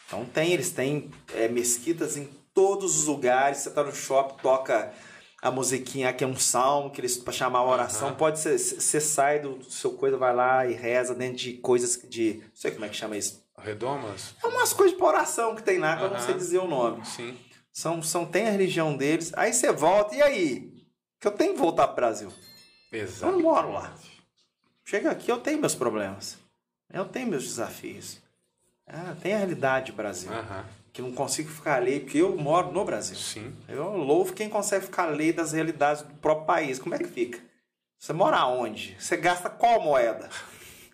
Speaker 3: Então tem, eles têm é, mesquitas em todos os lugares. Você tá no shopping, toca a musiquinha que é um salmo, que eles para chamar a oração. Pode ser, você sai do do seu coisa, vai lá e reza dentro de coisas de. Não sei como é que chama isso.
Speaker 1: Redomas?
Speaker 3: É umas coisas de oração que tem lá, que eu não sei dizer o nome.
Speaker 1: Sim.
Speaker 3: São, são, tem a religião deles. Aí você volta, e aí? Que eu tenho que voltar pro Brasil. Eu
Speaker 1: Exato.
Speaker 3: não moro lá. Chega aqui, eu tenho meus problemas. Eu tenho meus desafios. Ah, tem a realidade do Brasil.
Speaker 1: Aham.
Speaker 3: Que não consigo ficar alheio, porque eu moro no Brasil.
Speaker 1: Sim.
Speaker 3: Eu louvo quem consegue ficar alheio das realidades do próprio país. Como é que fica? Você mora onde? Você gasta qual moeda?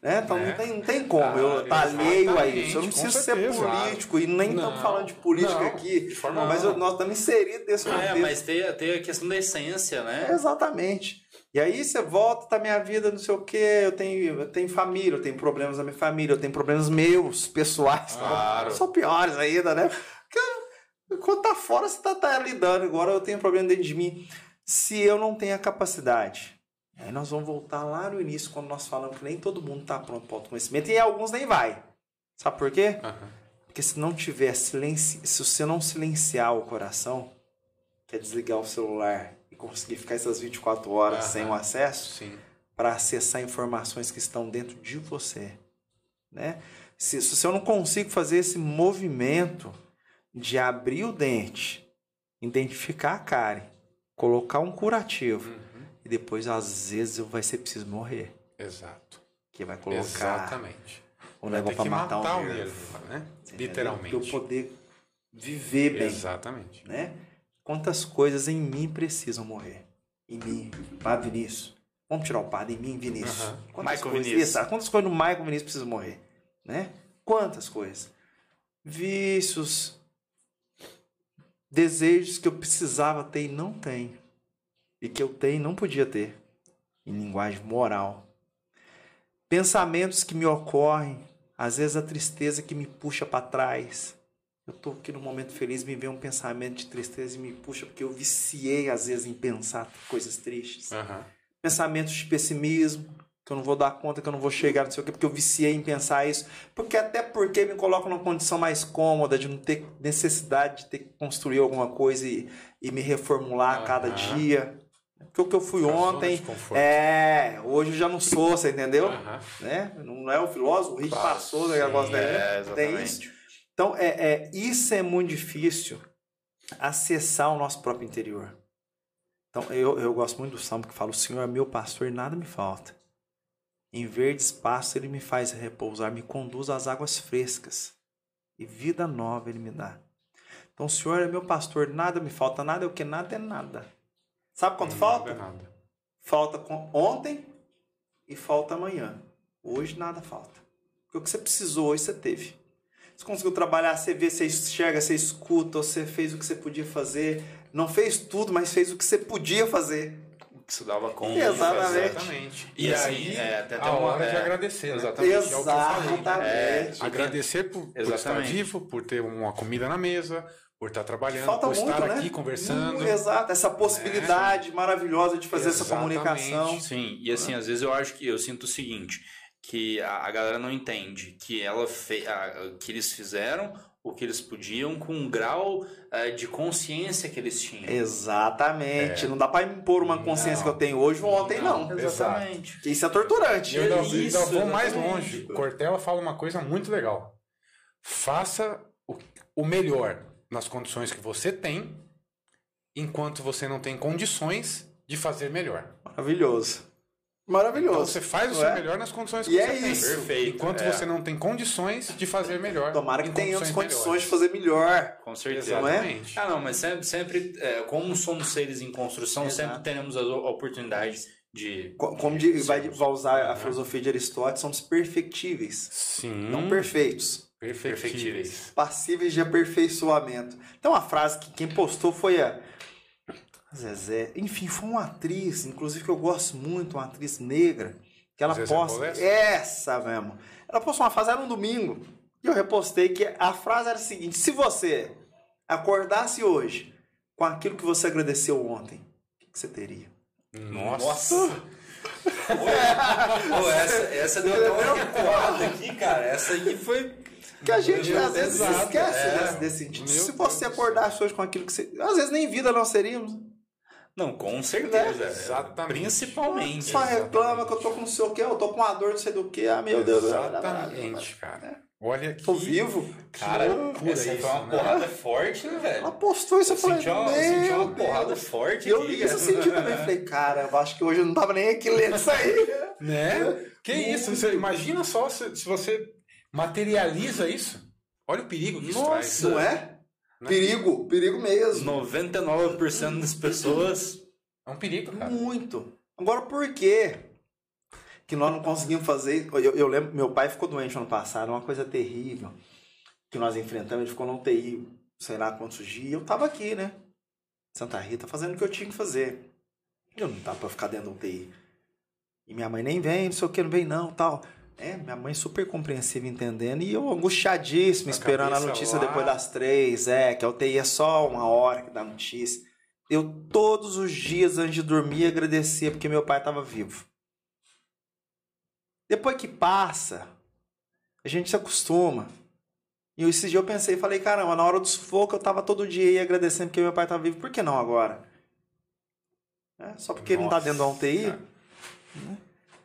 Speaker 3: Né? Então
Speaker 1: É.
Speaker 3: não, tem, não tem como.
Speaker 1: Ah,
Speaker 3: eu tá alheio a isso. Eu não preciso ser
Speaker 1: certeza.
Speaker 3: político e nem estamos falando de política
Speaker 1: não,
Speaker 3: aqui.
Speaker 1: de forma
Speaker 3: Não, mas eu- nós estamos inseridos nesse
Speaker 2: É,
Speaker 3: contexto.
Speaker 2: mas tem, tem a questão da essência, né?
Speaker 3: Exatamente. E aí você volta, tá minha vida, não sei o quê, eu tenho, eu tenho família, eu tenho problemas na minha família, eu tenho problemas meus, pessoais.
Speaker 2: Claro.
Speaker 3: São piores ainda, né? Porque quando tá fora, você tá, tá lidando. Agora eu tenho problema dentro de mim. Se eu não tenho a capacidade, aí nós vamos voltar lá no início, quando nós falamos que nem todo mundo tá pronto para o autoconhecimento, e alguns nem vai. Sabe por quê?
Speaker 1: Aham.
Speaker 3: Porque se não tiver silencio, se você não silenciar o coração, que é desligar o celular e conseguir ficar essas 24 horas
Speaker 1: Aham.
Speaker 3: sem o acesso, para acessar informações que estão dentro de você, né? Se, se eu não consigo fazer esse movimento de abrir o dente, identificar a cárie, colocar um curativo
Speaker 1: Uhum.
Speaker 3: E depois às vezes vai ser preciso morrer,
Speaker 1: Exato.
Speaker 3: que vai colocar
Speaker 1: Exatamente.
Speaker 3: o negócio para matar,
Speaker 1: matar
Speaker 3: o nervo,
Speaker 1: né? Literalmente.
Speaker 3: Pra eu poder viver bem
Speaker 1: Exatamente.
Speaker 3: né? Quantas coisas em mim precisam morrer? Em mim, Padre Vinícius. Vamos tirar o padre em mim, Vinícius.
Speaker 1: Aham.
Speaker 3: Quantas
Speaker 2: Michael
Speaker 3: coisas,
Speaker 2: Vinícius.
Speaker 3: Isso, quantas coisas no Michael Vinícius precisam morrer? Né? Quantas coisas? Vícios, desejos que eu precisava ter e não tenho. E que eu tenho e não podia ter. Em linguagem moral. Pensamentos que me ocorrem, às vezes a tristeza que me puxa para trás. Eu tô aqui no momento feliz, me vem um pensamento de tristeza e me puxa, porque eu viciei às vezes em pensar coisas tristes.
Speaker 1: Aham.
Speaker 3: Pensamentos de pessimismo, que eu não vou dar conta, que eu não vou chegar, não sei o quê, porque eu viciei em pensar isso. Porque até porque me coloca numa condição mais cômoda, de não ter necessidade de ter que construir alguma coisa e, e me reformular a cada dia. Porque o que eu fui
Speaker 1: A
Speaker 3: ontem, é, hoje eu já não sou, você entendeu?
Speaker 1: Aham.
Speaker 3: Né? Não é o filósofo, o Rick
Speaker 1: Claro,
Speaker 3: passou, o negócio dele.
Speaker 2: É,
Speaker 3: Tem isso.
Speaker 2: exatamente.
Speaker 3: Então, é, é, isso é muito difícil acessar o nosso próprio interior. Então, eu, eu gosto muito do salmo que fala: O Senhor é meu pastor e nada me falta. Em verdes pastos ele me faz repousar, me conduz às águas frescas e vida nova ele me dá. Então, o Senhor é meu pastor, nada me falta. Nada é o que? Nada é nada. Sabe quanto falta?
Speaker 1: Nada.
Speaker 3: Falta com- ontem e falta amanhã. Hoje nada falta. Porque o que você precisou hoje você teve. Você conseguiu trabalhar, você vê, você enxerga, você escuta, você fez o que você podia fazer. Não fez tudo, mas fez o que você podia fazer.
Speaker 2: Que se dava conta.
Speaker 3: Exatamente.
Speaker 1: Exatamente.
Speaker 2: E
Speaker 1: E,
Speaker 2: assim,
Speaker 1: aí,
Speaker 2: é, até
Speaker 1: a
Speaker 2: uma-
Speaker 1: hora de
Speaker 2: é,
Speaker 1: agradecer, né?
Speaker 2: exatamente.
Speaker 1: É o que eu falei, né?
Speaker 3: Exatamente.
Speaker 1: Agradecer por, por estar
Speaker 2: Exatamente.
Speaker 1: vivo, por ter uma comida na mesa, por estar trabalhando,
Speaker 3: Falta
Speaker 1: por
Speaker 3: muito,
Speaker 1: estar
Speaker 3: né?
Speaker 1: aqui conversando.
Speaker 3: Hum, Exato, essa possibilidade maravilhosa de fazer essa
Speaker 1: Exatamente.
Speaker 3: comunicação.
Speaker 2: Sim, e assim, às vezes eu acho que eu sinto o seguinte, que a, a galera não entende que ela fe, que eles fizeram o que eles podiam com um grau eh, de consciência que eles tinham.
Speaker 3: Exatamente. Não dá pra impor uma consciência
Speaker 1: Não.
Speaker 3: que eu tenho hoje ontem, não.
Speaker 2: Exatamente.
Speaker 3: Porque Isso é torturante.
Speaker 1: Eu ainda,
Speaker 2: Isso,
Speaker 1: ainda vou mais longe. Cortella fala uma coisa muito legal. Faça o, o melhor nas condições que você tem, enquanto você não tem condições de fazer melhor.
Speaker 3: Maravilhoso.
Speaker 1: Então
Speaker 3: Maravilhoso.
Speaker 1: você faz o
Speaker 3: Não
Speaker 1: seu
Speaker 3: é?
Speaker 1: melhor nas condições que
Speaker 3: E
Speaker 1: você
Speaker 3: é
Speaker 1: tem.
Speaker 3: isso.
Speaker 2: Perfeito,
Speaker 1: Enquanto
Speaker 2: é.
Speaker 1: você não tem condições de fazer melhor.
Speaker 3: Tomara que tenhamos condições
Speaker 1: melhores.
Speaker 3: de fazer melhor.
Speaker 2: Com certeza.
Speaker 3: Não é?
Speaker 1: Exatamente.
Speaker 2: Ah, não, mas sempre, sempre é, como somos seres em construção,
Speaker 3: Exato.
Speaker 2: sempre teremos as oportunidades de.
Speaker 3: Co- Como de- vai, vai usar a filosofia de Aristóteles, somos perfectíveis,
Speaker 1: Sim.
Speaker 3: não perfeitos.
Speaker 1: Perfectíveis.
Speaker 3: Passíveis de aperfeiçoamento. Então, a frase que quem postou foi a Zezé. Enfim, foi uma atriz, inclusive que eu gosto muito, uma atriz negra, que ela
Speaker 1: Zezé
Speaker 3: posta. Essa mesmo. Ela postou uma frase, era um domingo. E eu repostei que a frase era a seguinte: se você acordasse hoje com aquilo que você agradeceu ontem, o que você teria?
Speaker 1: Nossa.
Speaker 2: Pô, essa, essa deu até uma recuada aqui, cara. Essa aqui foi.
Speaker 3: Que a gente às vezes
Speaker 1: exato,
Speaker 3: esquece
Speaker 1: é.
Speaker 3: desse, desse sentido.
Speaker 1: Meu
Speaker 3: Se
Speaker 1: Deus
Speaker 3: você
Speaker 1: do
Speaker 3: acordasse hoje com aquilo que você. Às vezes nem vida nós seríamos.
Speaker 2: Não, com certeza.
Speaker 1: Né? Exatamente.
Speaker 2: Principalmente.
Speaker 3: Só reclama que eu tô com não sei o que, eu tô com uma dor não sei do que. Ah, meu Deus.
Speaker 1: Exatamente, cara. Olha aqui.
Speaker 3: Tô vivo.
Speaker 2: Cara,
Speaker 1: loucura
Speaker 2: essa
Speaker 1: isso,
Speaker 2: foi uma
Speaker 1: né?
Speaker 2: porrada forte, né,
Speaker 3: Ela
Speaker 2: velho?
Speaker 3: postou isso, eu falei,
Speaker 2: senti uma, senti uma
Speaker 3: Deus.
Speaker 2: porrada forte
Speaker 3: Eu li isso, eu senti também. Falei, cara, eu acho que hoje eu não tava nem aqui lendo isso aí.
Speaker 1: Né? Que isso? Você, imagina só se, se você materializa isso. Olha o perigo que isso
Speaker 2: Nossa.
Speaker 1: traz.
Speaker 3: Não é?
Speaker 1: Né?
Speaker 3: Perigo, perigo mesmo.
Speaker 2: 99% das pessoas.
Speaker 1: É um perigo, cara.
Speaker 3: Muito. Agora, por quê que nós não conseguimos fazer? Eu, eu lembro, meu pai ficou doente ano passado, uma coisa terrível que nós enfrentamos. Ele ficou no UTI, sei lá quantos dias. E eu tava aqui, né? Santa Rita, fazendo o que eu tinha que fazer. Eu não tava pra ficar dentro do UTI. E minha mãe nem vem, não sei o que, não vem não, tal. É, minha mãe super compreensiva, entendendo. E eu angustiadíssimo,
Speaker 1: A
Speaker 3: esperando a notícia
Speaker 1: lá.
Speaker 3: depois das três. É, que a UTI é só uma hora que dá notícia. Eu todos os dias antes de dormir agradecia porque meu pai estava vivo. Depois que passa, a gente se acostuma. E esse dia eu pensei e falei, caramba, na hora do sufoco eu tava todo dia aí agradecendo porque meu pai estava vivo. Por que não agora? É, só porque ele não tá
Speaker 1: Nossa,
Speaker 3: dentro da UTI.
Speaker 1: cara.
Speaker 3: né?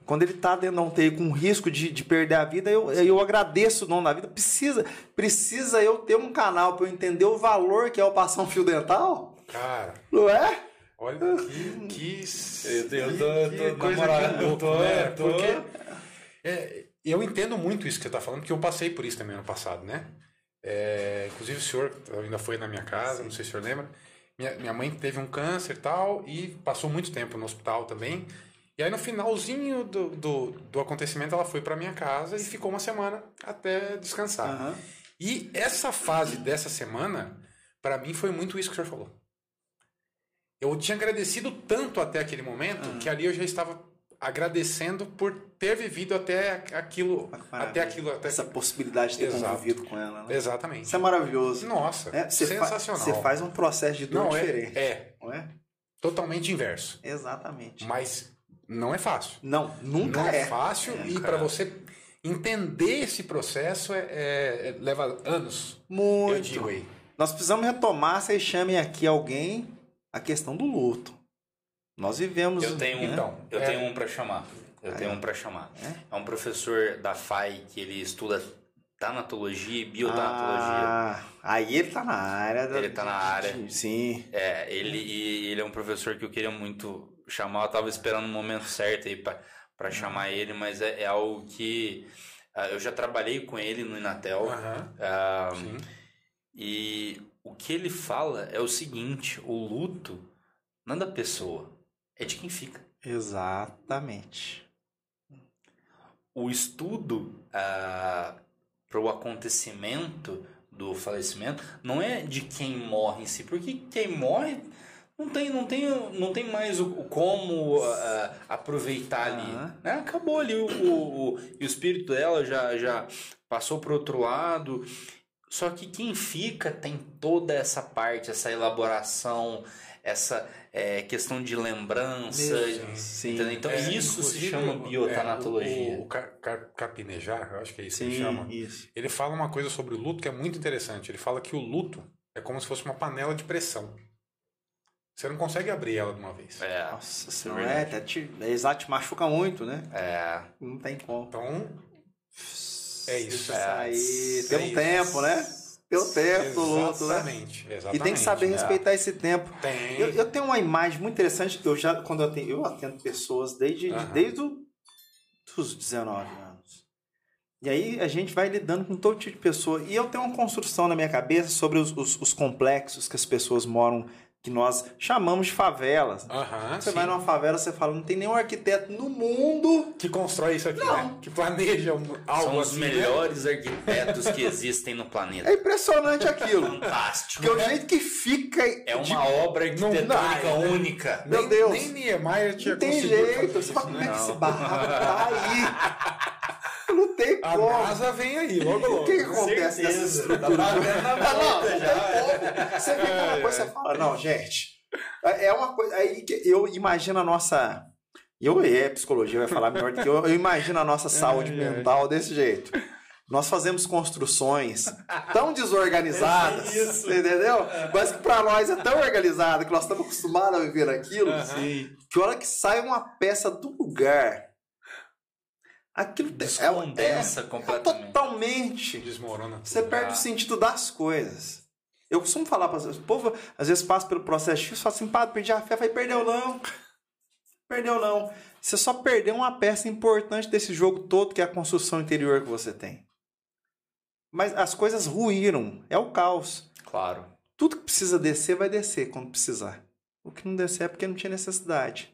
Speaker 3: Quando ele tá dentro da UTI com risco de, de perder a vida, eu, eu agradeço o dono da vida. Precisa, precisa eu ter um canal para eu entender o valor que é o passar um fio dental?
Speaker 1: Cara,
Speaker 3: Não é?
Speaker 1: olha que. que
Speaker 2: Eu tô- eu tô-
Speaker 1: que
Speaker 2: tô-
Speaker 1: coisa
Speaker 2: eu tô-
Speaker 1: né?
Speaker 2: eu tô-
Speaker 1: Porque é, eu entendo muito isso que você está falando, porque eu passei por isso também ano passado, né? É, inclusive o senhor ainda foi na minha casa, não sei se o senhor lembra. Minha, minha mãe teve um câncer e tal, e passou muito tempo no hospital também. E aí no finalzinho do, do, do acontecimento ela foi para minha casa e ficou uma semana até descansar.
Speaker 3: Aham.
Speaker 1: E essa fase dessa semana, para mim, foi muito isso que o senhor falou. Eu tinha agradecido tanto até aquele momento que ali eu já estava agradecendo por ter vivido até aquilo, até aquilo, até
Speaker 3: Essa possibilidade de ter
Speaker 1: Exato.
Speaker 3: convivido com ela, né?
Speaker 1: exatamente.
Speaker 3: Isso é maravilhoso.
Speaker 1: Nossa,
Speaker 3: É, você,
Speaker 1: sensacional.
Speaker 3: você faz um processo de dor
Speaker 1: não é,
Speaker 3: diferente.
Speaker 1: é
Speaker 3: Não é?
Speaker 1: totalmente inverso,
Speaker 3: Exatamente.
Speaker 1: mas não é fácil.
Speaker 3: Não, nunca
Speaker 1: não é,
Speaker 3: é.
Speaker 1: fácil e para
Speaker 2: é.
Speaker 1: você entender esse processo é, é- é- leva anos. Eu
Speaker 3: Muito.
Speaker 1: digo aí.
Speaker 3: Nós precisamos retomar, vocês chamem aqui alguém, a questão do luto. Nós vivemos.
Speaker 2: Eu tenho,
Speaker 3: né?
Speaker 2: então, eu tenho um pra chamar. Eu tenho
Speaker 3: é?
Speaker 2: um pra chamar. É? Um professor da FAI que ele estuda tanatologia e biotanatologia.
Speaker 3: Ah, aí ele tá na área. da-
Speaker 2: Ele tá na área.
Speaker 3: Sim.
Speaker 2: É, ele, e ele é um professor que eu queria muito chamar. Eu tava esperando o momento certo aí pra chamar ele, mas é, é algo que ah, eu já trabalhei com ele no Inatel. Ah,
Speaker 1: sim.
Speaker 2: e o que ele fala é o seguinte: o luto não é da pessoa, é de quem fica.
Speaker 3: Exatamente.
Speaker 2: o estudo para o acontecimento do falecimento não é de quem morre em si, porque quem morre não tem, não tem, não tem mais o, o como ah, aproveitar ali.
Speaker 3: Aham.
Speaker 2: né? Acabou ali o, o, o- e o espírito dela já, já passou para outro lado. Só que quem fica tem toda essa parte, essa elaboração, essa eh, questão de lembrança.
Speaker 3: Mesmo, sim.
Speaker 2: Então
Speaker 1: É,
Speaker 2: isso se chama biotanatologia.
Speaker 1: é, o, o car- car- carpinejar, eu acho que é isso que ele
Speaker 3: Sim,
Speaker 1: chama.
Speaker 3: isso.
Speaker 1: Ele fala uma coisa sobre o luto que é muito interessante. Ele fala que o luto é como se fosse uma panela de pressão. Você não consegue abrir ela de uma vez.
Speaker 2: É,
Speaker 3: Nossa
Speaker 2: é
Speaker 3: senhora, é, até te, é, exato, te machuca muito, né?
Speaker 2: é,
Speaker 3: Não tem como.
Speaker 1: Então, é isso. É
Speaker 3: Tem um
Speaker 1: isso.
Speaker 3: tempo, né? Tem um tempo do luto, né?
Speaker 1: Exatamente, exatamente.
Speaker 3: E tem que saber
Speaker 1: é.
Speaker 3: respeitar esse tempo.
Speaker 1: Tem.
Speaker 3: Eu, eu tenho uma imagem muito interessante. Eu já, quando eu atendo, eu atendo pessoas desde, de-
Speaker 1: Aham.
Speaker 3: desde o- os 19 anos. E aí a gente vai lidando com todo tipo de pessoa. E eu tenho uma construção na minha cabeça sobre os, os- os complexos que as pessoas moram, que nós chamamos de favelas.
Speaker 1: Aham,
Speaker 3: Você
Speaker 1: sim.
Speaker 3: vai numa favela, você fala, não tem nenhum arquiteto no mundo.
Speaker 1: Que constrói isso aqui, né? Que planeja um, algo
Speaker 2: são os
Speaker 1: assim, né?
Speaker 2: melhores arquitetos que existem no planeta.
Speaker 3: É impressionante aquilo.
Speaker 2: Fantástico.
Speaker 3: Porque o jeito que fica.
Speaker 2: É uma
Speaker 3: de-
Speaker 2: obra
Speaker 1: não
Speaker 2: arquitetônica
Speaker 1: dá, né?
Speaker 2: única.
Speaker 3: Meu
Speaker 1: nem,
Speaker 3: Deus.
Speaker 1: Nem Niemeyer tinha
Speaker 3: Não tem
Speaker 1: conseguido
Speaker 3: jeito.
Speaker 1: fazer
Speaker 3: Você fala, como é
Speaker 1: né?
Speaker 3: que esse
Speaker 2: Não.
Speaker 3: barraco tá aí? Não tem
Speaker 1: A
Speaker 3: como.
Speaker 1: NASA vem aí, logo logo.
Speaker 3: O que, que acontece nessa
Speaker 2: Tá
Speaker 3: estrutura?
Speaker 2: batendo na
Speaker 3: Ah, não, não
Speaker 2: já.
Speaker 3: tem como. Você vê aquela
Speaker 1: É,
Speaker 3: coisa
Speaker 1: é.
Speaker 3: e fala, não, gente, É é uma coisa. Aí que eu imagino a nossa. Eu é psicologia, vai falar melhor do que eu. Eu imagino a nossa saúde
Speaker 1: ai.
Speaker 3: mental desse jeito. Nós fazemos construções tão desorganizadas,
Speaker 2: É isso.
Speaker 3: entendeu? Mas que pra nós é tão organizado que nós estamos acostumados a viver aquilo,
Speaker 2: Sim.
Speaker 3: que a hora que sai uma peça do lugar, aquilo é, é,
Speaker 2: Descondensa
Speaker 3: é
Speaker 2: completamente.
Speaker 3: totalmente
Speaker 1: Desmorona. tudo.
Speaker 3: você perde
Speaker 2: Ah.
Speaker 3: o sentido das coisas. Eu costumo falar para o povo, às vezes passa pelo processo X, fala assim, padre, perdi a fé, vai perdeu não. Perdeu não. Você só perdeu uma peça importante desse jogo todo, que é a construção interior que você tem. Mas as coisas ruíram, é o caos.
Speaker 2: Claro.
Speaker 3: Tudo que precisa descer, vai descer quando precisar. O que não descer é porque não tinha necessidade.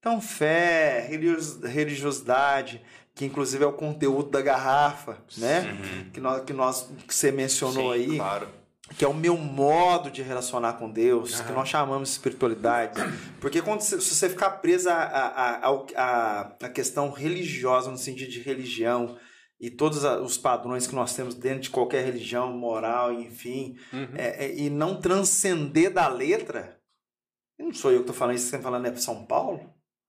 Speaker 3: Então, fé, religios- religiosidade, que inclusive é o conteúdo da garrafa, né?
Speaker 2: Uhum.
Speaker 3: que nós, que nós que você mencionou
Speaker 2: Sim,
Speaker 3: aí,
Speaker 2: Claro.
Speaker 3: que é o meu modo de relacionar com Deus, que
Speaker 1: Aham.
Speaker 3: nós chamamos de espiritualidade. Porque quando você, se você ficar preso à, à, à, à- à questão religiosa, no sentido de religião, e todos a- os padrões que nós temos dentro de qualquer religião, moral, enfim,
Speaker 1: Uhum.
Speaker 3: é- é- e não transcender da letra, não sou eu que estou falando isso, você está falando é São Paulo,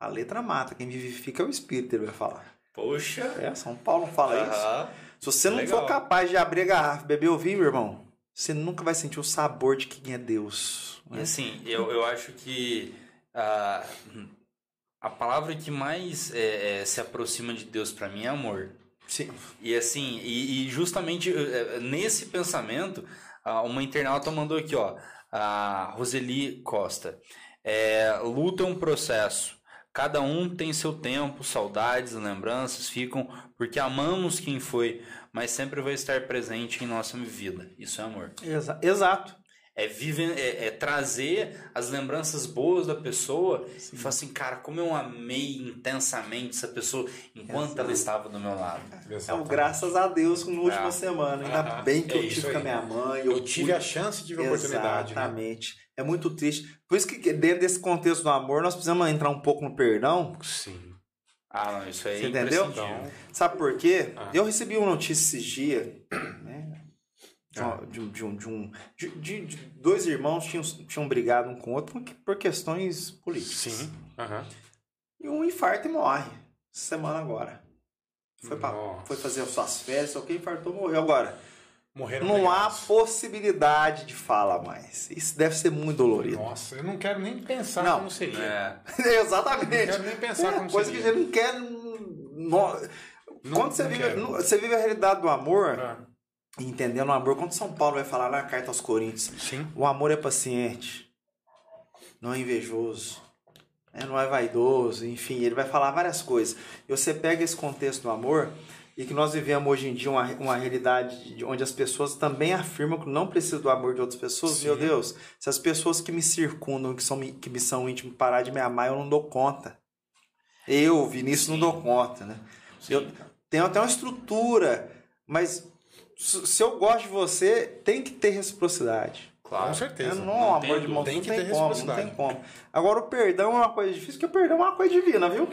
Speaker 3: a letra mata, quem vivifica é o espírito, ele vai falar.
Speaker 2: Poxa.
Speaker 3: É, São Paulo não fala isso. Se você não
Speaker 2: Legal.
Speaker 3: for capaz de abrir a garrafa e beber o vinho, meu irmão, você nunca vai sentir o sabor de quem é Deus.
Speaker 2: E
Speaker 3: né?
Speaker 2: assim, eu, eu acho que a, a palavra que mais é, é, se aproxima de Deus pra mim é amor.
Speaker 3: Sim.
Speaker 2: E assim, e, e justamente eh, nesse pensamento, uma internauta mandou aqui, ó, a Roseli Costa. É, luta é um processo. Cada um tem seu tempo, saudades, lembranças ficam porque amamos quem foi, mas sempre vai estar presente em nossa vida. Isso é amor.
Speaker 3: Exa- exato.
Speaker 2: É, vive, é, é trazer as lembranças boas da pessoa e falar assim, cara, como eu amei intensamente essa pessoa enquanto ela estava do meu lado.
Speaker 3: É o
Speaker 1: Exatamente.
Speaker 3: graças a Deus na última
Speaker 2: Ah.
Speaker 3: semana. Ainda
Speaker 1: Ah,
Speaker 3: bem que
Speaker 1: é
Speaker 3: eu tive com a minha mãe.
Speaker 1: Eu tive
Speaker 3: pude-
Speaker 1: a chance, tive a oportunidade. Né?
Speaker 3: É muito triste. Por isso que dentro desse contexto do amor, nós precisamos entrar um pouco no perdão.
Speaker 1: Sim.
Speaker 2: Ah, não, isso aí
Speaker 3: Você
Speaker 2: é
Speaker 3: entendeu? Sabe por quê?
Speaker 1: Ah.
Speaker 3: Eu recebi uma notícia esses dias, né? De, uma- de um, de, um, de, um- de- de- de dois irmãos tinham, tinham brigado um com o outro por, questões políticas.
Speaker 1: Sim. Aham.
Speaker 3: E um infarta e morre. Semana agora. Foi, pra,
Speaker 1: Nossa.
Speaker 3: foi fazer as suas férias, só que infartou morreu. Agora,
Speaker 1: Morreram
Speaker 3: não há possibilidade de fala mais. Isso deve ser muito dolorido.
Speaker 1: Nossa, eu não quero nem pensar
Speaker 3: Não.
Speaker 1: como seria.
Speaker 2: É.
Speaker 3: Exatamente.
Speaker 1: Não quero nem pensar
Speaker 3: É,
Speaker 1: como
Speaker 3: coisa que
Speaker 1: seria.
Speaker 3: a gente não quer. no-
Speaker 1: Não-
Speaker 3: Quando você, vive,
Speaker 1: quero.
Speaker 3: você vive a realidade do amor,
Speaker 1: Ah,
Speaker 3: entendendo o amor, quando São Paulo vai falar na carta aos Coríntios,
Speaker 1: Sim.
Speaker 3: o amor é paciente, não é invejoso, né? não é vaidoso, enfim, ele vai falar várias coisas. E você pega esse contexto do amor e que nós vivemos hoje em dia uma, uma realidade de- onde as pessoas também afirmam que não precisam do amor de outras pessoas.
Speaker 1: Sim.
Speaker 3: Meu Deus, se as pessoas que me circundam, que, são, que me são íntimas, parar de me amar, eu não dou conta. Eu, Vinícius, não dou conta, né? Eu tenho até uma estrutura, mas se eu gosto de você, tem que ter reciprocidade.
Speaker 2: Claro.
Speaker 1: Com certeza.
Speaker 3: Não,
Speaker 2: não
Speaker 3: amor
Speaker 2: tem
Speaker 3: de mão
Speaker 1: tem
Speaker 3: não
Speaker 1: que
Speaker 3: tem
Speaker 1: ter
Speaker 3: como, não
Speaker 1: reciprocidade.
Speaker 3: tem como. Agora o perdão é uma coisa difícil, porque o perdão é uma coisa divina, viu?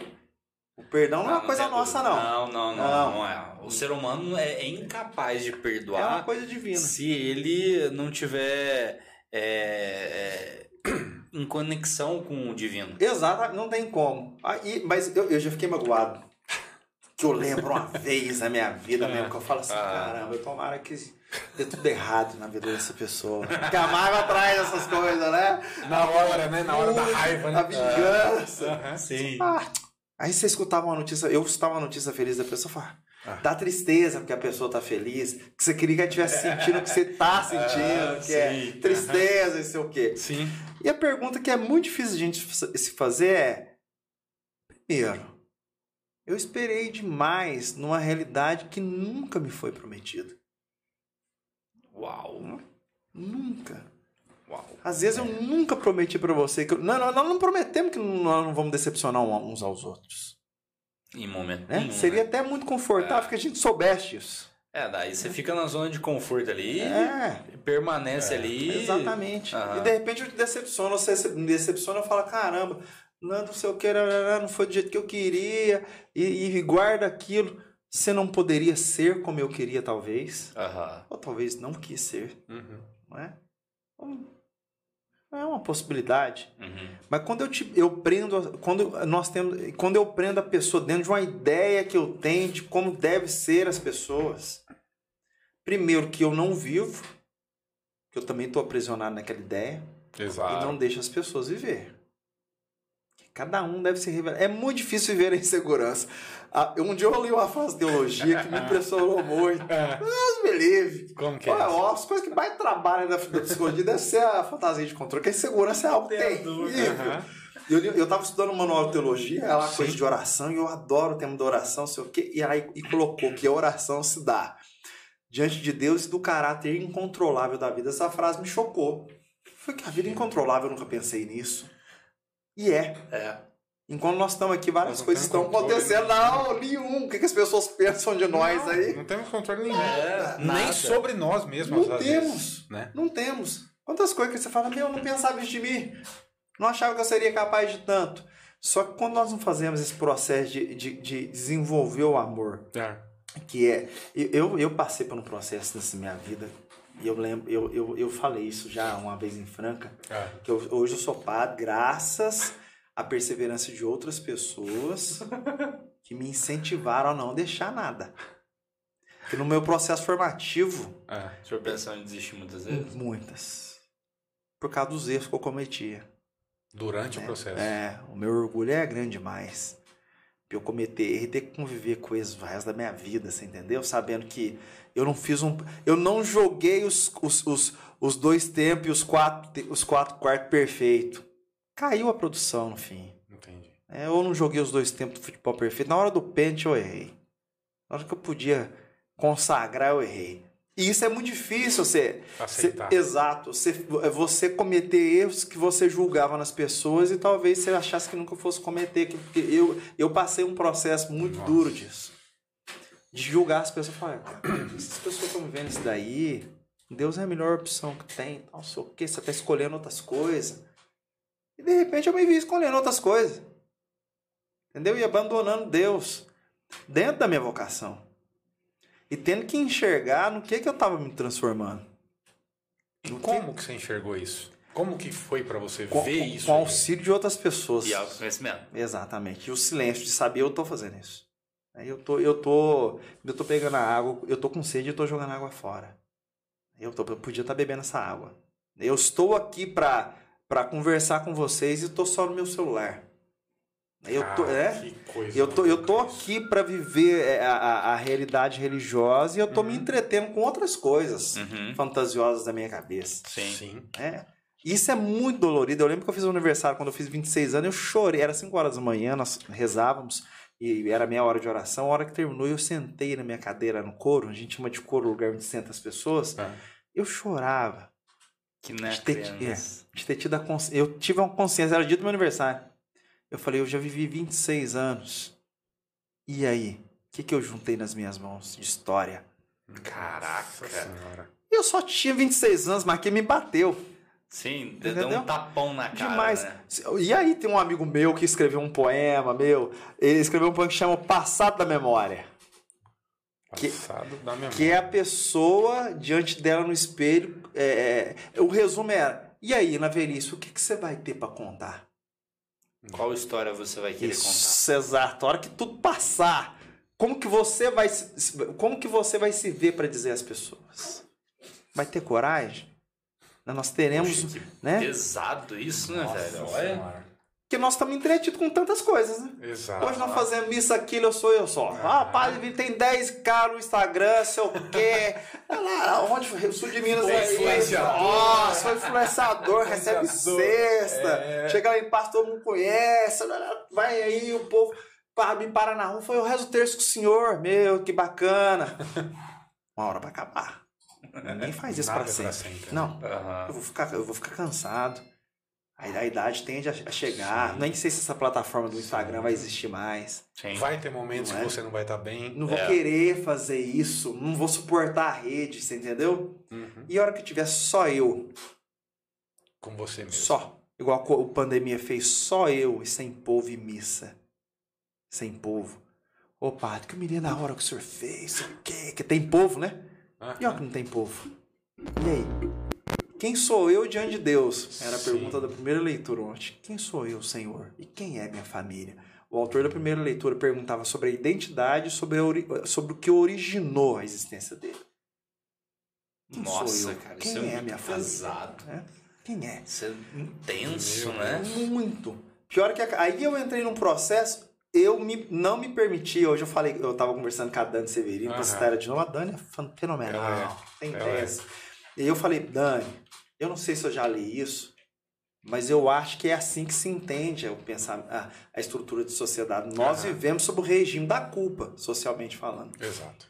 Speaker 3: O perdão não, é uma coisa
Speaker 2: tem
Speaker 3: nossa, não.
Speaker 2: Não, não, não,
Speaker 3: Não.
Speaker 2: não é. O ser humano é, é incapaz de
Speaker 3: É uma
Speaker 2: perdoar
Speaker 3: coisa divina.
Speaker 2: se ele não tiver é, é, em conexão com o divino.
Speaker 3: Exato, não tem como. Aí, mas eu, eu já fiquei magoado. Que eu lembro uma vez na minha vida mesmo, que eu falo assim,
Speaker 2: Ah.
Speaker 3: caramba, eu tomara que dê tudo errado na vida dessa pessoa. Que a mágoa atrás dessas coisas, né?
Speaker 1: Na hora, né? Na hora da raiva, né?
Speaker 3: A vingança.
Speaker 1: Aham.
Speaker 2: Sim.
Speaker 3: Ah, aí você escutava uma notícia, eu escutava uma notícia feliz da pessoa, falava,
Speaker 1: Ah.
Speaker 3: dá tristeza porque a pessoa tá feliz, que você queria que ela estivesse sentindo o que você tá sentindo, que é
Speaker 1: sim.
Speaker 3: tristeza e sei o quê.
Speaker 1: Sim.
Speaker 3: E a pergunta que é muito difícil a gente se fazer é: primeiro, eu esperei demais numa realidade que nunca me foi prometida.
Speaker 2: Uau.
Speaker 3: Nunca.
Speaker 2: Uau.
Speaker 3: Às vezes eu nunca prometi pra você que eu, não, não, nós não prometemos que nós não vamos decepcionar uns aos outros.
Speaker 2: Em momento
Speaker 3: né?
Speaker 2: nenhum.
Speaker 3: Seria
Speaker 2: né?
Speaker 3: até muito confortável que a gente soubesse disso.
Speaker 2: É, daí você fica na zona de conforto ali,
Speaker 3: É,
Speaker 2: permanece ali.
Speaker 3: exatamente.
Speaker 2: Aham.
Speaker 3: E de repente eu te decepciono, você me decepciona, eu falo, caramba, não, não sei o que, não foi do jeito que eu queria, e, e guarda aquilo. Você não poderia ser como eu queria, talvez.
Speaker 2: Aham.
Speaker 3: Ou talvez não quis ser,
Speaker 1: Uhum.
Speaker 3: não é? Então, É uma possibilidade.
Speaker 2: Uhum.
Speaker 3: Mas quando eu, te, eu prendo, quando nós temos, quando eu prendo a pessoa dentro de uma ideia que eu tenho de como deve ser as pessoas, primeiro que eu não vivo, que eu também estou aprisionado naquela ideia,
Speaker 1: Exato.
Speaker 3: e não deixo as pessoas viver. Cada um deve se revelar. É muito difícil viver em segurança. Ah, um dia eu li uma frase de teologia que me impressionou muito. Deus me livre.
Speaker 1: Como que é?
Speaker 3: Olha, ó, as coisas que mais trabalham na da psicologia deve ser a fantasia de controle, porque segurança é algo
Speaker 2: Tem
Speaker 3: terrível. Eu, eu tava estudando um manual de teologia, é coisa de oração, e eu adoro o tema da oração, sei o quê, e aí e colocou que a oração se dá diante de Deus e do caráter incontrolável da vida. Essa frase me chocou. Foi que a vida é incontrolável, eu nunca pensei nisso. E é.
Speaker 2: É.
Speaker 3: Enquanto nós estamos aqui, várias coisas estão
Speaker 1: temos controle
Speaker 3: acontecendo. Não, nenhum. O que, que as pessoas pensam de nós
Speaker 1: não,
Speaker 3: aí?
Speaker 1: Não temos controle nenhum.
Speaker 2: É,
Speaker 1: Nem
Speaker 2: nada.
Speaker 1: sobre nós mesmos,
Speaker 3: Não temos.
Speaker 1: vezes. Né?
Speaker 3: Não temos. Quantas coisas que você fala, meu, eu não pensava isso de mim. Não achava que eu seria capaz de tanto. Só que quando nós não fazemos esse processo de, de, de desenvolver o amor,
Speaker 1: É.
Speaker 3: que é. Eu, eu passei por um processo nessa minha vida, e eu lembro, eu, eu, eu falei isso já uma vez em Franca,
Speaker 1: É.
Speaker 3: que eu- hoje eu sou padre graças à perseverança de outras pessoas que me incentivaram a não deixar nada. Porque no meu processo formativo,
Speaker 1: É.
Speaker 2: O senhor pensou em desistir muitas vezes?
Speaker 3: muitas. Por causa dos erros que eu cometia.
Speaker 1: Durante o processo.
Speaker 3: É, o meu orgulho é grande demais. Eu cometer erro e ter que conviver com isso o resto da minha vida, você entendeu? Sabendo que eu não fiz um. Eu não joguei os, os, os, os dois tempos e os quatro, os quatro quartos perfeito. Caiu a produção no fim.
Speaker 1: Entendi.
Speaker 3: É, eu não joguei os dois tempos do futebol perfeito. Na hora do pênalti eu errei. Na hora que eu podia consagrar, eu errei. E isso é muito difícil, você.
Speaker 1: Aceitar.
Speaker 3: você- exato. Você, é você cometer erros que você julgava nas pessoas e talvez você achasse que nunca fosse cometer. que- Porque eu, eu passei um processo muito
Speaker 1: Nossa.
Speaker 3: duro disso. De julgar as pessoas. Falar, "Cara, essas pessoas estão vivendo isso daí. Deus é a melhor opção que tem. Não sei o quê. Você está escolhendo outras coisas. E de repente eu me vi escolhendo outras coisas. Entendeu? E abandonando Deus dentro da minha vocação. E tendo que enxergar no que, que eu estava me transformando.
Speaker 1: E
Speaker 3: No que-
Speaker 1: como que você enxergou isso? Como que foi pra você
Speaker 3: Com,
Speaker 1: ver
Speaker 3: com-
Speaker 1: isso?
Speaker 3: com
Speaker 1: aí?
Speaker 3: auxílio de outras pessoas.
Speaker 2: E autoconhecimento.
Speaker 3: Exatamente. E o silêncio de saber eu tô fazendo isso. Aí eu tô, eu tô, eu tô pegando a água, eu tô com sede e eu tô jogando água fora. Eu, tô, eu podia estar bebendo essa água. Eu estou aqui pra, pra conversar com vocês e tô só no meu celular. Eu tô,
Speaker 1: Cara,
Speaker 3: é,
Speaker 1: que coisa
Speaker 3: eu tô, eu tô aqui pra viver é, a, a, a realidade religiosa e eu tô me entretendo com outras coisas
Speaker 2: Uhum.
Speaker 3: fantasiosas da minha cabeça.
Speaker 2: Sim.
Speaker 1: Sim.
Speaker 3: É. Isso é muito dolorido. Eu lembro que eu fiz um aniversário quando eu fiz 26 anos, eu chorei. Era 5 horas da manhã, nós rezávamos e era meia hora de oração. A hora que terminou, eu sentei na minha cadeira no coro, a gente chama de coro o lugar onde senta as pessoas.
Speaker 1: É.
Speaker 3: Eu chorava
Speaker 2: Que não é
Speaker 3: de ter, é, de ter tido a consciência. Eu tive uma consciência, era dia do meu aniversário. Eu falei, eu já vivi 26 anos. E aí? O que, que eu juntei nas minhas mãos de história?
Speaker 2: Caraca.
Speaker 1: Nossa senhora.
Speaker 3: Eu só tinha 26 anos, mas quem me bateu.
Speaker 2: Sim, deu um tapão na cara.
Speaker 3: Demais.
Speaker 2: Né?
Speaker 3: E aí tem um amigo meu que escreveu um poema, meu. Ele escreveu um poema que chama O Passado da Memória. Que-
Speaker 1: Passado da memória.
Speaker 3: Que é a pessoa diante dela no espelho. é, é, o resumo era: e aí, na velhice, o que, que você vai ter pra contar?
Speaker 2: Qual história você vai querer
Speaker 3: Isso, exato. A hora que tudo passar, como que você vai se, como que você vai se ver pra dizer às pessoas? Vai ter coragem? Nós teremos,
Speaker 2: Poxa, que
Speaker 3: né?
Speaker 2: Pesado isso, né,
Speaker 1: Nossa
Speaker 2: velho? Olha.
Speaker 3: Porque nós estamos entretidos com tantas coisas, né?
Speaker 1: Exato.
Speaker 3: Hoje nós fazemos isso, aquilo, eu sou eu só. Ah, padre, tem 10k no Instagram, sei o quê. Olha lá, onde foi? Sul de Minas
Speaker 1: Foi
Speaker 3: aí.
Speaker 1: influenciador.
Speaker 3: Nossa, foi influenciador, recebe cesta.
Speaker 1: É.
Speaker 3: Chega lá em paz, todo mundo conhece. Vai aí, o povo me para na rua. Foi, eu rezo o terço com o senhor. Meu, que bacana. Uma hora vai acabar. Ninguém faz isso
Speaker 1: é pra
Speaker 3: sempre.
Speaker 1: sempre, né?
Speaker 3: Não. Eu
Speaker 2: Aham.
Speaker 3: vou ficar, eu vou ficar cansado. Aí a idade tende a chegar. Nem sei se essa plataforma do Instagram vai existir mais.
Speaker 2: Sim.
Speaker 1: Vai ter momentos
Speaker 3: Não é?
Speaker 1: que você não vai estar bem.
Speaker 3: Não vou
Speaker 2: É.
Speaker 3: querer fazer isso. Não vou suportar a rede, você entendeu?
Speaker 1: Uhum.
Speaker 3: E a hora que tiver só eu,
Speaker 1: Com você mesmo.
Speaker 3: só. Igual a pandemia fez, só eu e sem povo e missa. Sem povo. Ô padre, que eu me lembro da hora que o senhor fez, sei o quê? Que tem povo, né?
Speaker 1: Aham.
Speaker 3: E ó que não tem povo. E aí? Quem sou eu diante de Deus? Era a pergunta da primeira leitura ontem. Quem sou eu, Senhor? E quem é minha família? O autor da primeira leitura perguntava sobre a identidade, sobre, a sobre o que originou a existência dele.
Speaker 2: Quem Nossa, cara,
Speaker 3: quem
Speaker 2: isso é,
Speaker 3: é minha
Speaker 2: pesado.
Speaker 3: família? É? Quem é?
Speaker 2: Isso é intenso, né?
Speaker 3: Muito. Pior que aí eu entrei num processo, eu me, não me permiti, hoje eu falei, eu tava conversando com a Dani Severino, uhum. pra de novo, a Dani é fenomenal, é, tem é, é. E eu falei, Dani, eu não sei se eu já li isso, mas eu acho que é assim que se entende o pensamento, a, a estrutura de sociedade. Nós uhum. vivemos sob o regime da culpa, socialmente falando.
Speaker 1: Exato.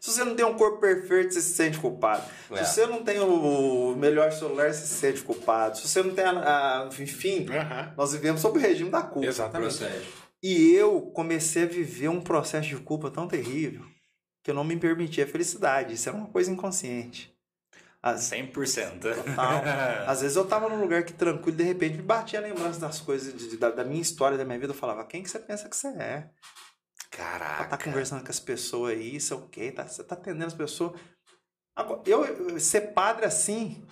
Speaker 3: Se você não tem um corpo perfeito, você se sente culpado. É. Se você não tem o melhor celular, você se sente culpado. Se você não tem a. a enfim, uhum. nós vivemos sob o regime da culpa.
Speaker 1: Exatamente.
Speaker 3: E eu comecei a viver um processo de culpa tão terrível que eu não me permitia felicidade. Isso era uma coisa inconsciente.
Speaker 2: Às... 100%.
Speaker 3: Total. Às vezes eu tava num lugar que tranquilo, de repente me batia a lembrança das coisas, de, da, da, minha história, da minha vida. Eu falava, quem que você pensa que você é?
Speaker 2: Caraca.
Speaker 3: Tá conversando com as pessoas aí, isso é o quê? Tá, você tá atendendo as pessoas. Agora, eu, eu, ser padre assim,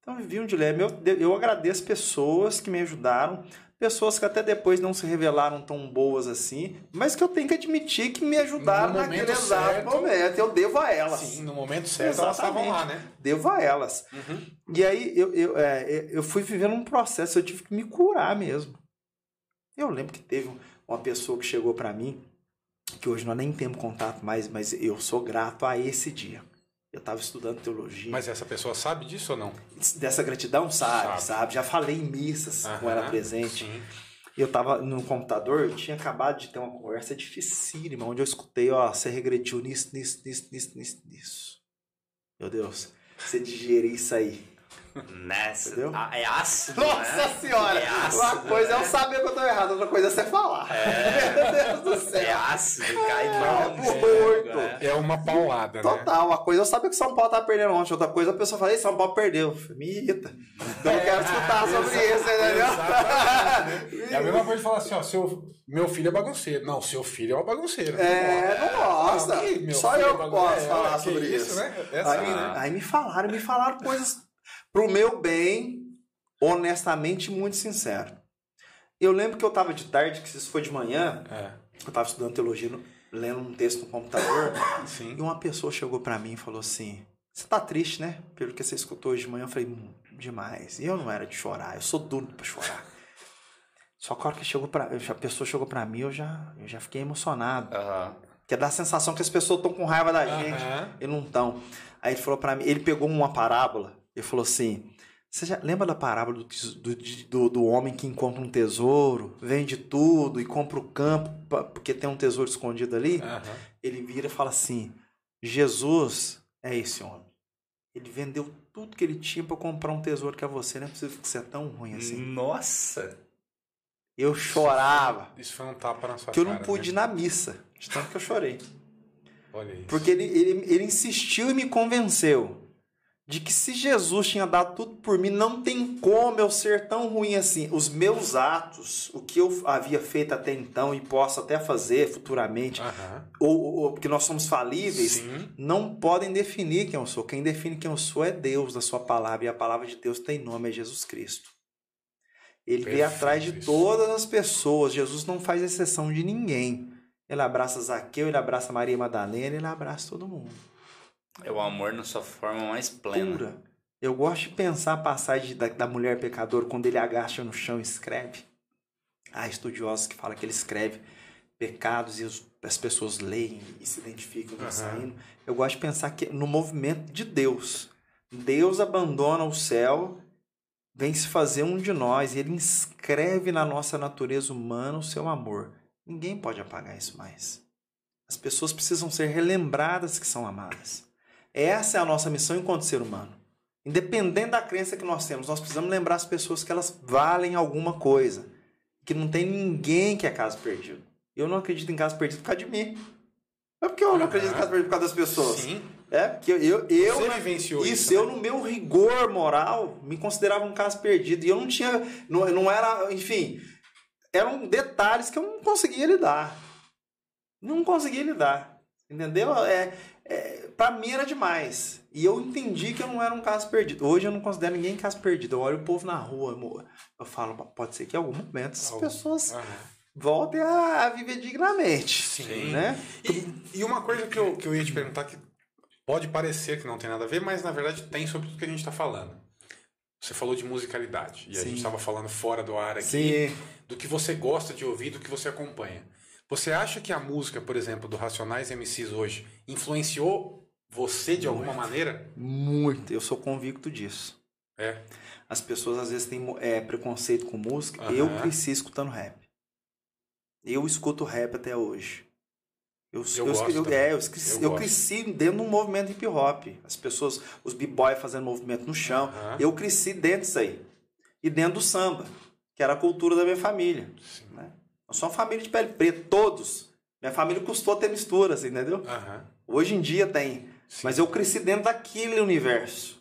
Speaker 3: então eu vivi um dilema. Eu, eu agradeço pessoas que me ajudaram, pessoas que até depois não se revelaram tão boas assim, mas que eu tenho que admitir que me ajudaram naquele exato momento. Eu devo a elas.
Speaker 1: Sim, no momento certo Exatamente. elas estavam lá, né?
Speaker 3: Devo a elas. Uhum. E aí eu, eu, é, eu fui vivendo um processo, eu tive que me curar mesmo. Eu lembro que teve uma pessoa que chegou para mim, que hoje nós nem temos contato mais, mas eu sou grato a esse dia. Eu estava estudando teologia.
Speaker 1: Mas essa pessoa sabe disso ou não?
Speaker 3: Dessa gratidão, sabe, sabe. sabe. Já falei em missas com ela presente. Sim. Eu estava no computador, eu tinha acabado de ter uma conversa dificílima, onde eu escutei, ó, você regrediu nisso, nisso, nisso, nisso, nisso, nisso. Meu Deus, você digerir isso aí.
Speaker 2: Nessa. Entendeu? Ah, é ácido.
Speaker 3: Nossa
Speaker 2: né?
Speaker 3: senhora! É ácido, Uma coisa é eu saber que eu tô errado, outra coisa é você falar.
Speaker 2: É. Meu Deus do céu. É ácido, cai mal.
Speaker 1: É, é uma paulada,
Speaker 3: né? Total. Uma coisa eu sabia que o São Paulo tá perdendo ontem, outra coisa a pessoa fala, Ei, São Paulo perdeu. Me irrita. Então eu quero escutar sobre isso, entendeu?
Speaker 1: É a mesma coisa de falar assim, ó, seu, meu filho é bagunceiro. Não, seu filho é uma bagunceira.
Speaker 3: É, não gosta. Só eu é posso falar sobre isso. isso
Speaker 1: né? É assim,
Speaker 3: aí, né? aí me falaram, me falaram coisas pro meu bem, honestamente muito sincero. Eu lembro que eu estava de tarde, que isso foi de manhã, é. eu estava estudando teologia, lendo um texto no computador, Sim. e uma pessoa chegou para mim e falou assim: Você tá triste, né? Pelo que você escutou hoje de manhã. Eu falei: hum, Demais. E eu não era de chorar, eu sou duro para chorar. Só que a hora que chegou pra, a pessoa chegou para mim, eu já, eu já fiquei emocionado.
Speaker 2: Uhum.
Speaker 3: Que dá a sensação que as pessoas estão com raiva da gente uhum. e não estão. Aí ele falou para mim, ele pegou uma parábola ele falou assim: Você já lembra da parábola do, do, do, homem que encontra um tesouro, vende tudo e compra o campo porque tem um tesouro escondido ali? Uhum. Ele vira e fala assim: Jesus é esse homem. Ele vendeu tudo que ele tinha para comprar um tesouro que é você. Não é possível que você é tão ruim assim.
Speaker 2: Nossa!
Speaker 3: Eu chorava.
Speaker 1: Isso foi um tapa na sua
Speaker 3: Que
Speaker 1: eu
Speaker 3: não pude né? ir na missa. De tanto que eu chorei.
Speaker 1: Olha isso.
Speaker 3: Porque ele, ele, ele insistiu e me convenceu de que se Jesus tinha dado tudo por mim, não tem como eu ser tão ruim assim. Os meus atos, o que eu havia feito até então e posso até fazer futuramente, uhum. ou, ou porque nós somos falíveis, Sim. não podem definir quem eu sou. Quem define quem eu sou é Deus, da sua palavra, e a palavra de Deus tem nome, é Jesus Cristo. Ele Perfeito. veio atrás de todas as pessoas. Jesus não faz exceção de ninguém. Ele abraça Zaqueu, ele abraça Maria Madalena, ele abraça todo mundo.
Speaker 2: É o amor na sua forma mais plena. Pura.
Speaker 3: Eu gosto de pensar a passagem da, da mulher pecadora quando ele agacha no chão e escreve. Há estudiosos que falam que ele escreve pecados e os, as pessoas leem e se identificam com uhum. saindo. Eu gosto de pensar que no movimento de Deus. Deus abandona o céu, vem se fazer um de nós e ele inscreve na nossa natureza humana o seu amor. Ninguém pode apagar isso mais. As pessoas precisam ser relembradas que são amadas. Essa é a nossa missão enquanto ser humano. Independente da crença que nós temos, nós precisamos lembrar as pessoas que elas valem alguma coisa. Que não tem ninguém que é caso perdido. Eu não acredito em caso perdido por causa de mim. É porque eu não acredito em caso perdido por causa das pessoas.
Speaker 1: Sim.
Speaker 3: É, porque eu, eu, eu
Speaker 1: Você vivenciou
Speaker 3: isso. Isso, eu no meu rigor moral me considerava um caso perdido. E eu não tinha. Não, não era. Enfim. Eram detalhes que eu não conseguia lidar. Não conseguia lidar. Entendeu? É, é, pra mim era demais. E eu entendi que eu não era um caso perdido. Hoje eu não considero ninguém caso perdido. Eu olho o povo na rua, amor. Eu falo, pode ser que em algum momento as
Speaker 1: Algum-
Speaker 3: pessoas voltem a viver dignamente.
Speaker 1: Sim.
Speaker 3: Né?
Speaker 1: E, e uma coisa que eu, que eu ia te perguntar que pode parecer que não tem nada a ver, mas na verdade tem sobre tudo que a gente está falando. Você falou de musicalidade. E a
Speaker 3: Sim.
Speaker 1: gente estava falando fora do ar aqui
Speaker 3: Sim.
Speaker 1: do que você gosta de ouvir, do que você acompanha. Você acha que a música, por exemplo, do Racionais MCs hoje influenciou você de alguma maneira?
Speaker 3: Muito. Eu sou convicto disso.
Speaker 1: É.
Speaker 3: As pessoas às vezes têm é, preconceito com música.
Speaker 1: Aham.
Speaker 3: Eu cresci escutando rap. Eu escuto rap até hoje. Eu,
Speaker 1: Eu
Speaker 3: eu, eu- é, eu, cresci,
Speaker 1: Eu
Speaker 3: eu cresci dentro de um movimento hip hop. As pessoas, os b-boy fazendo movimento no chão.
Speaker 1: Aham.
Speaker 3: Eu cresci dentro disso aí. E dentro do samba, que era a cultura da minha família.
Speaker 1: Sim.
Speaker 3: Né? Eu sou uma família de pele preta, todos. Minha família custou ter misturas, entendeu?
Speaker 1: Aham.
Speaker 3: Hoje em dia tem.
Speaker 1: Sim.
Speaker 3: Mas eu cresci dentro daquele universo.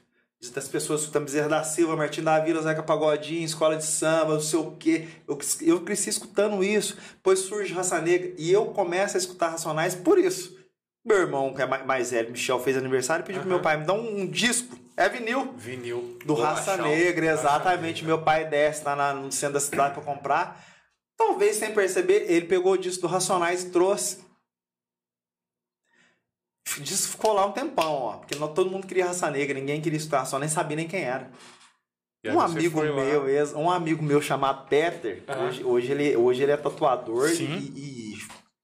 Speaker 3: Das pessoas escutando Bezerra da Silva, Martim da Vila, Zeca Pagodinho, escola de samba, não sei o quê. Eu, eu cresci escutando isso. Depois surge Raça Negra. E eu começo a escutar Racionais por isso. Meu irmão, que é ma- mais velho, Michel, fez aniversário e pediu pro meu pai me dar um, um disco. É vinil.
Speaker 1: Vinil.
Speaker 3: Do Raça
Speaker 2: Chão.
Speaker 3: Negra, exatamente. Meu pai desce lá na- no centro da cidade pra comprar. Talvez sem perceber, ele pegou o disco do Racionais e trouxe. O disco ficou lá um tempão, ó. Porque todo mundo queria Raça Negra, ninguém queria escutar, só nem sabia nem quem era. Um amigo meu, ex- um amigo meu chamado Peter, hoje, hoje, ele, hoje ele é tatuador e, e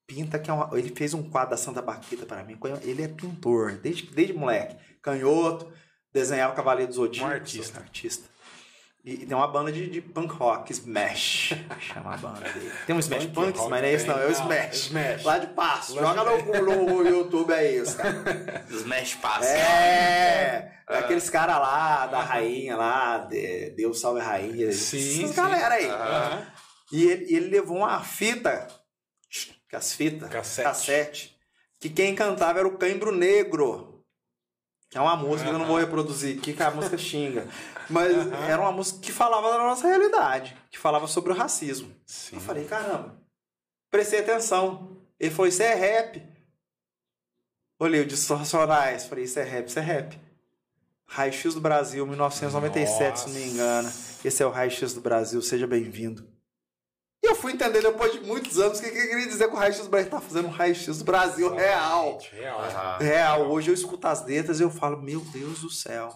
Speaker 3: pinta que é uma, ele fez um quadro da Santa Baquita para mim. Ele é pintor, desde, desde moleque. Canhoto, desenhava Cavaleiro dos Zodíaco.
Speaker 1: Um artista.
Speaker 3: artista. E, e tem uma banda de, de punk rock, Smash. Chama a banda dele. Tem um Smash
Speaker 1: Punk
Speaker 3: mas não é esse não, é o
Speaker 1: tem.
Speaker 3: Smash.
Speaker 1: Smash.
Speaker 3: Lá de Passo.
Speaker 1: Lá
Speaker 3: Joga
Speaker 1: de-
Speaker 3: no, no YouTube aí, os caras.
Speaker 2: Dos mesh passos.
Speaker 3: É, é aqueles caras lá, da rainha lá, de- Deus salve a rainha.
Speaker 1: Sim,
Speaker 3: Essas galera aí. E ele, ele levou uma fita, que as fitas,
Speaker 1: Cassete.
Speaker 3: que quem cantava era o Cãibro Negro. Que é uma música que eu não vou reproduzir aqui, que a música xinga. Mas era uma música que falava da nossa realidade, que falava sobre o racismo.
Speaker 1: Sim.
Speaker 3: Eu falei, caramba, prestei atenção. Ele falou, isso é rap. Olhei o Distorcionais, falei, isso é rap, isso é rap. Raio-X do Brasil, 1997, se não me engano. Esse é o Raio-X do Brasil, seja bem-vindo. E eu fui entender depois de muitos anos o que, que ele queria dizer com o Raio-X do Brasil. Ele tá fazendo um Raio-X do Brasil real.
Speaker 1: Real.
Speaker 2: Aham.
Speaker 3: Real. Hoje eu escuto as letras e eu falo, meu Deus do céu.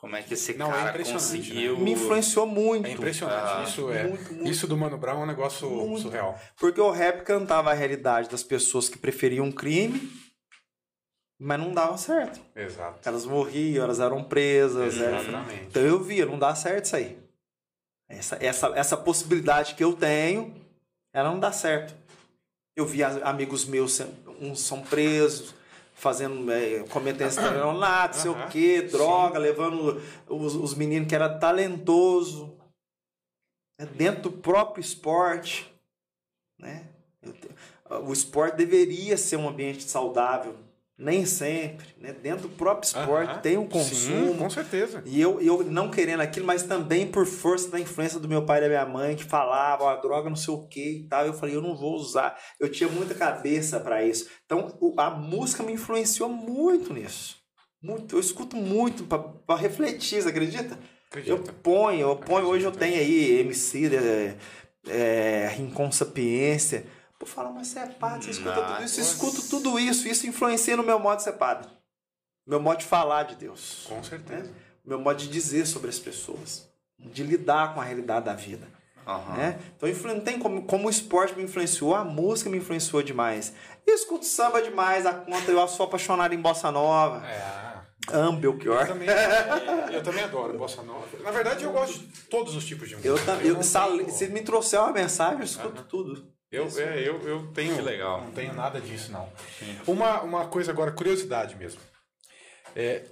Speaker 2: Como é que esse
Speaker 1: Não, é
Speaker 2: cara
Speaker 1: impressionante,
Speaker 2: conseguiu...
Speaker 3: Me influenciou muito.
Speaker 1: É impressionante.
Speaker 2: Ah,
Speaker 1: isso é.
Speaker 3: muito, muito.
Speaker 1: Isso do Mano Brown é um negócio
Speaker 3: Muito.
Speaker 1: surreal.
Speaker 3: Porque o rap cantava a realidade das pessoas que preferiam um crime, mas não dava certo.
Speaker 1: Exato.
Speaker 3: Elas morriam, elas eram presas. era-
Speaker 1: Exatamente.
Speaker 3: Então eu via, não dá certo isso aí. Essa, essa, essa possibilidade que eu tenho, ela não dá certo. Eu vi amigos meus, uns são presos, fazendo, é, cometendo estelionato, não sei o quê, droga, levando os, os meninos que eram talentoso é, dentro do próprio esporte. Né? O esporte deveria ser um ambiente saudável, nem sempre. Né? Dentro do próprio esporte
Speaker 1: Aham.
Speaker 3: tem um
Speaker 1: Sim,
Speaker 3: consumo.
Speaker 1: com certeza.
Speaker 3: E eu, eu não querendo aquilo, mas também por força da influência do meu pai e da minha mãe, que falavam, a droga não sei o que e tal. Eu falei, eu não vou usar. Eu tinha muita cabeça para isso. Então, a música me influenciou muito nisso. Muito. Eu escuto muito para refletir, você acredita? Eu
Speaker 1: Acredita.
Speaker 3: ponho, eu ponho. Hoje eu
Speaker 1: Acredito.
Speaker 3: tenho aí MC, é, é, Rincon Sapiência. Pô, fala, mas você é padre, você escuta tudo isso, eu
Speaker 2: Nossa.
Speaker 3: escuto tudo isso. Isso influencia no meu modo de ser padre. Meu modo de falar de Deus
Speaker 1: Com certeza.
Speaker 3: né? meu modo de dizer sobre as pessoas, de lidar com a realidade da vida.
Speaker 2: Aham.
Speaker 3: Né? Então não tem como, como o esporte me influenciou, a música me influenciou demais. Eu escuto samba demais, a conta, eu sou apaixonado em bossa nova,
Speaker 1: É.
Speaker 3: amo
Speaker 1: Eu
Speaker 3: Belchior.
Speaker 1: também, eu também adoro bossa nova. Na verdade, eu gosto de todos os tipos de música.
Speaker 3: Eu, tam- eu, sal-
Speaker 1: tenho-
Speaker 3: se me trouxer uma mensagem, eu escuto tudo.
Speaker 1: Eu, é, eu, eu tenho.
Speaker 2: Que legal.
Speaker 1: Não tenho nada disso, não. Uma, uma coisa agora, curiosidade mesmo. É,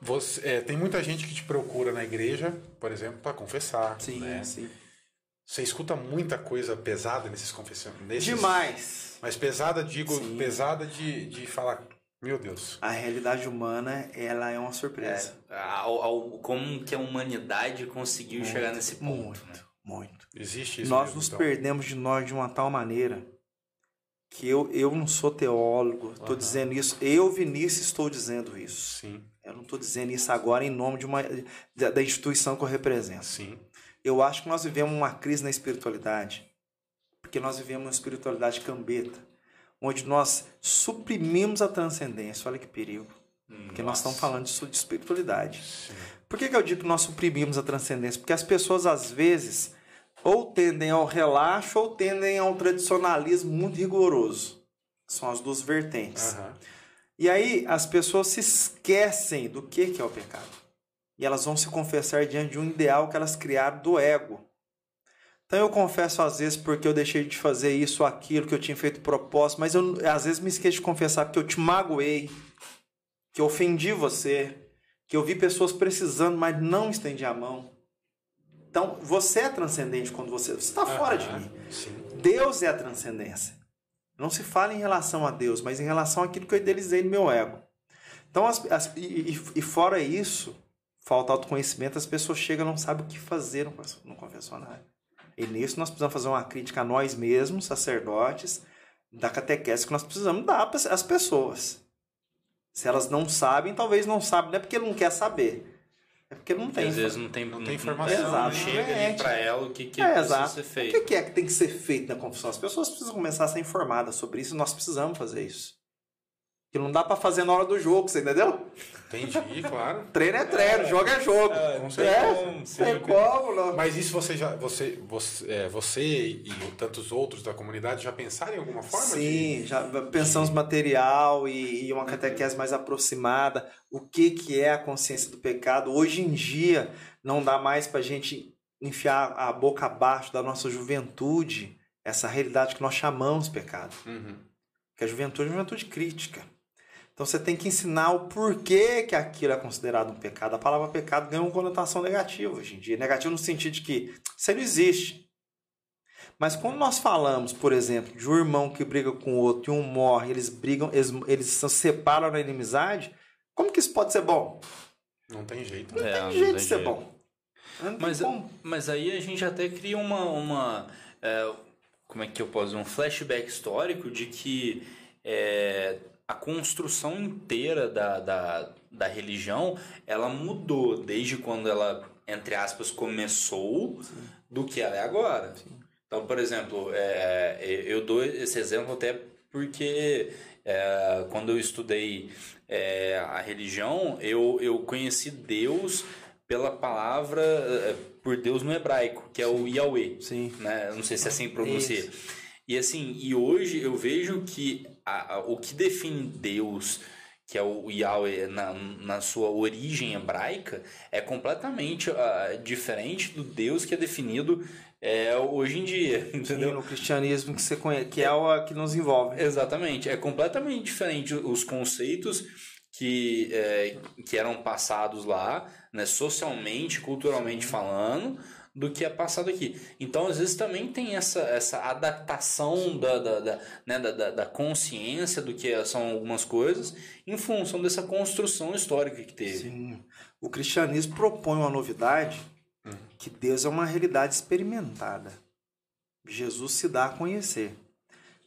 Speaker 1: você, é, tem muita gente que te procura na igreja, por exemplo, para confessar. né?
Speaker 3: sim.
Speaker 1: Você escuta muita coisa pesada nesses confessionários.
Speaker 3: Demais.
Speaker 1: Mas pesada, digo,
Speaker 3: Sim.
Speaker 1: pesada de, de falar, meu Deus.
Speaker 3: A realidade humana, ela é uma surpresa.
Speaker 2: É, ao- ao- como que a humanidade conseguiu chegar nesse ponto,
Speaker 3: muito,
Speaker 2: né?
Speaker 3: muito.
Speaker 1: Existe isso.
Speaker 3: Nós
Speaker 1: mesmo,
Speaker 3: nos
Speaker 1: então.
Speaker 3: perdemos de nós de uma tal maneira que eu, eu não sou teólogo, estou
Speaker 1: Aham.
Speaker 3: dizendo isso. Eu, Vinícius, estou dizendo isso.
Speaker 1: Sim,
Speaker 3: Eu não estou dizendo isso agora em nome de uma, da, da instituição que eu represento.
Speaker 1: sim.
Speaker 3: Eu acho que nós vivemos uma crise na espiritualidade, porque nós vivemos uma espiritualidade cambeta, onde nós suprimimos a transcendência. Olha que perigo. Porque nós estamos falando disso de espiritualidade.
Speaker 1: Sim.
Speaker 3: Por que, que eu digo que nós suprimimos a transcendência? Porque as pessoas, às vezes, ou tendem ao relaxo ou tendem ao tradicionalismo muito rigoroso. São as duas vertentes.
Speaker 1: Aham.
Speaker 3: E aí as pessoas se esquecem do que, que é o pecado. E elas vão se confessar diante de um ideal que elas criaram do ego. Então eu confesso às vezes porque eu deixei de fazer isso ou aquilo que eu tinha feito propósito, mas eu às vezes me esqueço de confessar porque eu te magoei, que eu ofendi você, que eu vi pessoas precisando, mas não estendi a mão. Então você é transcendente quando você você está fora de
Speaker 1: Aham.
Speaker 3: mim.
Speaker 1: Sim.
Speaker 3: Deus é a transcendência. Não se fala em relação a Deus, mas em relação àquilo que eu idealizei no meu ego. Então, as- as- e, e- fora isso, falta autoconhecimento, as pessoas chegam e não sabem o que fazer no confessionário. E nisso nós precisamos fazer uma crítica a nós mesmos, sacerdotes, da catequese que nós precisamos dar para as pessoas. Se elas não sabem, talvez não sabem, não é porque não quer saber. É porque não
Speaker 2: Porque
Speaker 3: tem.
Speaker 2: às vezes não tem,
Speaker 1: Não tem informação.
Speaker 2: Não
Speaker 3: Exato.
Speaker 2: chega
Speaker 3: É,
Speaker 2: pra ela o que, que
Speaker 3: É,
Speaker 2: precisa
Speaker 3: exato.
Speaker 2: ser
Speaker 3: O
Speaker 2: feito.
Speaker 3: que que é que tem que ser feito na confissão? As pessoas precisam começar a ser informadas sobre isso e nós precisamos fazer isso. Que não dá pra fazer na hora do jogo, você entendeu?
Speaker 1: Entendi, claro.
Speaker 3: Treino é treino, jogo é jogo.
Speaker 2: É,
Speaker 1: com
Speaker 3: É,
Speaker 1: certeza.
Speaker 3: tem como, não.
Speaker 1: Mas isso você já. Você, você, é, você e tantos outros da comunidade já pensaram em alguma forma?
Speaker 3: Sim, já pensamos material e, e uma catequese mais aproximada. O que, que é a consciência do pecado? Hoje em dia, não dá mais pra gente enfiar a boca abaixo da nossa juventude essa realidade que nós chamamos pecado.
Speaker 1: De... Uhum.
Speaker 3: que a juventude é uma juventude crítica. Então você tem que ensinar o porquê que aquilo é considerado um pecado. A palavra pecado ganha uma conotação negativa hoje em dia. Negativa no sentido de que isso aí não existe. Mas quando nós falamos, por exemplo, de um irmão que briga com o outro e um morre, eles brigam, eles, eles se separam na inimizade, como que isso pode ser bom?
Speaker 1: Não tem jeito.
Speaker 3: Não
Speaker 2: É,
Speaker 3: tem
Speaker 2: não
Speaker 3: jeito
Speaker 2: tem
Speaker 3: de ser
Speaker 2: jeito.
Speaker 3: bom. Não tem
Speaker 2: Mas,
Speaker 3: como.
Speaker 2: mas aí a gente até cria uma. uma é, como é que eu posso dizer? Um flashback histórico de que é, a construção inteira da, da, da religião ela mudou desde quando ela, entre aspas, começou do que ela é agora. Então, por exemplo, é, eu dou esse exemplo até porque é, quando eu estudei é, a religião, eu, eu conheci Deus pela palavra, é, por Deus no hebraico, que é o Yahweh.
Speaker 3: Sim.
Speaker 2: Né? Não sei se é assim pronuncia. E assim, e hoje eu vejo que a- a- o que define Deus, que é o Yahweh na, na sua origem hebraica, é completamente ah, diferente do Deus que é definido é, hoje em dia,
Speaker 3: Sim,
Speaker 2: entendeu?
Speaker 3: no cristianismo que você conhece, que é o que nos envolve.
Speaker 2: Exatamente, é completamente diferente os conceitos que, é, que eram passados lá, né, socialmente, culturalmente falando, do que é passado aqui. Então, às vezes, também tem essa, essa adaptação da, da, da, né, da, da, consciência do que são algumas coisas em função dessa construção histórica que teve.
Speaker 3: Sim. O cristianismo propõe uma novidade que Deus é uma realidade experimentada. Jesus se dá a conhecer.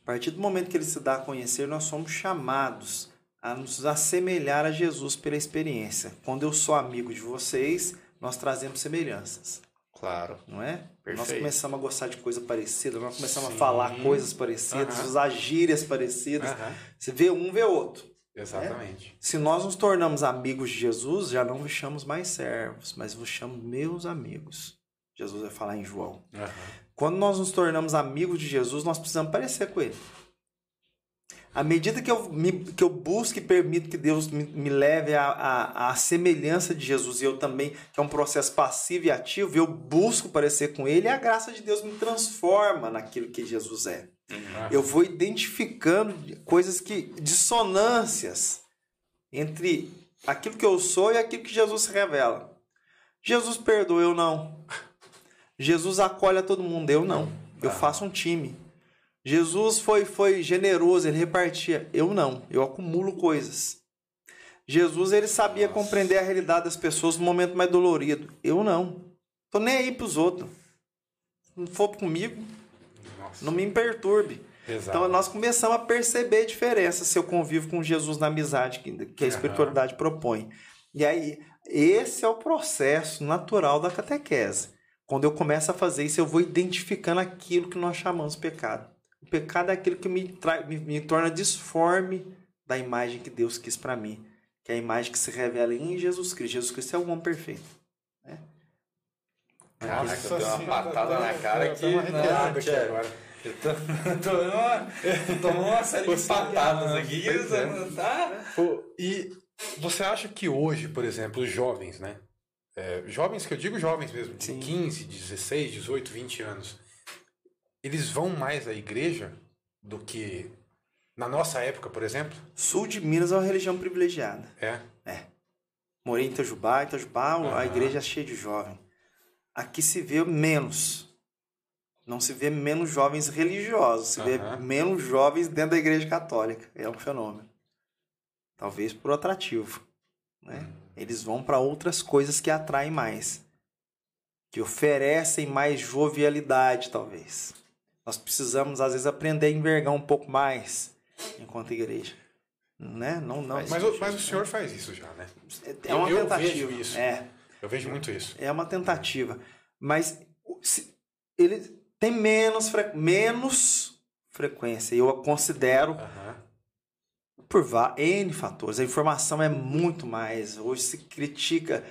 Speaker 3: A partir do momento que ele se dá a conhecer, nós somos chamados a nos assemelhar a Jesus pela experiência. Quando eu sou amigo de vocês, nós trazemos semelhanças,
Speaker 2: Claro.
Speaker 3: não é? Nós
Speaker 2: Perfeito.
Speaker 3: começamos a gostar de coisa parecida, nós começamos
Speaker 1: Sim.
Speaker 3: a falar coisas parecidas,
Speaker 1: Aham.
Speaker 3: usar gírias parecidas.
Speaker 1: Aham.
Speaker 3: Você vê um, vê outro.
Speaker 1: Exatamente.
Speaker 3: Se nós nos tornamos amigos de Jesus, já não vos chamamos mais servos, mas vos chamo meus amigos. Jesus vai falar em João.
Speaker 1: Aham.
Speaker 3: Quando nós nos tornamos amigos de Jesus, nós precisamos parecer com ele. À medida que eu, me, que eu busco e permito que Deus me, me leve à, semelhança de Jesus, e eu também, que é um processo passivo e ativo, eu busco parecer com Ele, e a graça de Deus me transforma naquilo que Jesus é. Eu vou identificando coisas que. dissonâncias entre aquilo que eu sou e aquilo que Jesus revela. Jesus perdoa, eu não. Jesus acolhe a todo mundo, eu não. Eu faço um time. Jesus foi, foi generoso, ele repartia. Eu não, eu acumulo coisas. Jesus ele sabia
Speaker 1: Nossa.
Speaker 3: compreender a realidade das pessoas no momento mais dolorido. Eu não. Tô nem aí pros outros. Não for comigo,
Speaker 1: Nossa.
Speaker 3: não me perturbe.
Speaker 1: Exato.
Speaker 3: Então nós começamos a perceber a diferença se eu convivo com Jesus na amizade que, que a espiritualidade propõe. E aí, esse é o processo natural da catequese. Quando eu começo a fazer isso, eu vou identificando aquilo que nós chamamos de pecado. Pecado é aquilo que me, trai, me, me torna disforme da imagem que Deus quis para mim, que é a imagem que se revela em Jesus Cristo. Jesus Cristo é o homem perfeito. Né?
Speaker 2: Caraca, eu dei uma patada na cara aqui.
Speaker 1: Arrepiada aqui
Speaker 2: Não,
Speaker 1: agora.
Speaker 2: Eu tô, tô uma, tomou uma série de patadas aqui.
Speaker 1: Pois é.
Speaker 2: Tá?
Speaker 1: E você acha que hoje, por exemplo, os jovens, né? É, jovens que eu digo jovens mesmo, de
Speaker 3: Sim.
Speaker 1: 15, 16, 18, 20 anos, eles vão mais à igreja do que na nossa época, por exemplo?
Speaker 3: Sul de Minas é uma religião privilegiada.
Speaker 1: É.
Speaker 3: Morei em Itajubá, Itajubá
Speaker 1: Aham.
Speaker 3: a igreja é cheia de jovem. Aqui se vê menos. Não se vê menos jovens religiosos, se vê
Speaker 1: Aham.
Speaker 3: menos jovens dentro da igreja católica. É um fenômeno. Talvez por atrativo. Né? Eles vão para outras coisas que atraem mais. Que oferecem mais jovialidade, talvez. Nós precisamos, às vezes, aprender a envergar um pouco mais enquanto igreja. Né? Não, não.
Speaker 1: Mas, o- mas o senhor faz isso já, né?
Speaker 3: É uma
Speaker 1: eu- eu
Speaker 3: tentativa.
Speaker 1: vejo isso.
Speaker 3: É.
Speaker 1: Eu vejo muito isso.
Speaker 3: É uma tentativa. Mas se- ele tem menos, fre- menos frequência. Eu considero
Speaker 1: Aham.
Speaker 3: por N fatores. A informação é muito mais. Hoje se critica.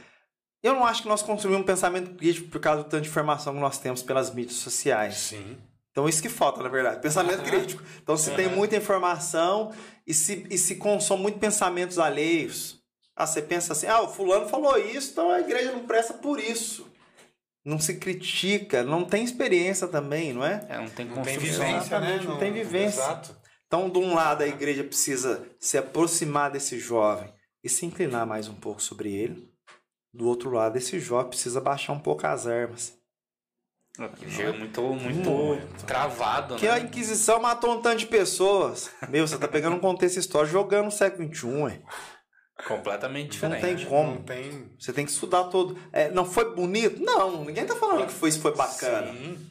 Speaker 3: Eu não acho que nós construímos um pensamento crítico por causa do tanto de informação que nós temos pelas mídias sociais.
Speaker 1: Sim.
Speaker 3: Então, isso que falta, na verdade, pensamento crítico. Então, se tem muita informação e se, e se consome muito pensamentos alheios. Ah, você pensa assim, ah, o fulano falou isso, então a igreja não presta por isso. Não se critica, não tem experiência também, não é?
Speaker 2: É, não tem
Speaker 1: Não tem
Speaker 2: construção.
Speaker 1: vivência, né?
Speaker 3: Exatamente, não tem vivência.
Speaker 1: Exato.
Speaker 3: Então, de um lado, a igreja precisa se aproximar desse jovem e se inclinar mais um pouco sobre ele. Do outro lado, esse jovem precisa baixar um pouco as armas.
Speaker 2: Chega muito, muito, travado,
Speaker 3: Porque
Speaker 2: né?
Speaker 3: a Inquisição matou um tanto de pessoas. Meu, você tá pegando um contexto histórico jogando no século XXI, ué.
Speaker 2: Completamente
Speaker 3: Não
Speaker 2: diferente.
Speaker 3: tem como.
Speaker 1: Não tem.
Speaker 3: Você tem que estudar todo. É, não foi bonito? Não, ninguém tá falando que foi, isso foi bacana.
Speaker 1: Sim.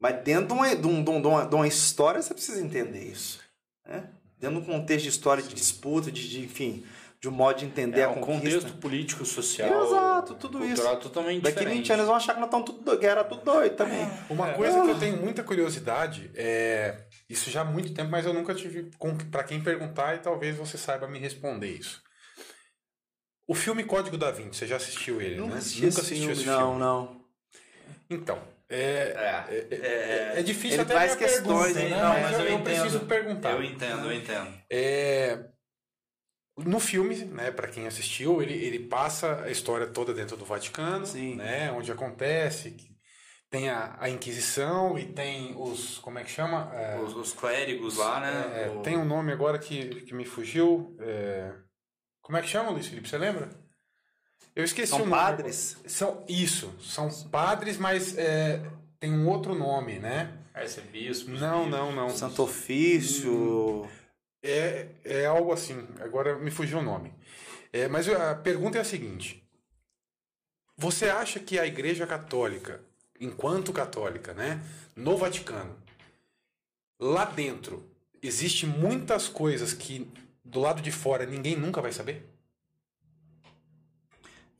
Speaker 3: Mas dentro de uma, de, um- de um- de uma, de uma história, você precisa entender isso. Né? Dentro de um contexto de história, de disputa, de, de, enfim, de um modo de entender
Speaker 2: É
Speaker 3: a
Speaker 2: um
Speaker 3: conquista.
Speaker 2: contexto político, social.
Speaker 3: Exato, tudo
Speaker 2: cultural totalmente
Speaker 3: Daqui
Speaker 2: diferente.
Speaker 3: 20 anos eles vão achar que nós estamos tudo doido, que era tudo doido também.
Speaker 1: Uma coisa que eu tenho muita curiosidade é. Isso já há muito tempo, mas eu nunca tive com para quem perguntar e talvez você saiba me responder isso. O filme Código da Vinci, você já assistiu ele,
Speaker 3: Nunca
Speaker 1: né?
Speaker 3: assisti
Speaker 1: nunca
Speaker 3: esse
Speaker 1: assistiu
Speaker 3: filme,
Speaker 1: esse
Speaker 3: não,
Speaker 1: filme.
Speaker 3: não.
Speaker 1: Então, é,
Speaker 2: É,
Speaker 1: é, é, é difícil
Speaker 3: Ele
Speaker 1: até minha
Speaker 3: questões,
Speaker 1: pergunta,
Speaker 3: hein?
Speaker 1: né?
Speaker 3: Não,
Speaker 1: mas,
Speaker 2: mas
Speaker 1: eu,
Speaker 2: eu
Speaker 1: eu
Speaker 2: entendo.
Speaker 1: preciso perguntar.
Speaker 2: Eu entendo, eu entendo.
Speaker 1: É, no filme, né, para quem assistiu, ele, ele passa a história toda dentro do Vaticano,
Speaker 3: Sim.
Speaker 1: né, onde acontece, que tem a, a Inquisição e tem os, como é que chama? É,
Speaker 2: Os, os clérigos lá, né?
Speaker 1: é,
Speaker 2: O-
Speaker 1: tem um nome agora que, que me fugiu. é, como é que chama, Luiz Felipe? Você lembra? Eu esqueci
Speaker 3: São
Speaker 1: o nome.
Speaker 3: padres?
Speaker 1: São, isso, são padres, mas é, tem um outro nome, né?
Speaker 2: Arcebispo.
Speaker 1: Não, não, não.
Speaker 3: Santo Ofício.
Speaker 1: É, é algo assim. Agora me fugiu o nome. É, mas a pergunta é a seguinte: Você acha que a Igreja Católica, enquanto católica, né, no Vaticano, lá dentro, existe muitas coisas que do lado de fora ninguém nunca vai saber?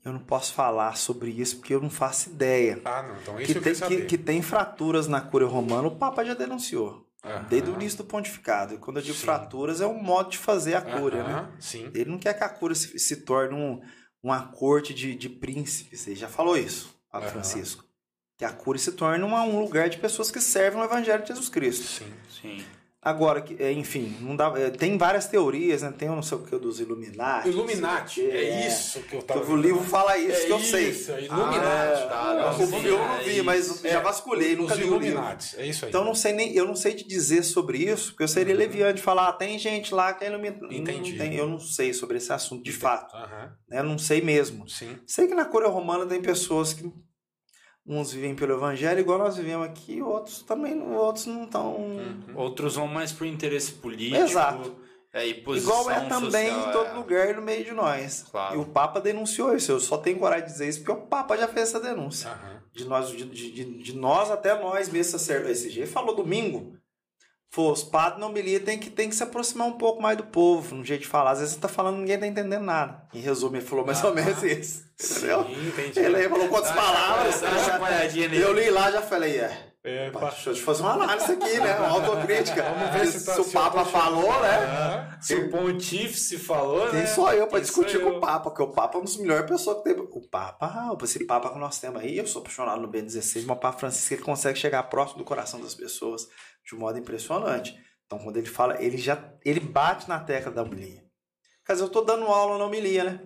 Speaker 3: Eu não posso falar sobre isso porque eu não faço ideia.
Speaker 1: Ah, não. Então isso
Speaker 3: Que
Speaker 1: eu
Speaker 3: tem,
Speaker 1: saber.
Speaker 3: que, que tem fraturas na cúria romana, o Papa já denunciou. Desde o início do pontificado. E quando eu digo
Speaker 1: Sim.
Speaker 3: fraturas, é um modo de fazer a cúria, né?
Speaker 1: Sim.
Speaker 3: Ele não quer que a cúria se, se torne um, uma corte de, de príncipes. Ele já falou isso, Papa. Francisco. Que a cúria se torne uma- um lugar de pessoas que servem o Evangelho de Jesus Cristo.
Speaker 1: Sim.
Speaker 2: Sim.
Speaker 3: Agora, é, enfim, não dá, é, tem várias teorias, né? Tem o não sei o que dos Illuminati.
Speaker 1: Illuminati.
Speaker 3: quê,
Speaker 1: É isso que eu tava
Speaker 3: O livro fala isso
Speaker 1: É
Speaker 3: que eu
Speaker 1: isso,
Speaker 3: sei.
Speaker 1: é Illuminati.
Speaker 2: Ah, tá, não,
Speaker 3: eu não
Speaker 2: é
Speaker 3: vi,
Speaker 2: isso.
Speaker 3: mas já vasculhei, nunca livro.
Speaker 1: Illuminati. É isso aí.
Speaker 3: Então eu não sei nem, eu não sei te dizer sobre isso, porque eu seria leviano de falar, ah, tem gente lá que é iluminada.
Speaker 1: Entendi.
Speaker 3: Não tem, eu não sei sobre esse assunto de fato.
Speaker 1: Aham,
Speaker 3: Né? Eu não sei mesmo.
Speaker 1: Sim.
Speaker 3: Sei que na Coreia Romana tem pessoas que uns vivem pelo evangelho igual nós vivemos aqui, outros também, outros não estão.
Speaker 2: Outros vão mais pro interesse político.
Speaker 3: Exato.
Speaker 2: É, e
Speaker 3: Igual é também
Speaker 2: social,
Speaker 3: em todo
Speaker 2: é.
Speaker 3: lugar no meio de nós.
Speaker 2: Claro.
Speaker 3: E o Papa denunciou isso. Eu só tenho coragem de dizer isso porque o Papa já fez essa denúncia.
Speaker 1: Aham.
Speaker 3: De nós, de, de, de- nós até nós mesmos sacerdotes. Ele falou domingo. Pô, os padres na homilia tem que, tem que se aproximar um pouco mais do povo, no jeito de falar. Às vezes você tá falando ninguém tá entendendo nada. Em resumo, ele falou mais ou menos isso. Entendeu?
Speaker 1: Sim, entendi.
Speaker 3: Ele aí falou quantas palavras.
Speaker 2: uma
Speaker 3: eu já- eu li lá já falei, é.
Speaker 1: É,
Speaker 3: Pá,
Speaker 1: pá.
Speaker 3: Deixa eu te fazer uma análise aqui, né? Uma autocrítica.
Speaker 1: Vamos ver se tá-
Speaker 3: o
Speaker 1: se eu
Speaker 3: Papa falou, né?
Speaker 1: Ah,
Speaker 2: Se o pontífice falou, né?
Speaker 3: Quem sou eu pra
Speaker 2: Quem
Speaker 3: discutir com
Speaker 2: eu?
Speaker 3: o Papa? Porque o Papa é uma das melhores pessoas que tem. O Papa, ah, esse Papa que nós temos aí, eu sou apaixonado no Ben16, mas o Papa Francisco ele consegue chegar próximo do coração das pessoas de um modo impressionante. Então, quando ele fala, ele já ele bate na tecla da homilia. Quer dizer, eu tô dando aula na homilia, né?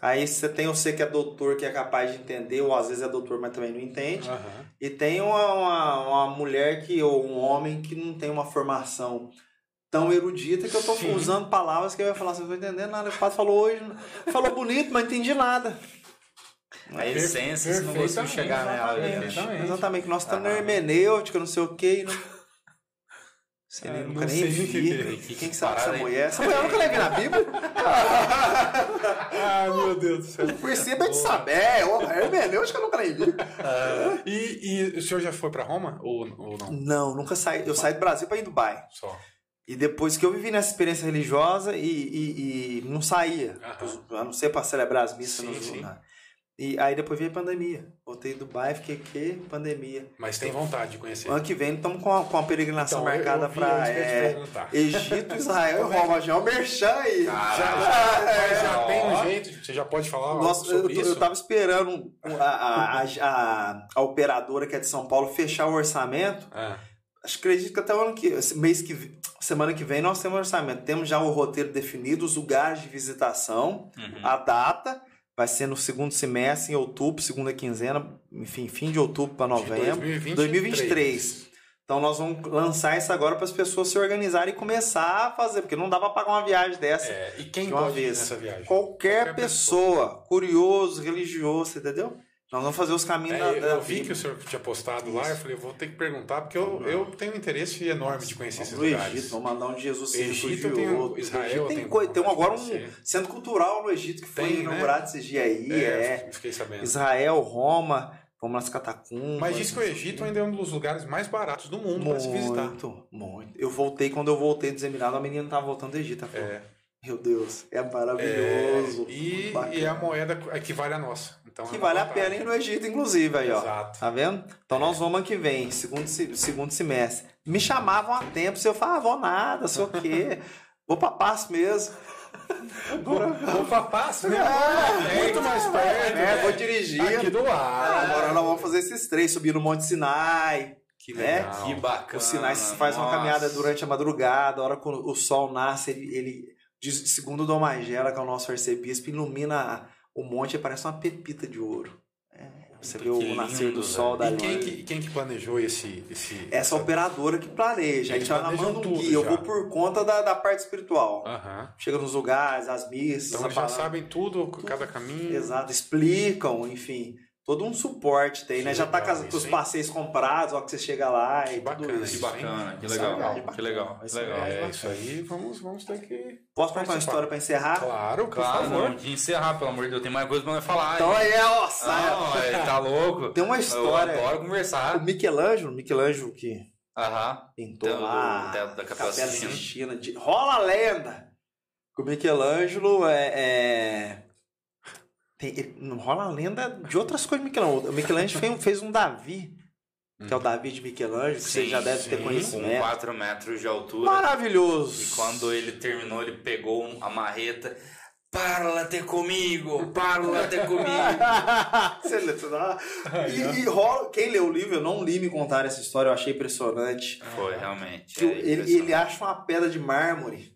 Speaker 3: Aí você tem você que é doutor, que é capaz de entender, ou às vezes é doutor, mas também não entende.
Speaker 1: aham.
Speaker 3: E tem uma, uma, uma mulher que, ou um homem que não tem uma formação tão erudita que eu
Speaker 1: Sim.
Speaker 3: usando palavras que ele vai falar assim, não tô entendendo nada. O padre falou hoje, falou bonito, mas não entendi nada.
Speaker 2: A essência, se não conseguiu
Speaker 1: Perfeitamente,
Speaker 2: chegar nela.
Speaker 1: exatamente. Exatamente.
Speaker 3: Nós estamos na
Speaker 2: Ah.
Speaker 3: hermenêutica, não sei o quê. Não... Você
Speaker 1: Ah,
Speaker 3: nem,
Speaker 1: não
Speaker 3: nunca nem vi.
Speaker 2: Que-
Speaker 3: Quem
Speaker 2: que
Speaker 3: sabe essa mulher? Essa mulher eu nunca levei na Bíblia.
Speaker 1: Ai, meu Deus do céu.
Speaker 3: Perceba de saber. Ô, Hermenêutica eu nunca nem vi.
Speaker 1: E, e o senhor já foi pra Roma? Ou, ou não?
Speaker 3: Não, nunca saí. Eu saí do Brasil para ir Dubai.
Speaker 1: Só.
Speaker 3: E depois que eu vivi nessa experiência religiosa e, e- e não saía,
Speaker 1: Aham.
Speaker 3: a não ser para celebrar as missas
Speaker 1: Sim,
Speaker 3: nos
Speaker 1: sim.
Speaker 3: lugares. E aí depois veio a pandemia. Voltei do Dubai, fiquei que pandemia.
Speaker 1: Mas tem vontade de conhecer.
Speaker 3: Ano que vem estamos com a, com a peregrinação
Speaker 1: Então, eu-
Speaker 3: marcada
Speaker 1: eu
Speaker 3: para
Speaker 1: é eu.
Speaker 3: Egito, Israel e Roma. Já é o merchan aí.
Speaker 2: Caraca.
Speaker 1: Mas já
Speaker 2: Ó.
Speaker 1: tem um jeito, você já pode falar
Speaker 3: Nossa, eu,
Speaker 1: sobre
Speaker 3: eu,
Speaker 1: isso?
Speaker 3: tava esperando a, a, a, a- operadora que é de São Paulo fechar o orçamento.
Speaker 1: Ah,
Speaker 3: Acho que acredito que até o ano que mês que semana que vem nós temos orçamento. Temos já o roteiro definido, os lugares de visitação,
Speaker 2: Uhum.
Speaker 3: a data vai ser no segundo semestre, em outubro, segunda quinzena, enfim, fim de outubro para novembro,
Speaker 1: 2023.
Speaker 3: 2023. Então nós vamos lançar isso agora para as pessoas se organizarem e começar a fazer, porque não dá para pagar uma viagem dessa
Speaker 1: É, e quem
Speaker 3: de uma
Speaker 1: pode
Speaker 3: vez.
Speaker 1: nessa viagem?
Speaker 3: Qualquer,
Speaker 1: Qualquer
Speaker 3: pessoa, curioso, religioso, entendeu? Nós vamos fazer os caminhos
Speaker 1: É,
Speaker 3: da, da
Speaker 1: eu vi
Speaker 3: Bíblia.
Speaker 1: que o senhor tinha postado lá, eu falei, eu vou ter que perguntar, porque eu, eu tenho um interesse enorme de conhecer esses lugares.
Speaker 3: Egito, vamos mandar um de Jesus
Speaker 1: Egito tem
Speaker 3: curioso.
Speaker 1: o- Israel
Speaker 3: tem,
Speaker 1: tem
Speaker 3: tem agora um centro cultural no Egito que foi
Speaker 1: Tem, né?
Speaker 3: inaugurado esses dias aí. É,
Speaker 1: fiquei sabendo.
Speaker 3: Israel, Roma, vamos nas catacumbas.
Speaker 1: Mas diz que o Egito ainda é um dos lugares mais baratos do mundo para se visitar.
Speaker 3: Muito, muito. Eu voltei, quando eu voltei dos Emirados, a menina tava voltando do Egito. Ela falou,
Speaker 1: É,
Speaker 3: Meu Deus, é
Speaker 1: é,
Speaker 3: maravilhoso.
Speaker 1: e,
Speaker 3: bacana.
Speaker 1: e a moeda equivale à nossa. Então
Speaker 3: Que
Speaker 1: é
Speaker 3: vale a
Speaker 1: vantagem.
Speaker 3: pena ir no Egito, inclusive, aí, ó.
Speaker 1: Exato.
Speaker 3: Tá vendo? Então nós vamos ano que vem, segundo, se- segundo semestre. Me chamavam há tempo, se eu falava, ah, vou nada, sei o quê. Vou pra Passo mesmo.
Speaker 1: Vou pra Passo, né?
Speaker 3: É,
Speaker 1: muito mais perto.
Speaker 3: É, vou dirigir.
Speaker 1: Aqui do lado.
Speaker 3: Agora nós vamos fazer esses três, subir no Monte Sinai.
Speaker 1: Que
Speaker 3: né?
Speaker 1: legal.
Speaker 2: Que bacana.
Speaker 3: O Sinai se faz uma
Speaker 2: nossa.
Speaker 3: caminhada durante a madrugada, a hora que o sol nasce, ele, ele diz- segundo Dom Magela, que é o nosso arcebispo, ilumina o monte e parece uma pepita de ouro. É, você vê o nascer
Speaker 2: lindo,
Speaker 3: do sol
Speaker 2: velho.
Speaker 3: da
Speaker 1: E quem que, quem que planejou esse. esse
Speaker 3: Essa operadora que planeja. A gente manda um
Speaker 1: tudo
Speaker 3: guia. Eu
Speaker 1: já.
Speaker 3: vou por conta da, da parte espiritual.
Speaker 1: Aham.
Speaker 3: Chega nos lugares, as missas,
Speaker 1: Então
Speaker 3: a
Speaker 1: eles já
Speaker 3: palavra-
Speaker 1: sabem tudo, cada caminho.
Speaker 3: Exato, explicam, enfim. Todo um suporte tem, né?
Speaker 1: Que
Speaker 3: Já tá
Speaker 1: legal
Speaker 3: com, as- com
Speaker 1: isso,
Speaker 3: os passeios comprados, ó, que você chega lá e
Speaker 1: Que
Speaker 3: tudo
Speaker 1: bacana,
Speaker 3: isso.
Speaker 2: Que bacana, que
Speaker 3: é
Speaker 2: legal.
Speaker 3: legal.
Speaker 2: Que legal, que
Speaker 3: Isso é
Speaker 2: legal.
Speaker 1: É, isso aí, vamos, vamos ter que.
Speaker 3: Posso contar uma história pra encerrar?
Speaker 1: Claro, por
Speaker 2: Claro,
Speaker 1: favor.
Speaker 2: não, de encerrar, pelo amor de Deus, tem mais coisa pra nós falar.
Speaker 3: Então
Speaker 2: hein?
Speaker 3: aí é, ó, saia.
Speaker 2: Não, é, tá louco.
Speaker 3: Tem uma história.
Speaker 2: Eu adoro
Speaker 3: O
Speaker 2: conversar.
Speaker 3: Michelangelo, Michelangelo que
Speaker 2: Aham.
Speaker 3: pintou
Speaker 2: Então,
Speaker 3: lá
Speaker 2: teto da Capela Sistina.
Speaker 3: Sistina, de... rola a lenda que o Michelangelo é, é... Tem... não rola a lenda de outras coisas do Michelangelo. O Michelangelo fez, um- fez um Davi, que é o Davi de Michelangelo, que você
Speaker 2: Sim,
Speaker 3: já deve
Speaker 1: sim,
Speaker 3: ter
Speaker 2: Com
Speaker 3: conhecimento.
Speaker 2: 4 metros de altura.
Speaker 3: Maravilhoso.
Speaker 2: E quando ele terminou, ele pegou a marreta. Parlate comigo, parlate comigo.
Speaker 3: Você lê, você dá- e, e rola, quem leu o livro, eu não li me contar essa história, eu achei impressionante.
Speaker 2: Foi, realmente. É
Speaker 3: ele, ele acha uma pedra de mármore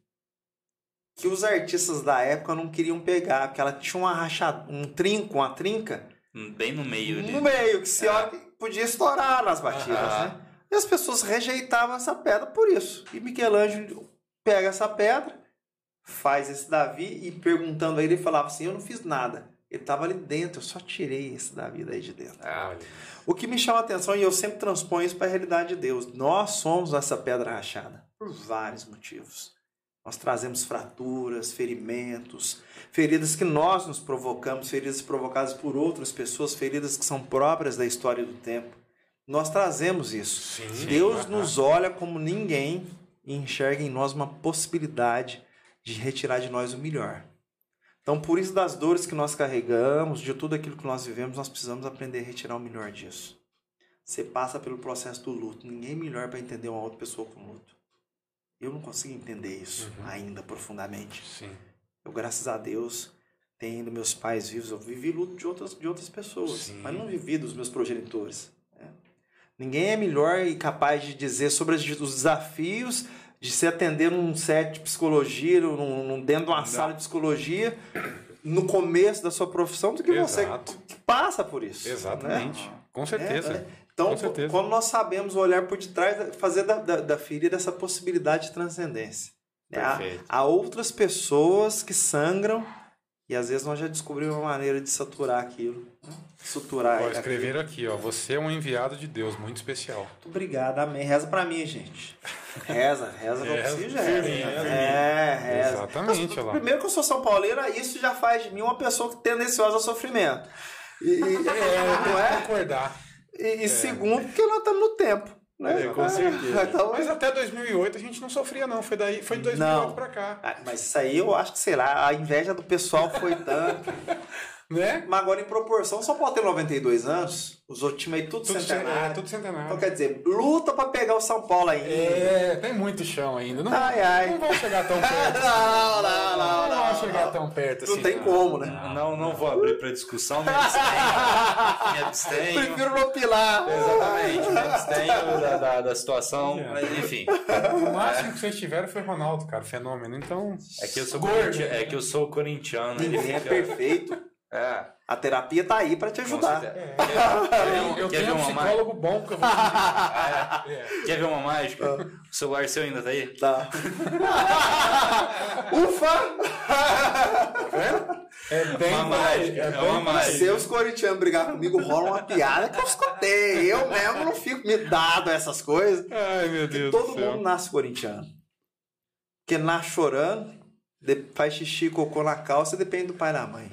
Speaker 3: que os artistas da época não queriam pegar, porque ela tinha uma rachada, um trinco, uma trinca
Speaker 2: Bem no meio ali.
Speaker 3: no meio, que se olha, podia estourar nas batidas, né? E as pessoas rejeitavam essa pedra por isso. E Michelangelo pega essa pedra, faz esse Davi e perguntando a ele, ele falava assim: Eu não fiz nada. Ele estava ali dentro, eu só tirei esse Davi daí de dentro.
Speaker 2: Ah.
Speaker 3: O que me chama a atenção, e eu sempre transponho isso para a realidade de Deus, nós somos essa pedra rachada por vários motivos. Nós trazemos fraturas, ferimentos, feridas que nós nos provocamos, feridas provocadas por outras pessoas, feridas que são próprias da história do tempo. nós trazemos isso.
Speaker 1: Sim.
Speaker 3: Deus
Speaker 1: Sim.
Speaker 3: nos olha como ninguém e enxerga em nós uma possibilidade de retirar de nós o melhor. Então, por isso, das dores que nós carregamos, de tudo aquilo que nós vivemos, nós precisamos aprender a retirar o melhor disso. Você passa pelo processo do luto. Ninguém é melhor para entender uma outra pessoa com luto. Eu não consigo entender isso
Speaker 1: Uhum.
Speaker 3: ainda profundamente.
Speaker 1: Sim.
Speaker 3: Eu, graças a Deus, tenho ainda meus pais vivos. Eu vivi luto de outras, de outras pessoas,
Speaker 1: Sim.
Speaker 3: mas não vivi dos meus progenitores. né? Ninguém é melhor e capaz de dizer sobre os desafios de se atender num set de psicologia, num, num- dentro de uma sala de psicologia, no começo da sua profissão, do que você
Speaker 1: Exato.
Speaker 3: que passa por isso. né?
Speaker 1: Exatamente. Com certeza.
Speaker 3: É, é. Então, quando nós sabemos olhar por detrás, fazer da, da, da ferida essa possibilidade de transcendência. né? Há, há outras pessoas que sangram e às vezes nós já descobrimos uma maneira de saturar aquilo. né? Suturar.
Speaker 1: Ó,
Speaker 3: aquilo.
Speaker 1: escreveram aqui, ó. Você é um enviado de Deus, muito especial.
Speaker 3: Muito obrigado, amém. Reza pra mim, gente. Reza, reza, não
Speaker 1: Reza,
Speaker 3: preciso, reza.
Speaker 1: firminho,
Speaker 3: É, reza.
Speaker 1: Exatamente, lá.
Speaker 3: Primeiro que eu sou São Paulino, isso já faz de mim uma pessoa que tendenciosa ao sofrimento. E, e- não é?
Speaker 1: Concordar.
Speaker 3: E, e segundo, porque nós estamos no tempo. Né?
Speaker 1: É, com certeza.
Speaker 3: Então,
Speaker 1: Mas até 2008 a gente não sofria, não. Foi, daí, foi de 2008
Speaker 3: Não.
Speaker 1: pra cá.
Speaker 3: Ah, Mas isso aí eu acho que, sei lá, a inveja do pessoal foi tanto.
Speaker 1: Né?
Speaker 3: Mas agora, em proporção, São Paulo tem 92 anos, os outros times aí tudo,
Speaker 1: Tudo, cen- é,
Speaker 3: centenário.
Speaker 1: tudo centenário.
Speaker 3: Então, quer dizer, luta pra pegar o São Paulo ainda.
Speaker 1: É, tem muito chão ainda. Não,
Speaker 3: Ai, ai.
Speaker 1: não vão chegar tão perto. assim.
Speaker 3: Não, não, não,
Speaker 1: Não vão
Speaker 3: não.
Speaker 1: chegar tão perto assim.
Speaker 3: Não tem como, né?
Speaker 2: Não, não vou abrir para discussão, me abstenho. Me abstenho.
Speaker 3: Prefiro não pilar.
Speaker 2: Exatamente, me abstenho da, da, da situação,
Speaker 1: É.
Speaker 2: mas enfim.
Speaker 1: O máximo que vocês tiveram foi Ronaldo, cara. Fenômeno. Então.
Speaker 2: É que eu sou,
Speaker 1: Gordo.
Speaker 2: corinti- é que eu sou corintiano. ele
Speaker 3: Ninguém é perfeito.
Speaker 2: É,
Speaker 3: A terapia tá aí pra te ajudar.
Speaker 2: certeza. Quer, quer ver um-
Speaker 1: Eu
Speaker 2: quer
Speaker 1: tenho
Speaker 2: ver
Speaker 1: um
Speaker 2: uma mágica?
Speaker 1: psicólogo bom que eu vou. É.
Speaker 2: Quer ver uma mágica? O celular seu ainda tá aí?
Speaker 3: Tá. Ufa!
Speaker 1: É bem
Speaker 2: Uma mágica, é uma mágica.
Speaker 3: Se os corintianos brigarem comigo, rola uma piada que eu escutei. Eu mesmo não fico me dado a essas coisas.
Speaker 1: Ai, meu Deus
Speaker 3: Todo
Speaker 1: do céu.
Speaker 3: mundo nasce corintiano. Porque nasce chorando, faz xixi, cocô na calça e depende do pai e da mãe.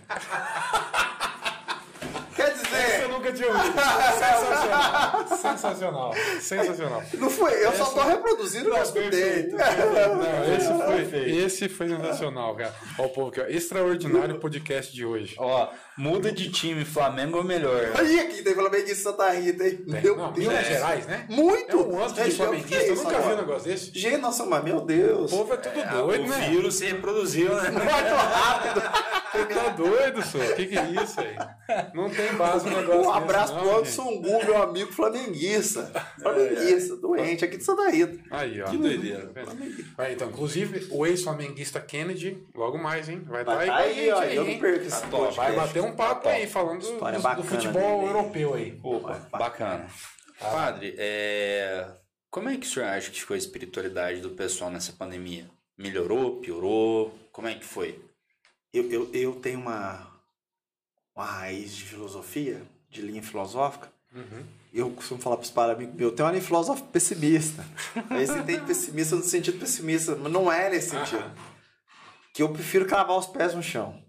Speaker 3: Quer dizer,
Speaker 1: eu tinha ouvido. Sensacional. Sensacional. Sensacional.
Speaker 3: não foi, eu só tô reproduzindo o que eu escutei.
Speaker 1: Não, esse foi, esse foi sensacional, cara. Ó, o povo aqui, ó. Extraordinário podcast de hoje.
Speaker 2: Ó, muda de time, Flamengo é melhor.
Speaker 3: Aí aqui tem Flamenguista de Santa Rita, hein? Meu
Speaker 1: Não,
Speaker 3: Deus.
Speaker 1: Minas Gerais, né?
Speaker 3: Muito!
Speaker 1: É um ângulo de flamenguista.
Speaker 3: é
Speaker 1: Eu
Speaker 3: isso
Speaker 1: nunca vi um negócio desse.
Speaker 3: Gente, nossa, mas meu Deus.
Speaker 1: O povo é tudo
Speaker 2: Ah,
Speaker 1: doido,
Speaker 2: o
Speaker 1: né?
Speaker 2: vírus se reproduziu, né?
Speaker 3: Muito rápido.
Speaker 1: Você tá doido, senhor? O que, que é isso aí? Não tem base no negócio
Speaker 3: abraço
Speaker 1: desse,
Speaker 3: pro
Speaker 1: não,
Speaker 3: Anderson Gu, meu amigo flamenguista. Flamenguista, doente, aqui de Santa Rita.
Speaker 1: Aí, ó.
Speaker 2: Que doideira.
Speaker 1: Vai, então, inclusive, o ex-flamenguista Kennedy, logo mais, hein? Vai estar
Speaker 3: Vai
Speaker 1: aí
Speaker 3: tá aí, ó.
Speaker 1: aí,
Speaker 3: Eu não perco esse
Speaker 2: Tá top,
Speaker 3: podcast.
Speaker 1: Vai bater um papo
Speaker 2: Tá
Speaker 1: aí, falando do, do- futebol
Speaker 3: dele.
Speaker 1: europeu aí.
Speaker 2: Opa, bacana. Padre, é... como é que o senhor acha que ficou a espiritualidade do pessoal nessa pandemia? Melhorou, piorou? Como é que foi?
Speaker 3: Eu, eu, eu tenho uma, uma raiz de filosofia, de linha filosófica.
Speaker 1: Uhum.
Speaker 3: Eu costumo falar para os amigos meus, eu tenho uma linha filosófica pessimista. Aí você tem pessimista no sentido pessimista, mas não é nesse sentido. Que eu prefiro cravar os pés no chão.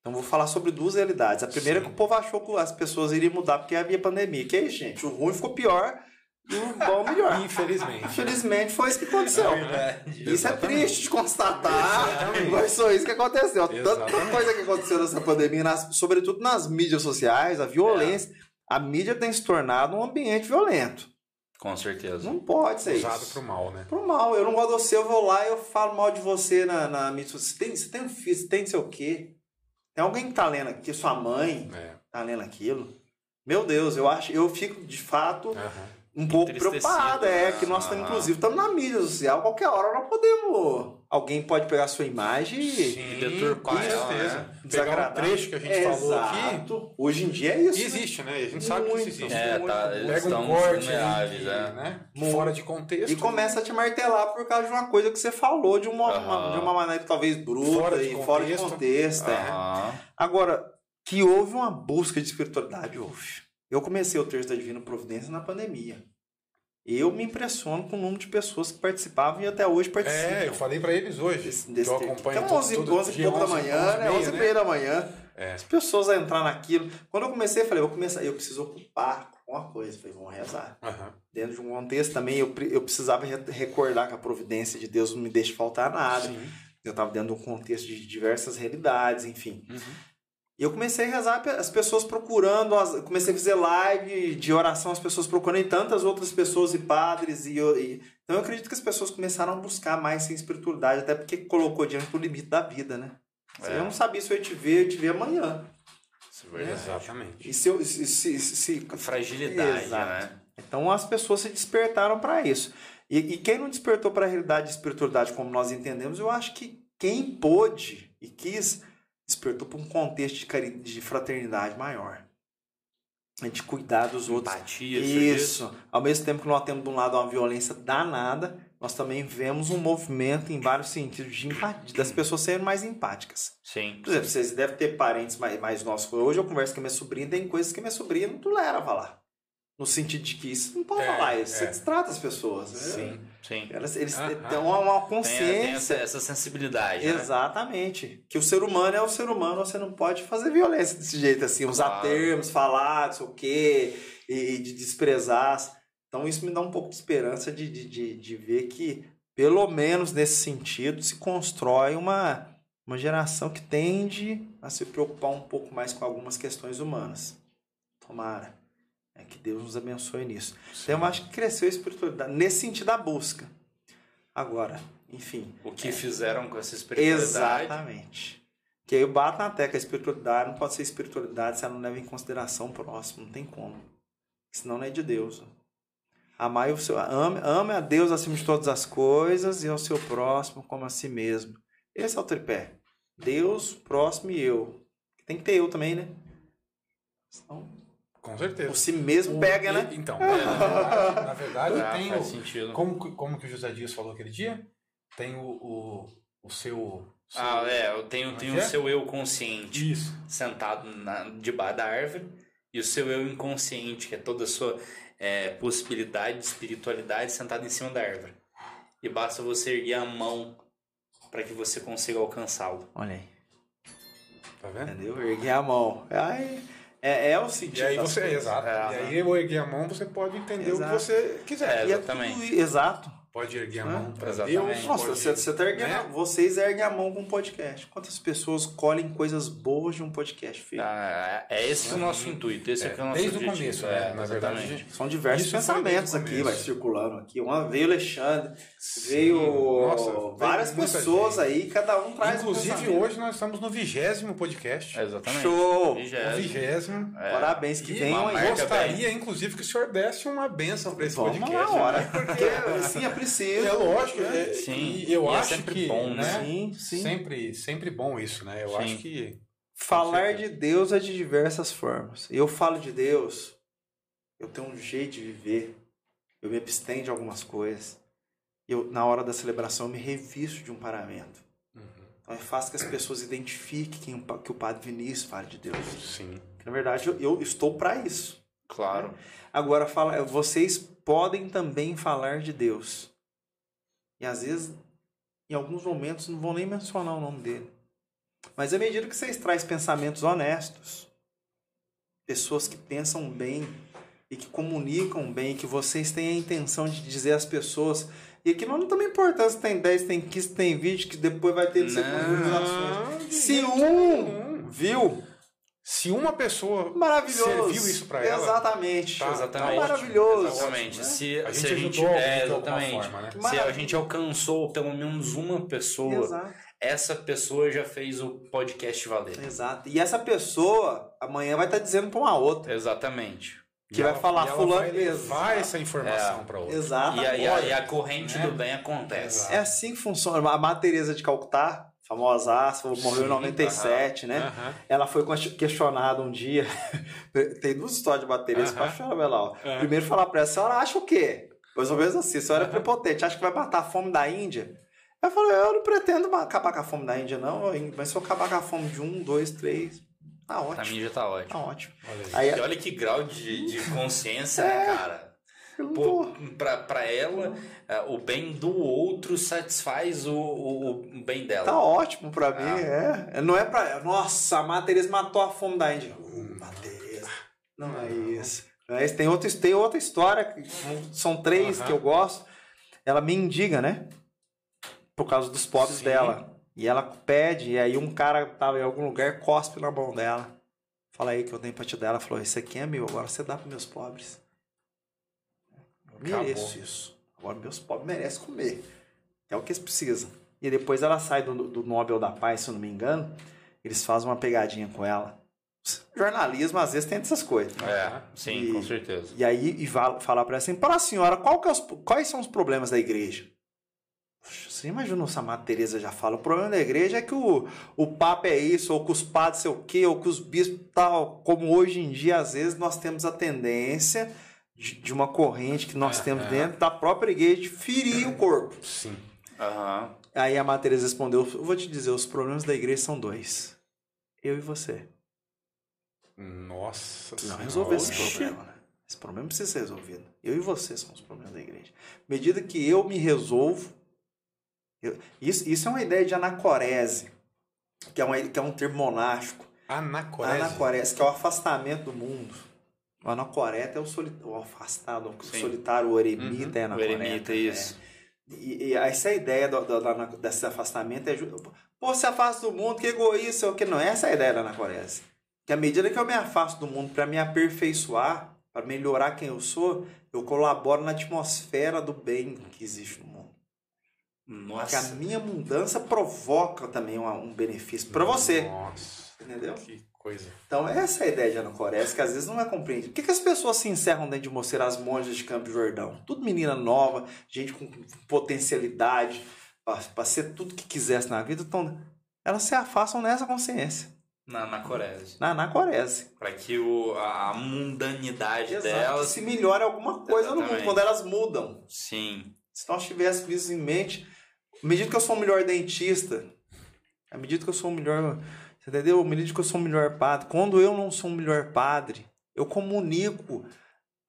Speaker 3: Então vou falar sobre duas realidades. A primeira é que o povo achou que as pessoas iriam mudar porque havia pandemia. Que é isso, gente? O ruim ficou pior e o bom melhor.
Speaker 1: Infelizmente.
Speaker 3: Infelizmente foi isso que aconteceu. Isso é triste de constatar, mas foi isso que aconteceu. Tanta
Speaker 1: Exatamente.
Speaker 3: coisa que aconteceu nessa pandemia, nas- sobretudo nas mídias sociais, a violência. A mídia tem se tornado um ambiente violento.
Speaker 2: Com certeza.
Speaker 3: Não pode ser
Speaker 1: Usado
Speaker 3: isso.
Speaker 1: pro mal, né?
Speaker 3: Pro mal. Eu não gosto de você, eu vou lá e eu falo mal de você na, na mídia social. Você tem, você tem um filho, você tem não sei o quê. Tem alguém que tá lendo aqui, sua mãe
Speaker 1: É.
Speaker 3: tá lendo aquilo. Meu Deus, eu acho, eu fico de fato
Speaker 1: Aham.
Speaker 3: Um pouco
Speaker 2: Entristecido,
Speaker 3: preocupado. É
Speaker 2: né?
Speaker 3: que nós estamos,
Speaker 2: Aham.
Speaker 3: inclusive, estamos na mídia social. Qualquer hora nós podemos. Alguém pode pegar a sua imagem e.
Speaker 1: Sim,
Speaker 2: deturpar
Speaker 1: com
Speaker 2: ela,
Speaker 1: certeza.
Speaker 2: né?
Speaker 1: Pegar um trecho que a gente falou aqui.
Speaker 3: Exato. Hoje em dia é isso. né?
Speaker 1: Existe, né? A gente sabe que
Speaker 3: Muito.
Speaker 1: isso existe.
Speaker 2: É, tá,
Speaker 3: Muito.
Speaker 1: Pega um corte ali,
Speaker 2: é.
Speaker 1: né?
Speaker 3: Muito.
Speaker 1: Fora de contexto.
Speaker 3: E começa a te martelar por causa de uma coisa que você falou de uma,
Speaker 2: Aham.
Speaker 3: uma- de uma maneira talvez bruta
Speaker 1: Fora
Speaker 3: e fora de
Speaker 1: contexto.
Speaker 3: contexto. é. Agora, que houve uma busca de espiritualidade, houve. Eu comecei o Terço da Divina Providência na pandemia. Eu me impressiono com o número de pessoas que participavam e até hoje participam.
Speaker 1: É, eu falei pra eles hoje.
Speaker 3: Desse, desse
Speaker 1: eu acompanho tudo-
Speaker 3: 11,
Speaker 1: tudo
Speaker 3: 11 e pouco da
Speaker 1: 11,
Speaker 3: manhã, né? 11 e
Speaker 1: né?
Speaker 3: meia da manhã.
Speaker 1: É.
Speaker 3: As pessoas a entrar naquilo. Quando eu comecei, eu falei, eu vou começar, eu preciso ocupar com uma coisa. Eu falei, vamos rezar.
Speaker 1: Aham.
Speaker 3: Dentro de um contexto também, eu, eu precisava re- recordar que a providência de Deus não me deixa faltar nada.
Speaker 1: Sim.
Speaker 3: Eu estava dentro de um contexto de diversas realidades, enfim.
Speaker 1: Uhum.
Speaker 3: E eu comecei a rezar, as pessoas procurando, as- eu comecei a fazer live de oração, as pessoas procurando, e tantas outras pessoas e padres. E, eu- e- então eu acredito que as pessoas começaram a buscar mais sem espiritualidade, até porque colocou diante do limite da vida, né?
Speaker 2: É.
Speaker 3: Eu não sabia se eu ia te ver, eu ia te ver amanhã.
Speaker 2: Isso é verdade.
Speaker 1: Exatamente.
Speaker 3: E se eu. Se, se, se-
Speaker 2: A fragilidade,
Speaker 3: Exato.
Speaker 2: né?
Speaker 3: Então as pessoas se despertaram para isso. E, e quem não despertou para a realidade de espiritualidade como nós entendemos, eu acho que quem pôde e quis, despertou para um contexto de, de fraternidade maior. A gente cuidar dos outros.
Speaker 2: Empatia, você diz?
Speaker 3: Isso. Ao mesmo tempo que nós temos de um lado uma violência danada, nós também vemos um movimento em vários sentidos de empatia, das pessoas serem mais empáticas.
Speaker 2: Sim.
Speaker 3: Por exemplo, vocês devem ter parentes mais, mais nossos. Hoje eu converso com a minha sobrinha, tem coisas que minha sobrinha não tolera falar. No sentido de que isso não pode
Speaker 1: É,
Speaker 3: falar, isso
Speaker 1: é.
Speaker 3: você destrata as pessoas. né?
Speaker 1: Sim.
Speaker 2: Sim.
Speaker 3: Elas, eles
Speaker 1: Aham.
Speaker 3: têm uma, uma
Speaker 2: Tem,
Speaker 3: consciência.
Speaker 2: tem essa, essa sensibilidade. né?
Speaker 3: Exatamente. Que o ser humano é o ser humano, você não pode fazer violência desse jeito, assim, usar
Speaker 2: Claro.
Speaker 3: termos, falar, não sei o quê, e, e de desprezar. Então isso me dá um pouco de esperança de, de, de, de ver que, pelo menos nesse sentido, se constrói uma, uma geração que tende a se preocupar um pouco mais com algumas questões humanas. Tomara. É que Deus nos abençoe nisso. Então eu acho que cresceu a espiritualidade, nesse sentido da busca. Agora, enfim,
Speaker 2: O que fizeram com essa espiritualidade.
Speaker 3: Exatamente. Que aí eu bato na tecla, a espiritualidade não pode ser espiritualidade se ela não leva em consideração o próximo, não tem como. Senão não é de Deus. Amar o seu, ame, ame a Deus acima de todas as coisas e ao seu próximo como a si mesmo. Esse é o tripé. Deus, próximo e eu. Tem que ter eu também, né? Senão,
Speaker 1: Com certeza.
Speaker 3: o si mesmo
Speaker 1: O-
Speaker 3: pega,
Speaker 1: e-
Speaker 3: né?
Speaker 1: Então, na verdade, na verdade
Speaker 2: Ah,
Speaker 1: tem
Speaker 2: faz
Speaker 1: o,
Speaker 2: sentido.
Speaker 1: como, que- como que o José Dias falou aquele dia? Tem o, o, o seu, seu-
Speaker 2: Ah, é, eu tenho,
Speaker 1: é
Speaker 2: tenho
Speaker 1: que
Speaker 2: o
Speaker 1: é?
Speaker 2: seu eu consciente
Speaker 1: Isso.
Speaker 2: sentado na, debaixo da árvore e o seu eu inconsciente, que é toda a sua é, possibilidade de espiritualidade sentado em cima da árvore. E basta você erguer a mão para que você consiga alcançá-lo.
Speaker 3: Olha aí.
Speaker 1: Tá vendo?
Speaker 3: Entendeu? Erguer a mão. Aí, é, é o sentido.
Speaker 1: E aí você, exato.
Speaker 2: É,
Speaker 1: e aí eu erguer a mão, você pode entender o
Speaker 3: Exato.
Speaker 1: que você quiser.
Speaker 2: É,
Speaker 3: E é
Speaker 2: exatamente.
Speaker 3: tudo- exato.
Speaker 1: Pode erguer a
Speaker 3: Né?
Speaker 1: mão para
Speaker 2: Exatamente.
Speaker 1: Deus.
Speaker 3: Nossa,
Speaker 1: pode-
Speaker 3: você, você tá erguendo,
Speaker 1: né?
Speaker 3: vocês erguem a mão com um podcast. Quantas pessoas colhem coisas boas de um podcast feito?
Speaker 2: Ah, é esse é o nosso intuito, esse é, que é o nosso
Speaker 1: Desde o
Speaker 2: objetivo.
Speaker 1: começo,
Speaker 2: é,
Speaker 1: né? Na verdade,
Speaker 3: São diversos
Speaker 1: Isso
Speaker 3: pensamentos
Speaker 1: o
Speaker 3: aqui, vai circulando aqui. Uma veio o Alexandre,
Speaker 1: Sim,
Speaker 3: veio
Speaker 1: nossa,
Speaker 3: várias pessoas
Speaker 1: gente.
Speaker 3: aí, cada um traz um
Speaker 1: Inclusive,
Speaker 3: pensamento.
Speaker 1: hoje nós estamos no vigésimo podcast.
Speaker 2: Exatamente.
Speaker 3: Show!
Speaker 1: O
Speaker 2: Vigésimo. É.
Speaker 3: Parabéns, que venham aí.
Speaker 1: gostaria, inclusive, que o senhor desse uma benção para esse
Speaker 3: Vamos
Speaker 1: podcast.
Speaker 3: na hora,
Speaker 1: né?
Speaker 3: porque assim é preciso.
Speaker 1: É lógico, é,
Speaker 2: Sim,
Speaker 1: e eu
Speaker 2: e é
Speaker 1: acho
Speaker 2: sempre
Speaker 1: que,
Speaker 2: bom, né?
Speaker 1: né?
Speaker 3: Sim, sim.
Speaker 1: Sempre, sempre bom isso, né? Eu
Speaker 2: Sim.
Speaker 1: acho que
Speaker 3: Falar de Deus é de diversas formas. Eu falo de Deus, eu tenho um jeito de viver, eu me abstenho de algumas coisas. Eu, na hora da celebração, eu me revisto de um paramento. Então é fácil que as pessoas identifiquem quem que o Padre Vinícius fala de Deus.
Speaker 1: sim.
Speaker 3: Na verdade, eu, eu estou para isso.
Speaker 2: Claro.
Speaker 3: Agora, fala, vocês podem também falar de Deus. E às vezes, em alguns momentos, não vão nem mencionar o nome dele. Mas à medida que vocês trazem pensamentos honestos, pessoas que pensam bem e que comunicam bem, que vocês têm a intenção de dizer às pessoas. E aqui não tem importância se tem 10, tem 15, tem 20, que depois vai ter não Se um viu,
Speaker 1: Se uma pessoa
Speaker 3: maravilhoso.
Speaker 1: serviu isso para ela,
Speaker 3: Exatamente.
Speaker 1: tá-
Speaker 2: Exatamente.
Speaker 3: Tá maravilhoso.
Speaker 2: Exatamente.
Speaker 1: né?
Speaker 2: Se
Speaker 1: a
Speaker 2: se
Speaker 1: gente
Speaker 2: a gente,
Speaker 1: ajudou
Speaker 2: é, exatamente.
Speaker 1: forma, né?
Speaker 2: Se a gente alcançou pelo menos uma pessoa,
Speaker 3: Exato.
Speaker 2: essa pessoa já fez o podcast valer.
Speaker 3: Exato. E essa pessoa amanhã vai estar dizendo para uma outra.
Speaker 2: Exatamente.
Speaker 3: Que
Speaker 1: E
Speaker 3: vai
Speaker 1: ela-
Speaker 3: falar
Speaker 1: e ela
Speaker 3: fulano
Speaker 1: vai levar essa informação
Speaker 2: É.
Speaker 1: para outra.
Speaker 3: Exato.
Speaker 2: E a, e a- e a corrente
Speaker 1: né?
Speaker 2: do bem acontece.
Speaker 3: É assim que funciona. A Madre Teresa de Calcutá, famosa, morreu
Speaker 1: Sim,
Speaker 3: em 97, né?
Speaker 1: Aham.
Speaker 3: Ela foi questionada um dia. Tem duas histórias de
Speaker 1: Aham.
Speaker 3: pra chorar lá. ó.
Speaker 1: É.
Speaker 3: Primeiro falar pra ela, a senhora acha o quê? Mais ou menos assim, a senhora é prepotente, acha que vai matar a fome da Índia? Ela falou, eu não pretendo acabar com a fome da Índia, não, mas se eu acabar com a fome de um, dois, três, tá
Speaker 2: Pra
Speaker 3: ótimo.
Speaker 2: mim já tá ótimo.
Speaker 3: Tá ótimo.
Speaker 1: Olha aí.
Speaker 3: Aí,
Speaker 2: E olha que grau de, de consciência,
Speaker 3: É.
Speaker 2: né, cara? Para ela, é, o bem do outro satisfaz o, o, o bem dela.
Speaker 3: Tá ótimo pra mim, ah. é. Não é pra. Nossa, a Matheus matou a fome da Índia. Uh, Matheus. Não é isso. É tem, outra, tem outra história, são três que eu gosto. Ela mendiga, né? Por causa dos pobres Sim. dela. E ela pede, e aí um cara tava em algum lugar cospe na mão dela. Fala aí que eu tenho pra te dar. Ela falou: Isso aqui é meu, agora você dá pros meus pobres. Mereço isso. Agora meus pobres merecem comer. É o que eles precisam. E depois ela sai do, do Nobel da Paz, se eu não me engano. Eles fazem uma pegadinha com ela. Jornalismo às vezes tem essas coisas.
Speaker 2: É, sim, e, com certeza.
Speaker 3: E aí e falar para ela assim: para a senhora, qual que é os, quais são os problemas da igreja? Você imagina o Samar Teresa já fala, o problema da igreja é que o, o Papa é isso, ou que os padres sei o quê, ou que os bispos tal, como hoje em dia, às vezes, nós temos a tendência de, de uma corrente que nós é, temos é. dentro da própria igreja de ferir o corpo.
Speaker 2: Sim. Uhum.
Speaker 3: Aí a Teresa respondeu, eu vou te dizer, os problemas da igreja são dois. Eu e você.
Speaker 1: Nossa
Speaker 3: Não resolver esse problema, né? Esse problema precisa ser resolvido. Eu e você são os problemas da igreja. À medida que eu me resolvo, eu, isso, isso é uma ideia de anacorese, que é, uma, que é um termo monástico.
Speaker 1: Anacorese?
Speaker 3: Anacorese, que é o afastamento do mundo. O anacoreta é o, soli, o afastado, o Sim. solitário, o eremita uhum. é anacoreta.
Speaker 2: O eremita, isso.
Speaker 3: É. E, e, essa ideia do, do, do, desse afastamento é... Pô, se afasta do mundo, que egoísta, o que não é essa a ideia da anacorese. Que à medida que eu me afasto do mundo para me aperfeiçoar, para melhorar quem eu sou, eu colaboro na atmosfera do bem que existe no mundo. Nossa. Que a minha mudança provoca também um benefício para você.
Speaker 1: Nossa.
Speaker 3: Entendeu?
Speaker 1: Que coisa.
Speaker 3: Então, essa é a ideia de anacorese, que às vezes não é compreendida. Por que, que as pessoas se encerram dentro de mostrar as monjas de Campo Jordão? Tudo menina nova, gente com potencialidade, para ser tudo que quisesse na vida. Então, elas se afastam nessa consciência.
Speaker 2: Na anacorese.
Speaker 3: Na anacorese.
Speaker 2: Para que o, a mundanidade Exato, delas.
Speaker 3: se melhore alguma coisa Exatamente. no mundo, quando elas mudam.
Speaker 2: Sim.
Speaker 3: Se nós tivéssemos isso em mente, à medida que eu sou um melhor dentista, à medida que eu sou um melhor. Você entendeu? À medida que eu sou um melhor padre, quando eu não sou um melhor padre, eu comunico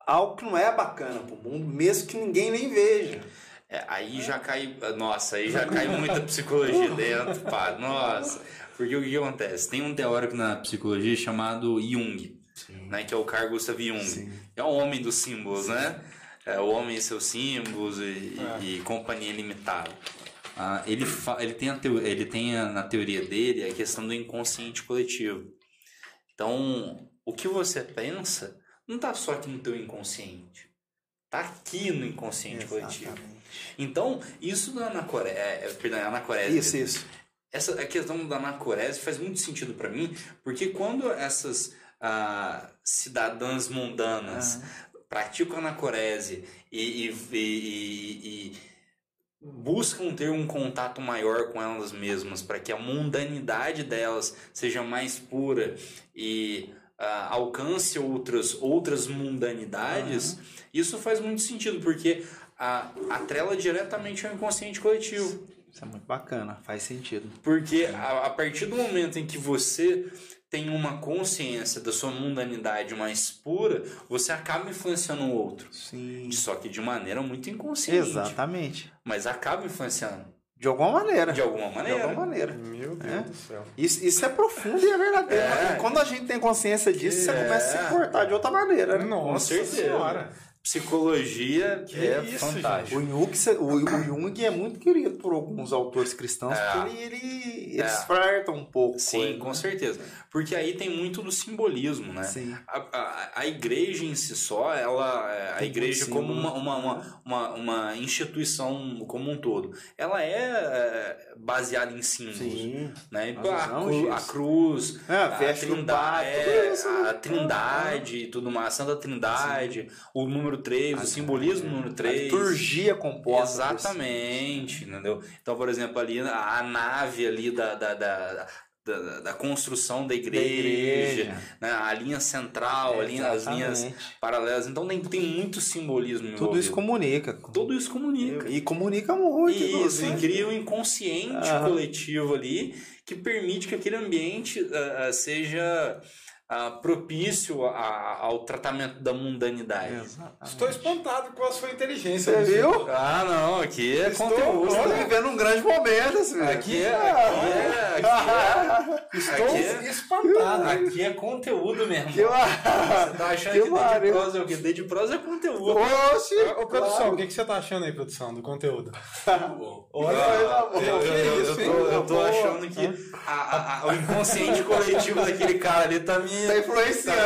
Speaker 3: algo que não é bacana pro mundo, mesmo que ninguém nem veja.
Speaker 2: É, aí já cai. Nossa, aí já cai muita psicologia dentro, padre. Nossa. Porque o que acontece? Tem um teórico na psicologia chamado Jung, né, que é o Carl Gustav Jung. Sim. É o homem dos símbolos, né? É o homem e seus símbolos e, é. e companhia limitada. Ah, ele, ele, tem a ele tem a, na teoria dele a questão do inconsciente coletivo. Então, o que você pensa não está só aqui no teu inconsciente. Está aqui no inconsciente Exatamente. coletivo. Então, isso da anacorese... É, é, perdão, é anacorese.
Speaker 3: Isso, isso.
Speaker 2: Essa a questão da anacorese faz muito sentido para mim, porque quando essas ah, cidadãs mundanas praticam anacorese e, e, e, e buscam ter um contato maior com elas mesmas para que a mundanidade delas seja mais pura e uh, alcance outras outras mundanidades, uhum. isso faz muito sentido porque a, atrela diretamente ao inconsciente coletivo.
Speaker 3: Isso é muito bacana, faz sentido.
Speaker 2: Porque a, a partir do momento em que você tem uma consciência da sua mundanidade mais pura, você acaba influenciando o outro.
Speaker 3: Sim.
Speaker 2: Só que de maneira muito inconsciente.
Speaker 3: Exatamente.
Speaker 2: Mas acaba influenciando.
Speaker 3: De alguma maneira.
Speaker 2: De alguma maneira.
Speaker 3: De alguma maneira.
Speaker 1: Meu Deus é. do céu.
Speaker 3: Isso, isso é profundo e é verdadeiro. É. Quando a gente tem consciência disso, é. você começa a se comportar de outra maneira. Né?
Speaker 2: Nossa Com certeza. Senhora psicologia que é isso, fantástico.
Speaker 3: O Jung, o, o Jung é muito querido por alguns autores cristãos, é. porque ele, ele é. um pouco.
Speaker 2: Sim, com, com certeza. Porque aí tem muito do simbolismo, né?
Speaker 3: Sim.
Speaker 2: A, a, a igreja em si só, ela, a tem igreja como uma, uma, uma, uma, uma instituição como um todo, ela é, é baseada em símbolos. Sim. Né? A, cru, a, cruz,
Speaker 3: é, a, trindade,
Speaker 2: é, a trindade e tudo mais, a Santa Trindade, Sim. o número número 3, o simbolismo número 3. A
Speaker 3: liturgia composta.
Speaker 2: Exatamente, entendeu? Então, por exemplo, ali a, a nave ali da, da, da da, da, construção da igreja, da igreja. Né? a linha central, é, a linha, as linhas paralelas. Então tem, tem muito simbolismo
Speaker 3: Tudo envolvido. isso comunica.
Speaker 2: Tudo isso comunica.
Speaker 3: E, e comunica muito.
Speaker 2: Isso, e cria um inconsciente coletivo ali que permite que aquele ambiente uh, seja ah, propício a- ao tratamento da mundanidade.
Speaker 1: Estou espantado com a sua inteligência.
Speaker 3: Você viu?
Speaker 2: Ah, não, aqui é
Speaker 1: Estou-
Speaker 2: conteúdo.
Speaker 3: Estou vivendo um grande momento, velho.
Speaker 2: Aqui é, aqui é, aqui
Speaker 1: Estou
Speaker 2: Aqui é-
Speaker 1: espantado.
Speaker 2: é, aqui é conteúdo mesmo.
Speaker 3: Que mar-
Speaker 2: Você tá achando
Speaker 3: que
Speaker 2: que, D de prosa é o quê? De prosa é conteúdo.
Speaker 3: Oxi!
Speaker 1: Ô, produção, o que, que você tá achando aí, produção, do conteúdo?
Speaker 3: Olha,
Speaker 2: Ah, eu,
Speaker 3: boa.
Speaker 2: eu- eu- eu
Speaker 1: isso,
Speaker 2: tô, eu achando que a- a- a- o inconsciente coletivo daquele cara ali tá me.
Speaker 3: Tá influenciando.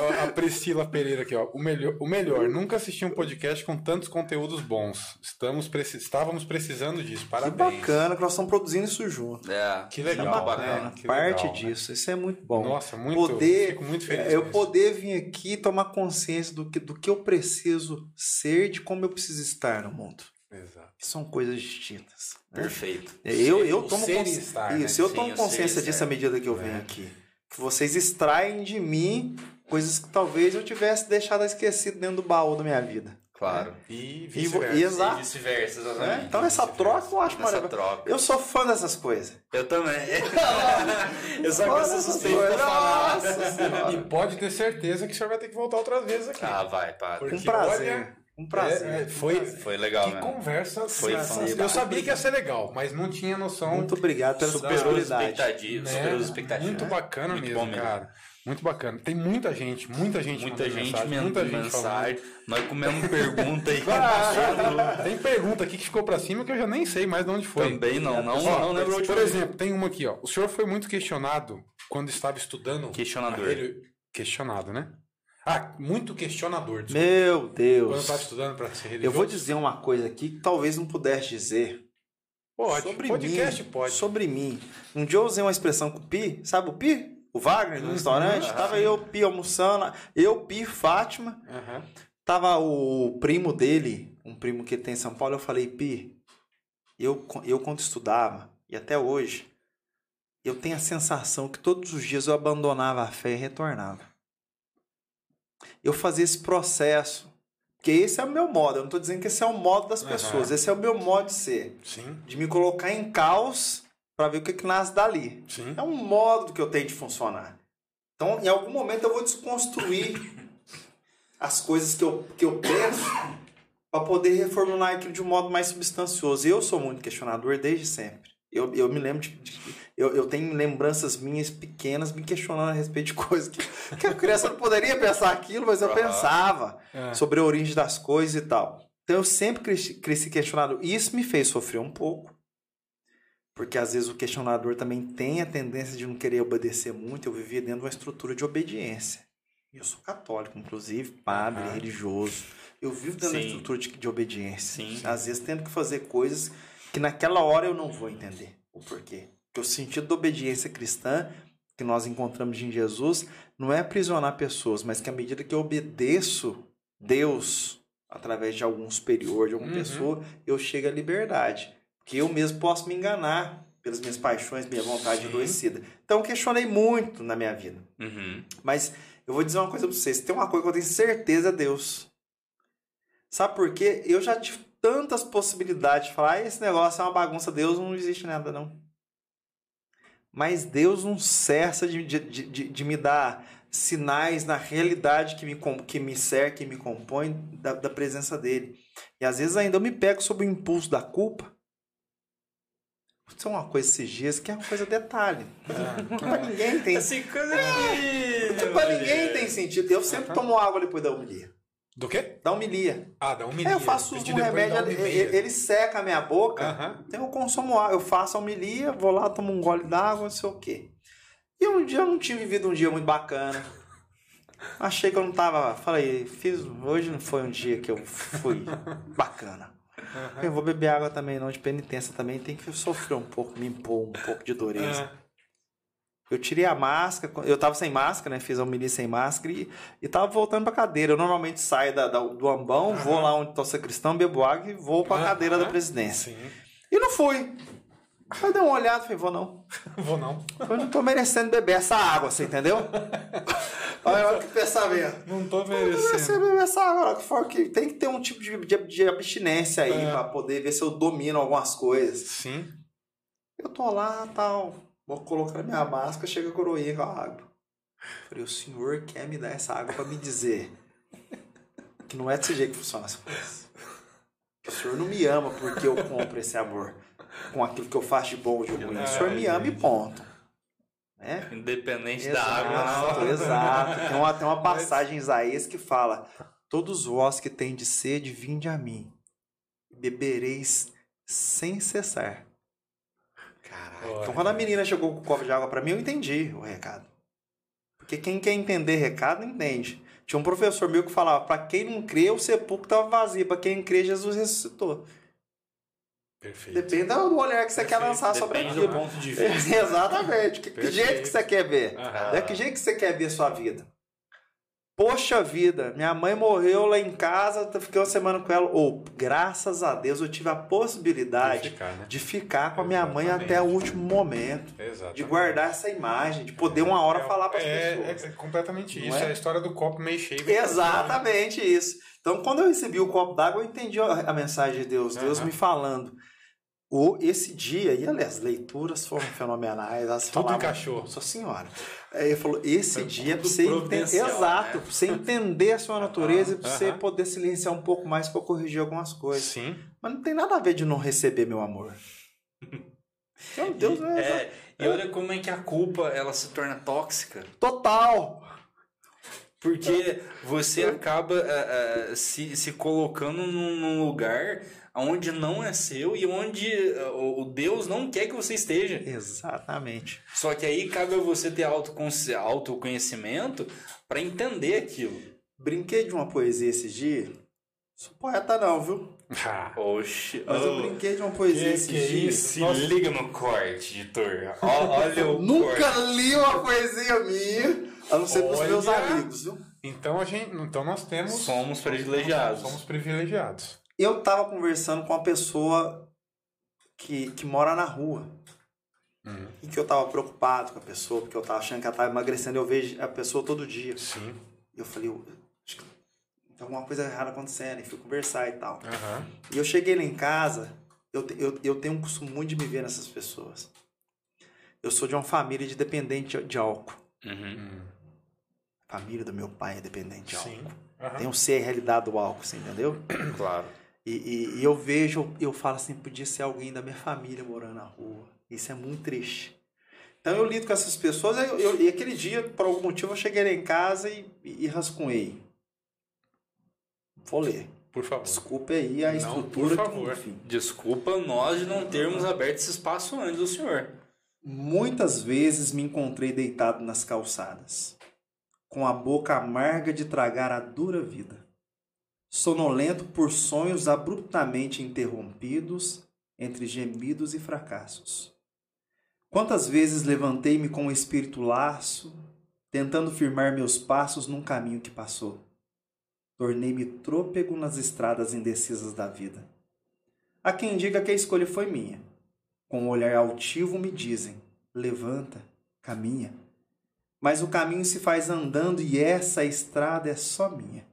Speaker 1: Ó, A Priscila Pereira aqui, ó. O melhor, o melhor, nunca assisti um podcast com tantos conteúdos bons. Estamos preci- Estávamos precisando disso.
Speaker 3: Que
Speaker 1: Parabéns.
Speaker 3: bacana que nós estamos produzindo isso junto.
Speaker 2: É,
Speaker 1: Que legal,
Speaker 3: bacana.
Speaker 1: né? Que
Speaker 3: Parte
Speaker 1: legal, né?
Speaker 3: disso. Isso é muito bom.
Speaker 1: Nossa, muito.
Speaker 3: poder,
Speaker 1: Fico muito feliz.
Speaker 3: é, eu poder vir aqui e tomar consciência do que, do que eu preciso ser, de como eu preciso estar no mundo.
Speaker 1: Exato.
Speaker 3: Que são coisas distintas. né?
Speaker 2: perfeito.
Speaker 3: Eu, eu
Speaker 1: O
Speaker 3: tomo
Speaker 1: ser e
Speaker 3: consci-
Speaker 1: estar, né?
Speaker 3: Isso, eu
Speaker 2: Sim,
Speaker 3: tomo consciência disso à medida que eu venho aqui. Que vocês extraem de mim coisas que talvez eu tivesse deixado esquecido dentro do baú da minha vida.
Speaker 2: Claro.
Speaker 1: E
Speaker 3: E,
Speaker 1: vice-versa.
Speaker 3: e
Speaker 2: E
Speaker 3: exato.
Speaker 2: vice-versa,
Speaker 3: né?
Speaker 2: exatamente.
Speaker 3: Então essa troca eu acho maravilhosa.
Speaker 2: troca.
Speaker 3: Eu sou fã dessas coisas.
Speaker 2: Eu também. eu só que eu
Speaker 3: dessas
Speaker 2: pra
Speaker 3: coisas.
Speaker 2: falar.
Speaker 3: Senhora.
Speaker 1: E pode ter certeza que o senhor vai ter que voltar outras vezes aqui.
Speaker 2: Ah, vai, para.
Speaker 1: Porque,
Speaker 3: Com prazer.
Speaker 1: olha,
Speaker 3: Com prazer.
Speaker 1: é, é, foi-
Speaker 3: prazer.
Speaker 2: Foi legal
Speaker 1: que
Speaker 2: mesmo.
Speaker 1: conversa.
Speaker 2: Foi fantástico.
Speaker 1: eu sabia que ia ser legal, mas não tinha noção.
Speaker 3: Muito obrigado pela
Speaker 2: Superou expectativas.
Speaker 1: né?
Speaker 2: Superou as expectativas.
Speaker 1: Muito bacana
Speaker 2: Muito
Speaker 1: mesmo,
Speaker 2: bom mesmo.
Speaker 1: cara. Muito bacana. Tem muita gente, muita gente
Speaker 2: Muita gente
Speaker 1: mensagem, muita gente
Speaker 2: mensagem.
Speaker 1: falando.
Speaker 2: Nós comemos pergunta aí.
Speaker 1: Tem pergunta aqui que ficou pra cima que eu já nem sei mais de onde foi.
Speaker 2: Também não, não,
Speaker 1: Ó,
Speaker 2: não lembro última
Speaker 1: Por exemplo, tem uma aqui, ó. O senhor foi muito questionado quando estava estudando.
Speaker 2: Questionador.
Speaker 1: aquele- Questionado, né? Ah, muito questionador. desculpa.
Speaker 3: Meu
Speaker 1: Quando eu
Speaker 3: Deus.
Speaker 1: estava estudando para ser religioso.
Speaker 3: Eu vou dizer uma coisa aqui que talvez não pudesse dizer.
Speaker 1: Pode.
Speaker 3: sobre
Speaker 1: Podcast
Speaker 3: mim,
Speaker 1: pode.
Speaker 3: Sobre mim. Um dia eu usei uma expressão com o Pi, sabe o Pi? O Wagner, no
Speaker 1: Uhum,
Speaker 3: restaurante.
Speaker 1: aham.
Speaker 3: Tava eu, Pi, almoçando. Eu, Pi, Fátima.
Speaker 1: Aham.
Speaker 3: Tava o primo dele, um primo que ele tem em São Paulo. Eu falei, Pi, eu, eu quando estudava, e até hoje, eu tenho a sensação que todos os dias eu abandonava a fé e retornava. Eu fazia esse processo. Porque esse é o meu modo. Eu não estou dizendo que esse é o modo das pessoas. Esse é o meu modo de ser.
Speaker 1: Sim,
Speaker 3: De me colocar em caos para ver o que, que nasce dali.
Speaker 1: sim.
Speaker 3: É um modo que eu tenho de funcionar. Então, em algum momento, eu vou desconstruir as coisas que eu, que eu penso para poder reformular aquilo de um modo mais substancioso. Eu sou muito questionador desde sempre. Eu, eu me lembro de. de- eu, eu tenho lembranças minhas pequenas me questionando a respeito de coisas que, que a criança não poderia pensar aquilo, mas eu
Speaker 2: Aham.
Speaker 3: pensava
Speaker 1: É.
Speaker 3: sobre a origem das coisas e tal. Então eu sempre cresci, cresci questionado. Isso me fez sofrer um pouco. Porque às vezes o questionador também tem a tendência de não querer obedecer muito. Eu vivia dentro de uma estrutura de obediência. Eu sou católico, inclusive, padre,
Speaker 1: Aham.
Speaker 3: religioso. Eu vivo dentro de uma
Speaker 2: Sim.
Speaker 3: estrutura de, de obediência.
Speaker 2: Sim.
Speaker 3: Às vezes tendo que fazer coisas que naquela hora eu não vou entender o porquê. Porque o sentido da obediência cristã que nós encontramos em Jesus não é aprisionar pessoas, mas que à medida que eu obedeço Deus através de algum superior, de alguma
Speaker 1: Uhum.
Speaker 3: pessoa, eu chego à liberdade. Que eu mesmo posso me enganar pelas minhas paixões, minha vontade
Speaker 1: Sim.
Speaker 3: adoecida. Então eu questionei muito na minha vida.
Speaker 2: Uhum.
Speaker 3: Mas eu vou dizer uma coisa pra vocês. Tem uma coisa que eu tenho certeza é Deus. Sabe por quê? Eu já tive tantas possibilidades de falar, "Ah, esse negócio é uma bagunça, Deus não existe nada, não. Mas Deus não cessa de, de, de, de- me dar sinais na realidade que me, que me cerca, que me compõe da, da presença dele. E às vezes ainda eu me pego sob o impulso da culpa. Isso é uma coisa esses dias que é uma coisa detalhe. Que pra ninguém tem
Speaker 2: Assim, coisa de...
Speaker 3: que pra ninguém tem sentido. Eu sempre tomo água depois da homilia.
Speaker 1: Do quê?
Speaker 3: Da homilia.
Speaker 1: Ah, da homilia.
Speaker 3: Aí eu faço uso de um remédio, ele, seca a minha boca.
Speaker 1: Aham.
Speaker 3: Então eu consumo água. Eu faço a homilia, vou lá, tomo um gole d'água, não sei o quê. E um dia eu não tinha vivido um dia muito bacana. Achei que eu não tava. Falei, fiz. Hoje não foi um dia que eu fui bacana. Eu vou beber água também, não, de penitência também. Tem que sofrer um pouco, me impor um pouco de dureza.
Speaker 1: Ah,
Speaker 3: Eu tirei a máscara, eu tava sem máscara, né? Fiz a homilia sem máscara e, e tava voltando pra cadeira. Eu normalmente saio da, da- do ambão, vou lá onde tá o sacristão, bebo água e vou pra
Speaker 1: Aham.
Speaker 3: cadeira da presidência.
Speaker 1: Sim.
Speaker 3: E não fui. Aí eu dei uma olhada e falei, vou não.
Speaker 1: Vou não.
Speaker 3: Eu não tô merecendo beber essa água, você entendeu? Olha, olha que pensamento.
Speaker 1: Não tô
Speaker 3: Não tô merecendo
Speaker 1: merecendo.
Speaker 3: beber essa água. que for que Tem que ter um tipo de, de, de abstinência aí
Speaker 1: É.
Speaker 3: pra poder ver se eu domino algumas coisas.
Speaker 1: Sim.
Speaker 3: Eu tô lá, tal. Vou colocar minha máscara, chega a coroinha com a água. Falei, o senhor quer me dar essa água pra me dizer que não é desse jeito que funciona as coisas. O senhor não me ama porque eu compro esse amor com aquilo que eu faço de bom ou de ruim. O senhor me ama e ponto. Né?
Speaker 2: Independente
Speaker 3: Exato,
Speaker 2: da água, não.
Speaker 3: exato. Tem uma, tem uma passagem em Isaías que fala: Todos vós que têm de sede, vinde a mim, bebereis sem cessar. Caralho. Então, quando a menina chegou com o copo de água pra mim, eu entendi o recado. Porque quem quer entender recado, entende. Tinha um professor meu que falava: Pra quem não crê, o sepulcro estava vazio. Pra quem crê, Jesus ressuscitou.
Speaker 1: Perfeito.
Speaker 3: Depende do olhar que você quer lançar sobre
Speaker 2: Depende
Speaker 3: aquilo.
Speaker 2: do ponto de vista.
Speaker 3: Exatamente. Que, que
Speaker 1: Perfeito.
Speaker 3: jeito que você quer ver?
Speaker 1: Aham.
Speaker 3: É que jeito que você quer ver sua vida? Poxa vida, minha mãe morreu lá em casa, fiquei uma semana com ela. Ou, graças a Deus, eu tive a possibilidade
Speaker 1: Ficar, né?
Speaker 3: de ficar com a minha mãe
Speaker 1: Exatamente.
Speaker 3: até o último momento.
Speaker 1: Exatamente.
Speaker 3: De guardar essa imagem, de poder uma hora
Speaker 1: É,
Speaker 3: falar para as
Speaker 1: é,
Speaker 3: pessoas.
Speaker 1: É, é completamente
Speaker 3: Não
Speaker 1: isso.
Speaker 3: é?
Speaker 1: É? a história do copo meio cheio.
Speaker 3: Exatamente isso. Então, quando eu recebi o copo d'água, eu entendi a mensagem de Deus. Deus me falando. O, esse dia, e aliás, as leituras foram fenomenais. Elas
Speaker 1: Tudo
Speaker 3: falavam,
Speaker 1: encaixou.
Speaker 3: Nossa senhora. Aí ele falou: esse
Speaker 2: Foi
Speaker 3: dia,
Speaker 2: tudo
Speaker 3: você entender. Exato,
Speaker 2: né?
Speaker 3: pra você entender a sua natureza e pra você
Speaker 1: aham.
Speaker 3: poder silenciar um pouco mais pra corrigir algumas coisas.
Speaker 1: Sim.
Speaker 3: Mas não tem nada a ver de não receber meu amor. Meu Deus, é,
Speaker 2: É, e olha como é que a culpa ela se torna tóxica.
Speaker 3: total.
Speaker 2: Porque você acaba ah, ah, se, se colocando num, num lugar onde não é seu e onde ah, o Deus não quer que você esteja.
Speaker 3: Exatamente.
Speaker 2: Só que aí cabe a você ter autoconhecimento para entender aquilo.
Speaker 3: Brinquei de uma poesia esses dias. Sou poeta não, viu?
Speaker 1: Ah,
Speaker 2: Oxi.
Speaker 3: Mas eu brinquei de uma poesia
Speaker 1: Que-
Speaker 3: esses
Speaker 1: que
Speaker 3: dias.
Speaker 1: isso?
Speaker 2: Se
Speaker 1: Nossa.
Speaker 2: liga no corte, editor. Olha o
Speaker 3: Nunca
Speaker 2: corte.
Speaker 3: li uma poesia minha, a não ser pros
Speaker 1: Olha.
Speaker 3: meus amigos, viu?
Speaker 1: Então a gente, então nós temos
Speaker 2: Somos privilegiados.
Speaker 1: Somos privilegiados.
Speaker 3: Eu tava conversando com uma pessoa que, que mora na rua.
Speaker 1: Uhum.
Speaker 3: E que eu tava preocupado com a pessoa, porque eu tava achando que ela tava emagrecendo. Eu vejo a pessoa todo dia.
Speaker 1: Sim.
Speaker 3: E eu falei, eu, acho que tem alguma coisa errada acontecendo. E fui conversar e tal.
Speaker 1: Aham.
Speaker 3: E eu cheguei lá em casa, eu, eu, eu tenho um costume muito de me ver nessas pessoas. Eu sou de uma família de dependente de álcool.
Speaker 2: Uhum.
Speaker 1: Hum,
Speaker 3: A família do meu pai é dependente de álcool.
Speaker 1: Sim. Aham.
Speaker 3: Tem um ser a realidade do álcool, você entendeu?
Speaker 2: Claro.
Speaker 3: E, e- e eu vejo, eu falo assim, podia ser alguém da minha família morando na rua. Isso é muito triste. Então eu lido com essas pessoas eu- eu- e aquele dia, por algum motivo, eu cheguei lá em casa e, e, e rascunhei. Vou ler.
Speaker 1: Por favor.
Speaker 3: Desculpe aí a
Speaker 1: Não,
Speaker 3: estrutura.
Speaker 1: por favor.
Speaker 2: Desculpa nós de não termos aberto esse espaço antes do senhor.
Speaker 3: Muitas vezes me encontrei deitado nas calçadas, com a boca amarga de tragar a dura vida, sonolento por sonhos abruptamente interrompidos entre gemidos e fracassos. Quantas vezes levantei-me com o espírito laço, tentando firmar meus passos num caminho que passou. Tornei-me trôpego nas estradas indecisas da vida. Há quem diga que a escolha foi minha. Com um olhar altivo me dizem: levanta, caminha. Mas o caminho se faz andando e essa estrada é só minha.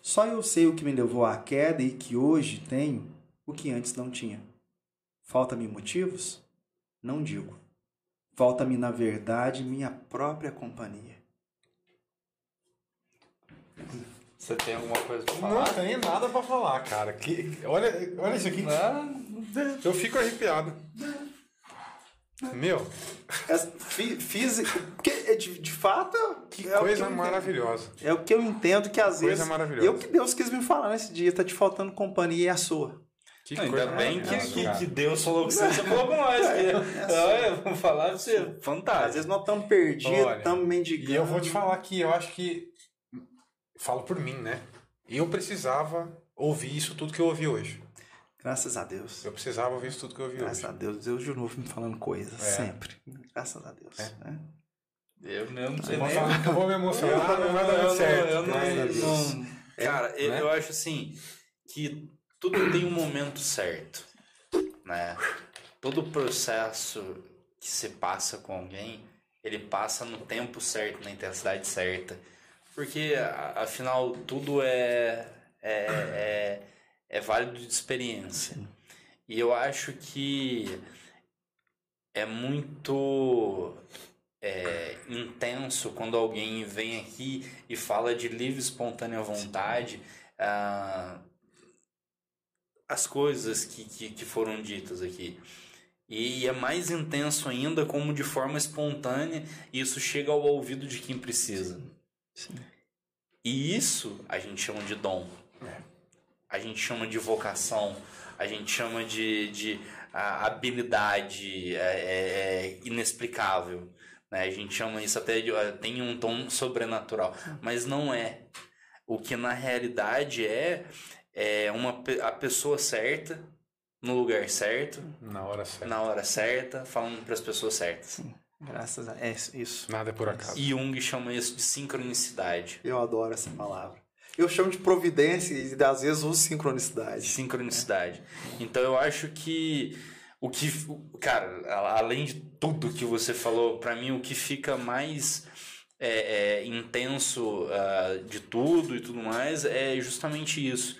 Speaker 3: Só eu sei o que me levou à queda e que hoje tenho o que antes não tinha. Falta-me motivos? Não digo. Falta-me, na verdade, minha própria companhia.
Speaker 2: Você tem alguma coisa pra
Speaker 1: Não tem nada pra falar, cara. Que, olha, olha isso aqui. Eu fico arrepiado. Meu,
Speaker 3: fi- Fiz, porque é de, de fato
Speaker 1: que
Speaker 3: é
Speaker 1: coisa
Speaker 3: entendo.
Speaker 1: maravilhosa.
Speaker 3: É o que eu entendo que às
Speaker 1: Coisa
Speaker 3: vezes.
Speaker 1: maravilhosa.
Speaker 3: Eu que Deus quis me falar nesse dia, tá te faltando companhia e a sua.
Speaker 1: Que
Speaker 2: Ainda
Speaker 1: coisa
Speaker 2: bem que, que, que Deus falou com você, você falou com nós. que- Olha, vou falar pra você.
Speaker 3: Às
Speaker 2: Fantástico.
Speaker 3: vezes nós estamos perdidos, estamos mendigando.
Speaker 1: E eu vou te falar que eu acho que. Falo por mim, né? Eu precisava ouvir isso tudo que eu ouvi hoje.
Speaker 3: Graças a Deus.
Speaker 1: Eu precisava ouvir isso tudo que eu ouvi
Speaker 3: Graças
Speaker 1: hoje.
Speaker 3: a Deus. Deus de novo me falando coisas.
Speaker 1: É.
Speaker 3: Sempre. Graças a Deus.
Speaker 1: É.
Speaker 3: né?
Speaker 2: Eu mesmo não sei nem.
Speaker 1: eu vou me emocionar, não vai dar
Speaker 2: não-
Speaker 1: certo.
Speaker 2: eu não-
Speaker 1: Graças a Deus.
Speaker 2: não- Cara, eu,
Speaker 1: né?
Speaker 2: eu acho assim que tudo tem um momento certo, né? Todo processo que se passa com alguém, ele passa no tempo certo, na intensidade certa, porque afinal tudo é é, é, é válido de experiência. E eu acho que é, é muito é, intenso quando alguém vem aqui e fala de livre espontânea vontade ah, as coisas que, que, que foram ditas aqui. E é mais intenso ainda como de forma espontânea isso chega ao ouvido de quem precisa.
Speaker 3: Sim.
Speaker 2: E isso a gente chama de dom. A gente chama de vocação. A gente chama de, de a, habilidade é, é, é inexplicável. Né? A gente chama isso até de. tem um tom sobrenatural. Mas não é. O que na realidade é, é uma, a pessoa certa no lugar certo,
Speaker 1: Na hora certa.
Speaker 2: na hora certa, falando para as pessoas certas.
Speaker 3: Sim. Graças a é isso.
Speaker 1: Nada é por acaso.
Speaker 2: E Jung chama isso de sincronicidade.
Speaker 3: Eu adoro essa palavra. Eu chamo de providência e às vezes uso sincronicidade.
Speaker 2: Sincronicidade. Então eu acho que o que, cara, além de tudo que você falou, pra mim o que fica mais é, é, intenso ah, de tudo e tudo mais é justamente isso.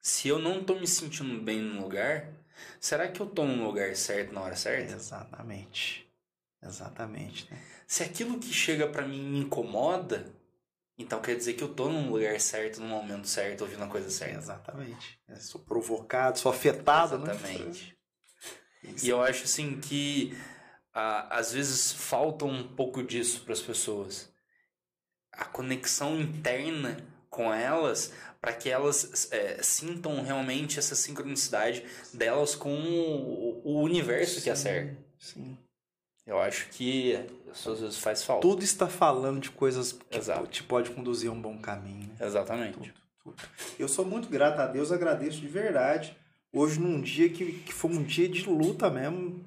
Speaker 2: Se eu não tô me sentindo bem no lugar, será que eu tô no lugar certo na hora certa?
Speaker 3: Exatamente. Exatamente. Né?
Speaker 2: Se aquilo que chega pra mim me incomoda, então quer dizer que eu tô no lugar certo, no momento certo, ouvindo a coisa certa.
Speaker 3: Exatamente. Eu sou provocado, sou afetado, né?
Speaker 2: Exatamente.
Speaker 3: Isso.
Speaker 2: E eu acho assim que ah, às vezes falta um pouco disso para as pessoas. A conexão interna com elas para que elas é, sintam realmente essa sincronicidade delas com o, o universo que é certo.
Speaker 3: Sim.
Speaker 2: Eu acho que isso às vezes faz falta.
Speaker 3: Tudo está falando de coisas que
Speaker 2: Exato.
Speaker 3: te pode conduzir a um bom caminho. né?
Speaker 2: Exatamente.
Speaker 3: Eu sou muito grato a Deus, agradeço de verdade. Hoje, num dia que, que foi um dia de luta mesmo,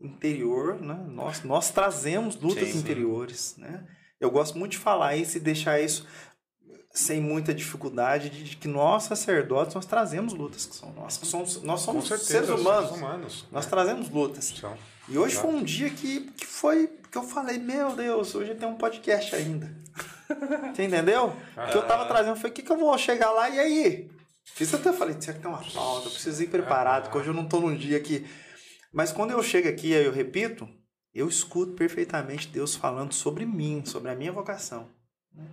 Speaker 3: interior, né? Nós, nós trazemos lutas
Speaker 2: Sim, sim.
Speaker 3: interiores, né? Eu gosto muito de falar isso e deixar isso sem muita dificuldade, de, de que nós, sacerdotes, nós trazemos lutas que são nossas. Somos, nós somos
Speaker 1: certeza,
Speaker 3: seres humanos.
Speaker 1: seres humanos.
Speaker 3: Nós
Speaker 1: né?
Speaker 3: trazemos lutas.
Speaker 1: São.
Speaker 3: E hoje
Speaker 1: Claro.
Speaker 3: foi um dia que, que foi que eu falei, meu Deus, hoje tem um podcast ainda. Você entendeu? Que eu tava trazendo, foi o que, que eu vou chegar lá e aí? Fiz até, falei, será que tem uma pauta? Eu preciso ir preparado, porque hoje eu não tô num dia que. Mas quando eu chego aqui, aí eu repito, eu escuto perfeitamente Deus falando sobre mim, sobre a minha vocação. né?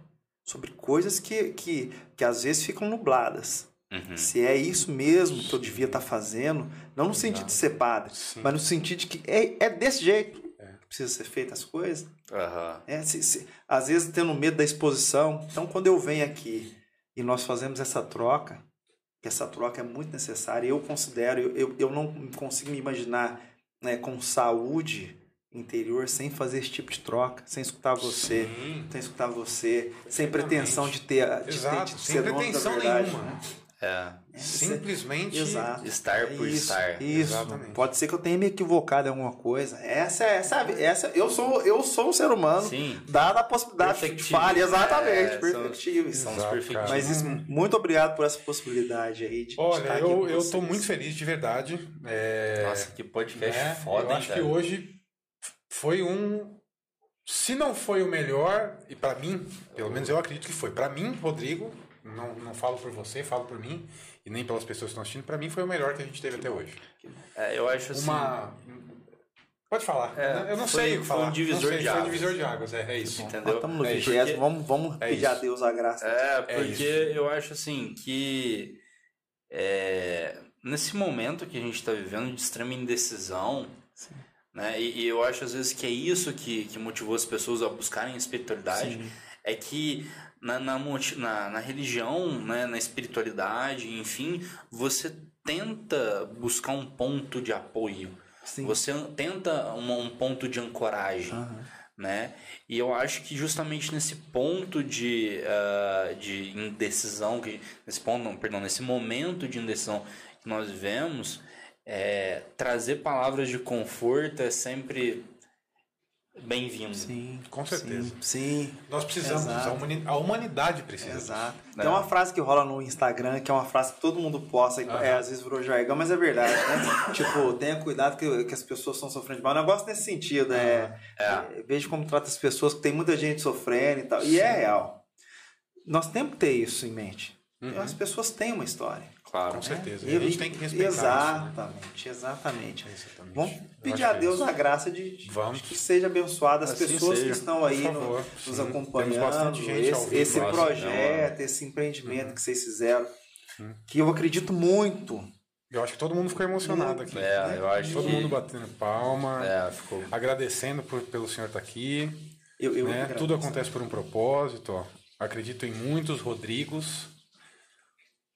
Speaker 3: Sobre coisas que, que, que às vezes ficam nubladas.
Speaker 2: Uhum.
Speaker 3: Se é isso mesmo que eu devia estar fazendo, não no sentido de ser padre,
Speaker 1: Sim.
Speaker 3: mas no sentido de que é, é desse jeito precisa ser feitas as coisas.
Speaker 2: Aham.
Speaker 3: É, se- se- às vezes tendo medo da exposição. Então, quando eu venho aqui e nós fazemos essa troca, que essa troca é muito necessária, eu considero, eu, eu, eu não consigo me imaginar né, com saúde interior sem fazer esse tipo de troca, sem escutar você,
Speaker 1: Sim.
Speaker 3: sem escutar você, sem pretensão de ter, de ter
Speaker 1: Exato,
Speaker 3: de
Speaker 1: sem pretensão
Speaker 3: verdade,
Speaker 1: nenhuma.
Speaker 3: né?
Speaker 2: É.
Speaker 3: É,
Speaker 1: Simplesmente.
Speaker 3: Exato.
Speaker 2: Estar por
Speaker 3: isso,
Speaker 2: estar.
Speaker 3: Isso.
Speaker 1: Exatamente.
Speaker 3: Pode ser que eu tenha me equivocado em alguma coisa. Essa é, sabe, essa eu sou eu sou um ser humano.
Speaker 2: Sim.
Speaker 3: Dada a possibilidade de falha, exatamente,
Speaker 2: É, são-. São.
Speaker 3: Mas isso, muito obrigado por essa possibilidade aí de
Speaker 1: Olha,
Speaker 3: estar aqui
Speaker 1: eu, eu tô muito feliz de verdade. É,
Speaker 2: Nossa, que podcast
Speaker 1: né?
Speaker 2: foda,
Speaker 1: Eu acho
Speaker 2: cara?
Speaker 1: que hoje foi um. Se não foi o melhor, e pra mim, pelo menos eu acredito que foi. Pra mim, Rodrigo, não, não falo por você, falo por mim, e nem pelas pessoas que estão assistindo, pra mim foi o melhor que a gente teve até hoje.
Speaker 2: É, eu acho assim.
Speaker 1: Uma. Pode falar.
Speaker 2: É,
Speaker 1: eu não
Speaker 2: foi-
Speaker 1: sei o que
Speaker 2: foi um
Speaker 1: falar.
Speaker 2: divisor
Speaker 1: não sei,
Speaker 2: de
Speaker 1: foi um
Speaker 2: águas.
Speaker 1: divisor de águas, é, é isso.
Speaker 2: Entendeu?
Speaker 3: estamos no
Speaker 1: É isso.
Speaker 3: vigésimo, vamos, vamos
Speaker 1: É
Speaker 3: pedir a. Deus a graça.
Speaker 2: É, porque
Speaker 1: isso.
Speaker 2: eu acho assim que é, nesse momento que a gente está vivendo de extrema indecisão, né? E, e eu acho às vezes que é isso que, que motivou as pessoas a buscarem espiritualidade,
Speaker 3: Sim.
Speaker 2: é que na, na, na, na religião, né, na espiritualidade, enfim, você tenta buscar um ponto de apoio.
Speaker 3: Sim.
Speaker 2: Você tenta uma- um ponto de ancoragem
Speaker 3: Aham.
Speaker 2: né? E eu acho que justamente nesse ponto de, ah, de indecisão, que, nesse ponto, não, perdão, nesse momento de indecisão que nós vivemos, é, trazer palavras de conforto é sempre bem-vindo.
Speaker 3: Sim,
Speaker 1: Com certeza.
Speaker 3: Sim, sim.
Speaker 1: Nós precisamos,
Speaker 3: Exato.
Speaker 1: a, humani- a humanidade precisa. disso.
Speaker 3: Exato.
Speaker 2: É.
Speaker 3: Tem uma frase que rola no Instagram, que é uma frase que todo mundo posta,
Speaker 1: Aham.
Speaker 3: é, às vezes virou jargão, mas é verdade, né? tipo, tenha cuidado que, que as pessoas estão sofrendo de mal. Um negócio nesse sentido, é, é, Veja como trata as pessoas, que tem muita gente sofrendo e tal. E é real. Nós temos que ter isso em mente. Uhum. As pessoas têm uma história.
Speaker 2: Claro.
Speaker 1: Com certeza.
Speaker 3: E,
Speaker 1: a gente tem que respeitar
Speaker 3: Exatamente,
Speaker 1: isso,
Speaker 3: exatamente.
Speaker 1: né? exatamente.
Speaker 3: Vamos pedir a
Speaker 1: é
Speaker 3: Deus
Speaker 1: isso.
Speaker 3: a graça de, de
Speaker 1: Vamos.
Speaker 3: que seja abençoada as
Speaker 2: Assim
Speaker 3: pessoas
Speaker 2: seja.
Speaker 3: que estão aí no- nos
Speaker 1: Sim.
Speaker 3: Acompanhando.
Speaker 1: bastante gente ao
Speaker 3: esse, esse
Speaker 2: Nossa,
Speaker 3: projeto, esse empreendimento que vocês fizeram, que eu acredito muito.
Speaker 1: Eu acho que todo mundo ficou emocionado aqui.
Speaker 2: É, eu acho
Speaker 1: Todo
Speaker 2: que...
Speaker 1: mundo batendo palma,
Speaker 2: É, ficou...
Speaker 1: agradecendo por, pelo senhor estar aqui.
Speaker 3: Eu, eu
Speaker 1: né? Tudo acontece por um propósito. Ó. Acredito em muitos Rodrigos.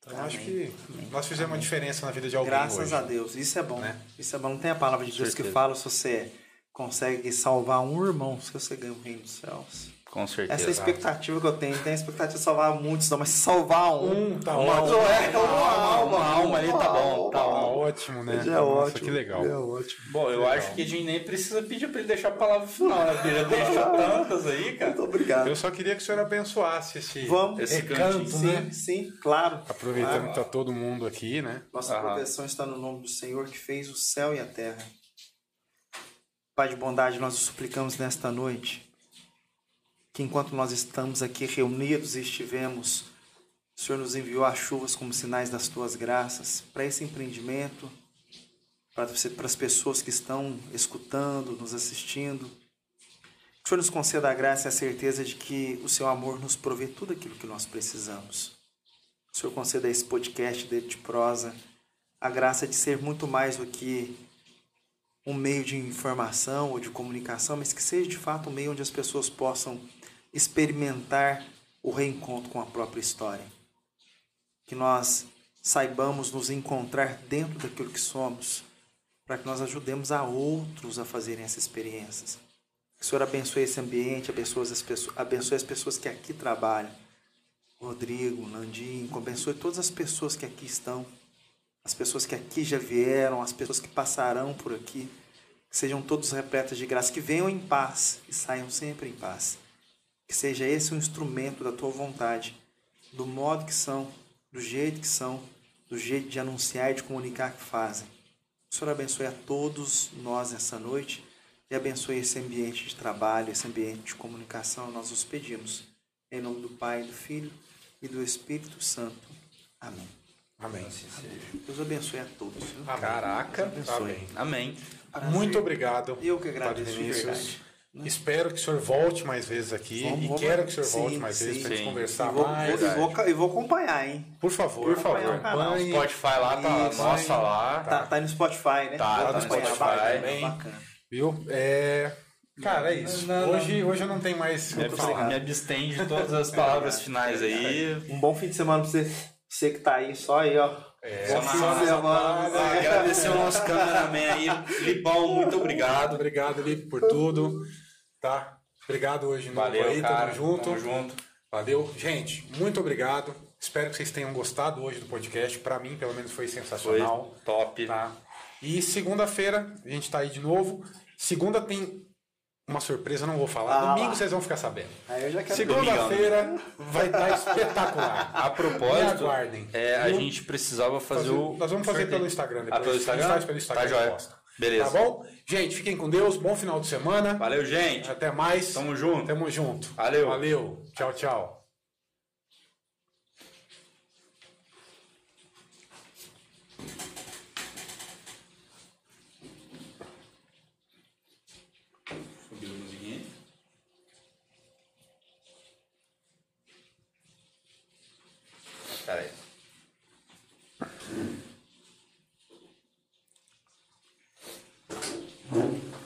Speaker 1: Então, acho que nós fizemos uma diferença na vida de alguém
Speaker 3: Graças
Speaker 1: hoje.
Speaker 3: a Deus, isso é bom.
Speaker 1: Né?
Speaker 3: Isso é bom. Não tem a palavra de Deus que fala se você consegue salvar um irmão, se você ganha o reino dos céus.
Speaker 2: Com certeza.
Speaker 3: Essa é a expectativa que eu tenho. Tenho a expectativa de salvar muitos, não, mas salvar um.
Speaker 1: Um, tá
Speaker 3: uma,
Speaker 1: ótimo.
Speaker 3: é, uma alma.
Speaker 2: uma alma ali tá bom, tá bom.
Speaker 1: ótimo, né?
Speaker 3: Já é
Speaker 1: Nossa,
Speaker 3: ótimo.
Speaker 1: que legal.
Speaker 3: É ótimo.
Speaker 2: Bom, eu acho que a gente nem precisa pedir pra ele deixar a palavra final, né? Ele já deixou tantas aí, cara.
Speaker 3: Muito obrigado.
Speaker 1: Eu só queria que o senhor abençoasse esse,
Speaker 3: Vamos.
Speaker 1: esse canto,
Speaker 2: cantinho,
Speaker 1: né?
Speaker 3: Sim, sim, claro.
Speaker 1: Aproveitando
Speaker 3: Claro.
Speaker 1: que tá todo mundo aqui, né?
Speaker 3: Nossa
Speaker 2: Aham.
Speaker 3: proteção está no nome do Senhor que fez o céu e a terra. Pai de bondade, nós o suplicamos nesta noite que enquanto nós estamos aqui reunidos e estivemos, o Senhor nos enviou as chuvas como sinais das tuas graças para esse empreendimento, para você- para as pessoas que estão escutando, nos assistindo. Que o Senhor nos conceda a graça e a certeza de que o seu amor nos provê tudo aquilo que nós precisamos. O Senhor conceda a esse podcast dele de prosa a graça de ser muito mais do que um meio de informação ou de comunicação, mas que seja de fato um meio onde as pessoas possam experimentar o reencontro com a própria história. Que nós saibamos nos encontrar dentro daquilo que somos, para que nós ajudemos a outros a fazerem essas experiências. Que o Senhor abençoe esse ambiente, abençoe as pessoas, abençoe as pessoas que aqui trabalham. Rodrigo, Nandinho, abençoe todas as pessoas que aqui estão, as pessoas que aqui já vieram, as pessoas que passarão por aqui, que sejam todos repletos de graça, que venham em paz e saiam sempre em paz. Que seja esse um instrumento da tua vontade, do modo que são, do jeito que são, do jeito de anunciar e de comunicar que fazem. Que o Senhor abençoe a todos nós nessa noite e abençoe esse ambiente de trabalho, esse ambiente de comunicação. Nós os pedimos. Em nome do Pai, do Filho e do Espírito Santo. Amém.
Speaker 1: Amém.
Speaker 3: Deus abençoe a todos. viu?
Speaker 1: Amém.
Speaker 2: Caraca.
Speaker 1: Amém.
Speaker 2: Amém.
Speaker 1: Muito obrigado.
Speaker 3: Eu que
Speaker 1: Padre
Speaker 3: agradeço, de Verdade.
Speaker 1: Espero que o senhor volte mais vezes aqui
Speaker 3: Vamos,
Speaker 1: e
Speaker 3: vamos.
Speaker 1: quero que o senhor
Speaker 3: Sim,
Speaker 1: volte mais vezes
Speaker 3: sim.
Speaker 1: para gente conversar
Speaker 3: E vou,
Speaker 1: mais.
Speaker 3: e vou, e vou acompanhar, hein?
Speaker 1: Por favor,
Speaker 2: Por favor.
Speaker 3: Acompanhar o canal.
Speaker 1: acompanhe.
Speaker 2: Spotify lá tá
Speaker 3: Isso,
Speaker 2: nossa lá.
Speaker 3: Tá, tá no Spotify, né?
Speaker 2: Tá, tá no Spotify
Speaker 3: bacana,
Speaker 1: também.
Speaker 3: Bacana.
Speaker 1: Viu? É... Cara, é isso.
Speaker 2: Não, não.
Speaker 1: Hoje, hoje eu não tenho mais.
Speaker 2: Me,
Speaker 1: falar.
Speaker 2: me abstém de todas as palavras finais aí.
Speaker 3: Um bom fim de semana pra você, você que tá aí, só aí, ó.
Speaker 1: É,
Speaker 3: bom
Speaker 1: só
Speaker 3: fim de semana.
Speaker 2: Agradecer o nosso cameraman aí. Lipão, muito obrigado.
Speaker 1: Obrigado, Lipe, por tudo. Tá? Obrigado hoje no
Speaker 2: Valeu,
Speaker 1: aí,
Speaker 2: cara.
Speaker 1: tamo junto.
Speaker 2: Tamo junto.
Speaker 1: Valeu. Gente, muito obrigado. Espero que vocês tenham gostado hoje do podcast. Pra mim, pelo menos, foi
Speaker 2: Foi
Speaker 1: sensacional.
Speaker 2: top.
Speaker 1: Tá? E segunda-feira a gente tá aí de novo. Segunda tem uma surpresa, não vou falar.
Speaker 3: Ah,
Speaker 1: Domingo
Speaker 3: lá.
Speaker 1: vocês vão ficar sabendo.
Speaker 3: Aí eu já quero
Speaker 1: Segunda-feira vai estar espetacular.
Speaker 2: A propósito, é, a gente precisava fazer,
Speaker 1: Fazer-
Speaker 2: o.
Speaker 1: nós vamos fazer
Speaker 2: sorteio.
Speaker 1: pelo Instagram depois.
Speaker 2: Ah, pelo Instagram?
Speaker 1: A gente faz pelo Instagram
Speaker 2: Tá joia. Beleza.
Speaker 1: Tá bom? Gente, fiquem com Deus. Bom final de semana.
Speaker 2: Valeu, gente.
Speaker 1: Até mais.
Speaker 2: Tamo junto.
Speaker 1: Tamo junto.
Speaker 2: Valeu.
Speaker 1: Valeu. Tchau, tchau.